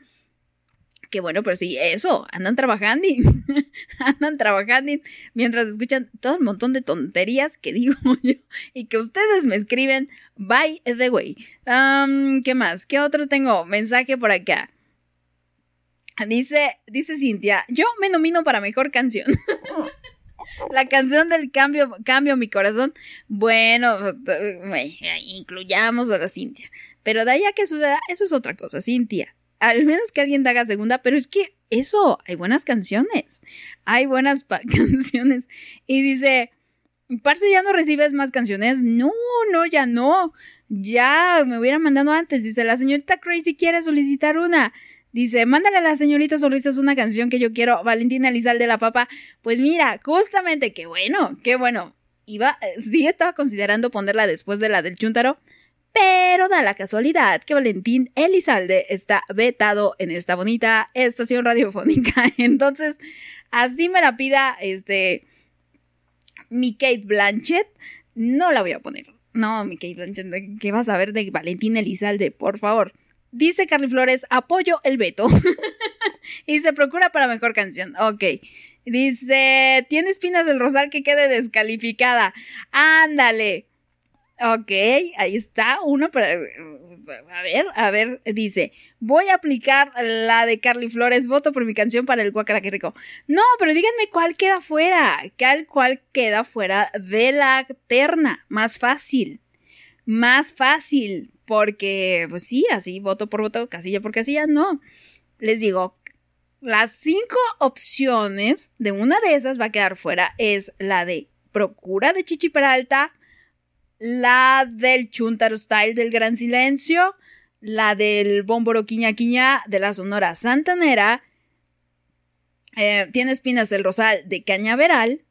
Que bueno, pero sí, eso, andan trabajando, andan trabajando mientras escuchan todo un montón de tonterías que digo yo y que ustedes me escriben, by the way. ¿Qué más? ¿Qué otro tengo? Mensaje por acá. Dice, dice Cintia, yo me nomino para mejor canción. La canción del cambio, cambio mi corazón. Bueno, eh, incluyamos a la Cintia. Pero de allá que suceda, eso es otra cosa, Cintia al menos que alguien te haga segunda, pero es que eso, hay buenas canciones, hay buenas canciones. Y dice, Parce, ¿ya no recibes más canciones? No, no, ya no. Ya me hubiera mandado antes. Dice, la señorita Crazy quiere solicitar una. Dice, mándale a la señorita Sonrisas una canción que yo quiero, Valentina Elizalde la Papa. Pues mira, justamente, qué bueno, qué bueno. Iba, sí estaba considerando ponerla después de la del Chuntaro, pero da la casualidad que Valentín Elizalde está vetado en esta bonita estación radiofónica. Entonces, así me la pida este mi Kate Blanchett, no la voy a poner. No, mi Kate Blanchett, ¿qué vas a ver de Valentín Elizalde? Por favor. Dice Carly Flores, apoyo el veto. y se procura para mejor canción. Ok. Dice, tiene espinas del rosal que quede descalificada. Ándale. Ok, ahí está uno, pero a ver, a ver, dice, voy a aplicar la de Carly Flores, voto por mi canción para el Guacala que rico. No, pero díganme cuál queda fuera, cuál, cuál queda fuera de la terna, más fácil, más fácil, porque, pues sí, así, voto por voto, casilla por casilla, no. Les digo, las cinco opciones de una de esas va a quedar fuera, es la de Procura de Chichi Peralta, la del Chuntaro Style del Gran Silencio, la del Bómboro Quiña Quiña de la Sonora Santanera, eh, tiene espinas del Rosal de Cañaveral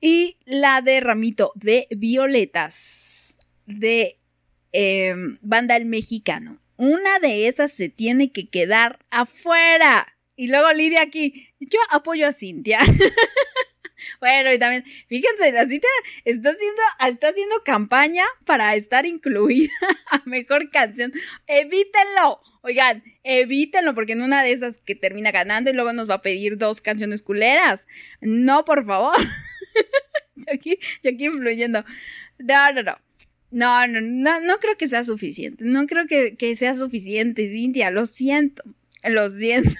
y la de Ramito de Violetas de eh, Banda El Mexicano. Una de esas se tiene que quedar afuera. Y luego Lidia aquí, yo apoyo a Cintia. Bueno, y también, fíjense, la cita está haciendo, está haciendo campaña para estar incluida a mejor canción. Evítenlo. Oigan, evítenlo, porque en una de esas que termina ganando y luego nos va a pedir dos canciones culeras. No, por favor. yo, aquí, yo aquí influyendo. No, no, no. No, no, no, no creo que sea suficiente. No creo que, que sea suficiente, Cintia. Lo siento. Lo siento.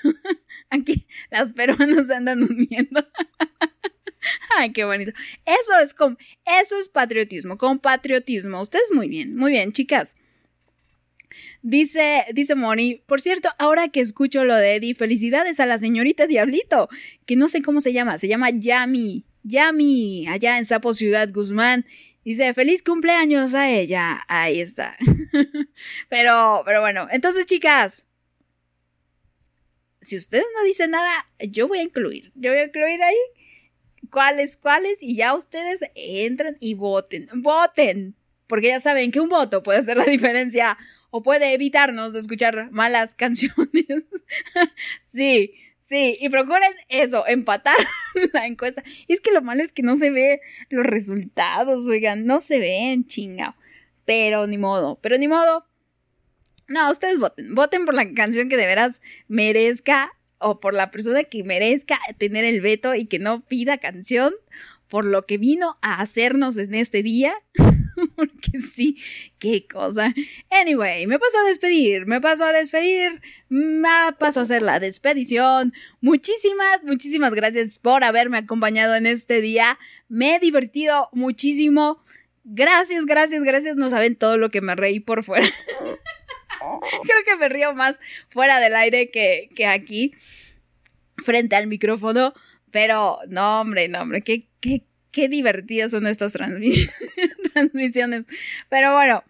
Aquí las peruanas andan uniendo. Ay, qué bonito. Eso es como, eso es patriotismo, con patriotismo. Ustedes muy bien, muy bien, chicas. Dice, dice Moni, por cierto, ahora que escucho lo de Eddie, felicidades a la señorita Diablito, que no sé cómo se llama, se llama Yami, Yami, allá en Sapo Ciudad Guzmán. Dice, feliz cumpleaños a ella. Ahí está. pero, pero bueno, entonces chicas, si ustedes no dicen nada, yo voy a incluir. Yo voy a incluir ahí cuáles, cuáles, y ya ustedes entran y voten. Voten. Porque ya saben que un voto puede hacer la diferencia o puede evitarnos de escuchar malas canciones. sí, sí, y procuren eso, empatar la encuesta. Y es que lo malo es que no se ve los resultados, oigan, no se ven, chingao. Pero ni modo, pero ni modo. No, ustedes voten, voten por la canción que de veras merezca o por la persona que merezca tener el veto y que no pida canción por lo que vino a hacernos en este día. Porque sí, qué cosa. Anyway, me paso a despedir, me paso a despedir, me paso a hacer la despedición. Muchísimas, muchísimas gracias por haberme acompañado en este día. Me he divertido muchísimo. Gracias, gracias, gracias. No saben todo lo que me reí por fuera. Creo que me río más fuera del aire que, que aquí, frente al micrófono. Pero, no, hombre, no, hombre, qué, qué, qué divertidas son estas transmis- transmisiones. Pero bueno,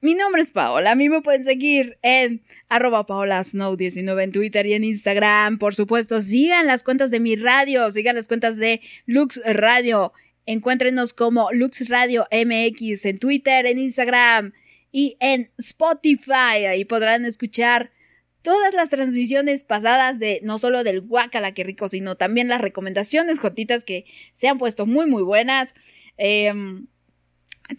Mi nombre es Paola. A mí me pueden seguir en arroba paolasnow19 en Twitter y en Instagram. Por supuesto, sigan las cuentas de mi radio, sigan las cuentas de Lux Radio. Encuéntrenos como Lux Radio MX en Twitter, en Instagram y en Spotify. Ahí podrán escuchar todas las transmisiones pasadas de no solo del Guacala que rico, sino también las recomendaciones jotitas que se han puesto muy muy buenas. Em,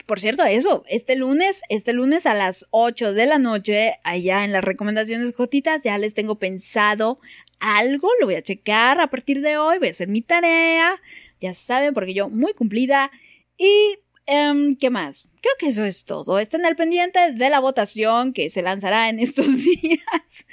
por cierto, eso, este lunes, este lunes a las 8 de la noche, allá en las recomendaciones jotitas, ya les tengo pensado algo, lo voy a checar a partir de hoy, voy a hacer mi tarea, ya saben, porque yo muy cumplida. Y, em, ¿qué más? Creo que eso es todo. Estén al pendiente de la votación que se lanzará en estos días.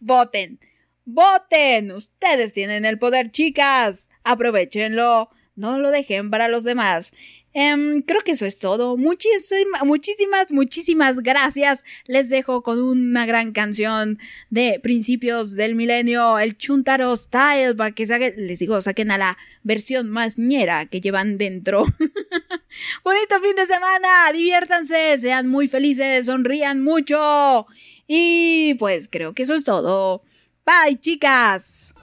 Voten, voten, ustedes tienen el poder, chicas, aprovechenlo, no lo dejen para los demás. Em, creo que eso es todo. Muchísimas, muchísimas, muchísimas gracias. Les dejo con una gran canción de principios del milenio, el Chuntaro Style, para que saquen, les digo, saquen a la versión más ñera que llevan dentro. Bonito fin de semana, diviértanse, sean muy felices, sonrían mucho. Y pues creo que eso es todo. Bye, chicas.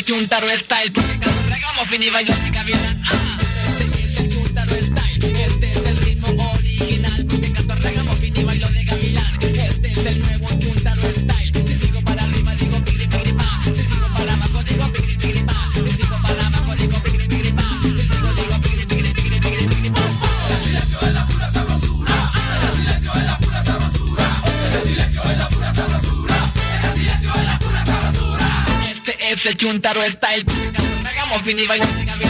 El chuntaro style Porque cuando regamos fin y bailo de gavilán ah, el chuntaro style regamos fin y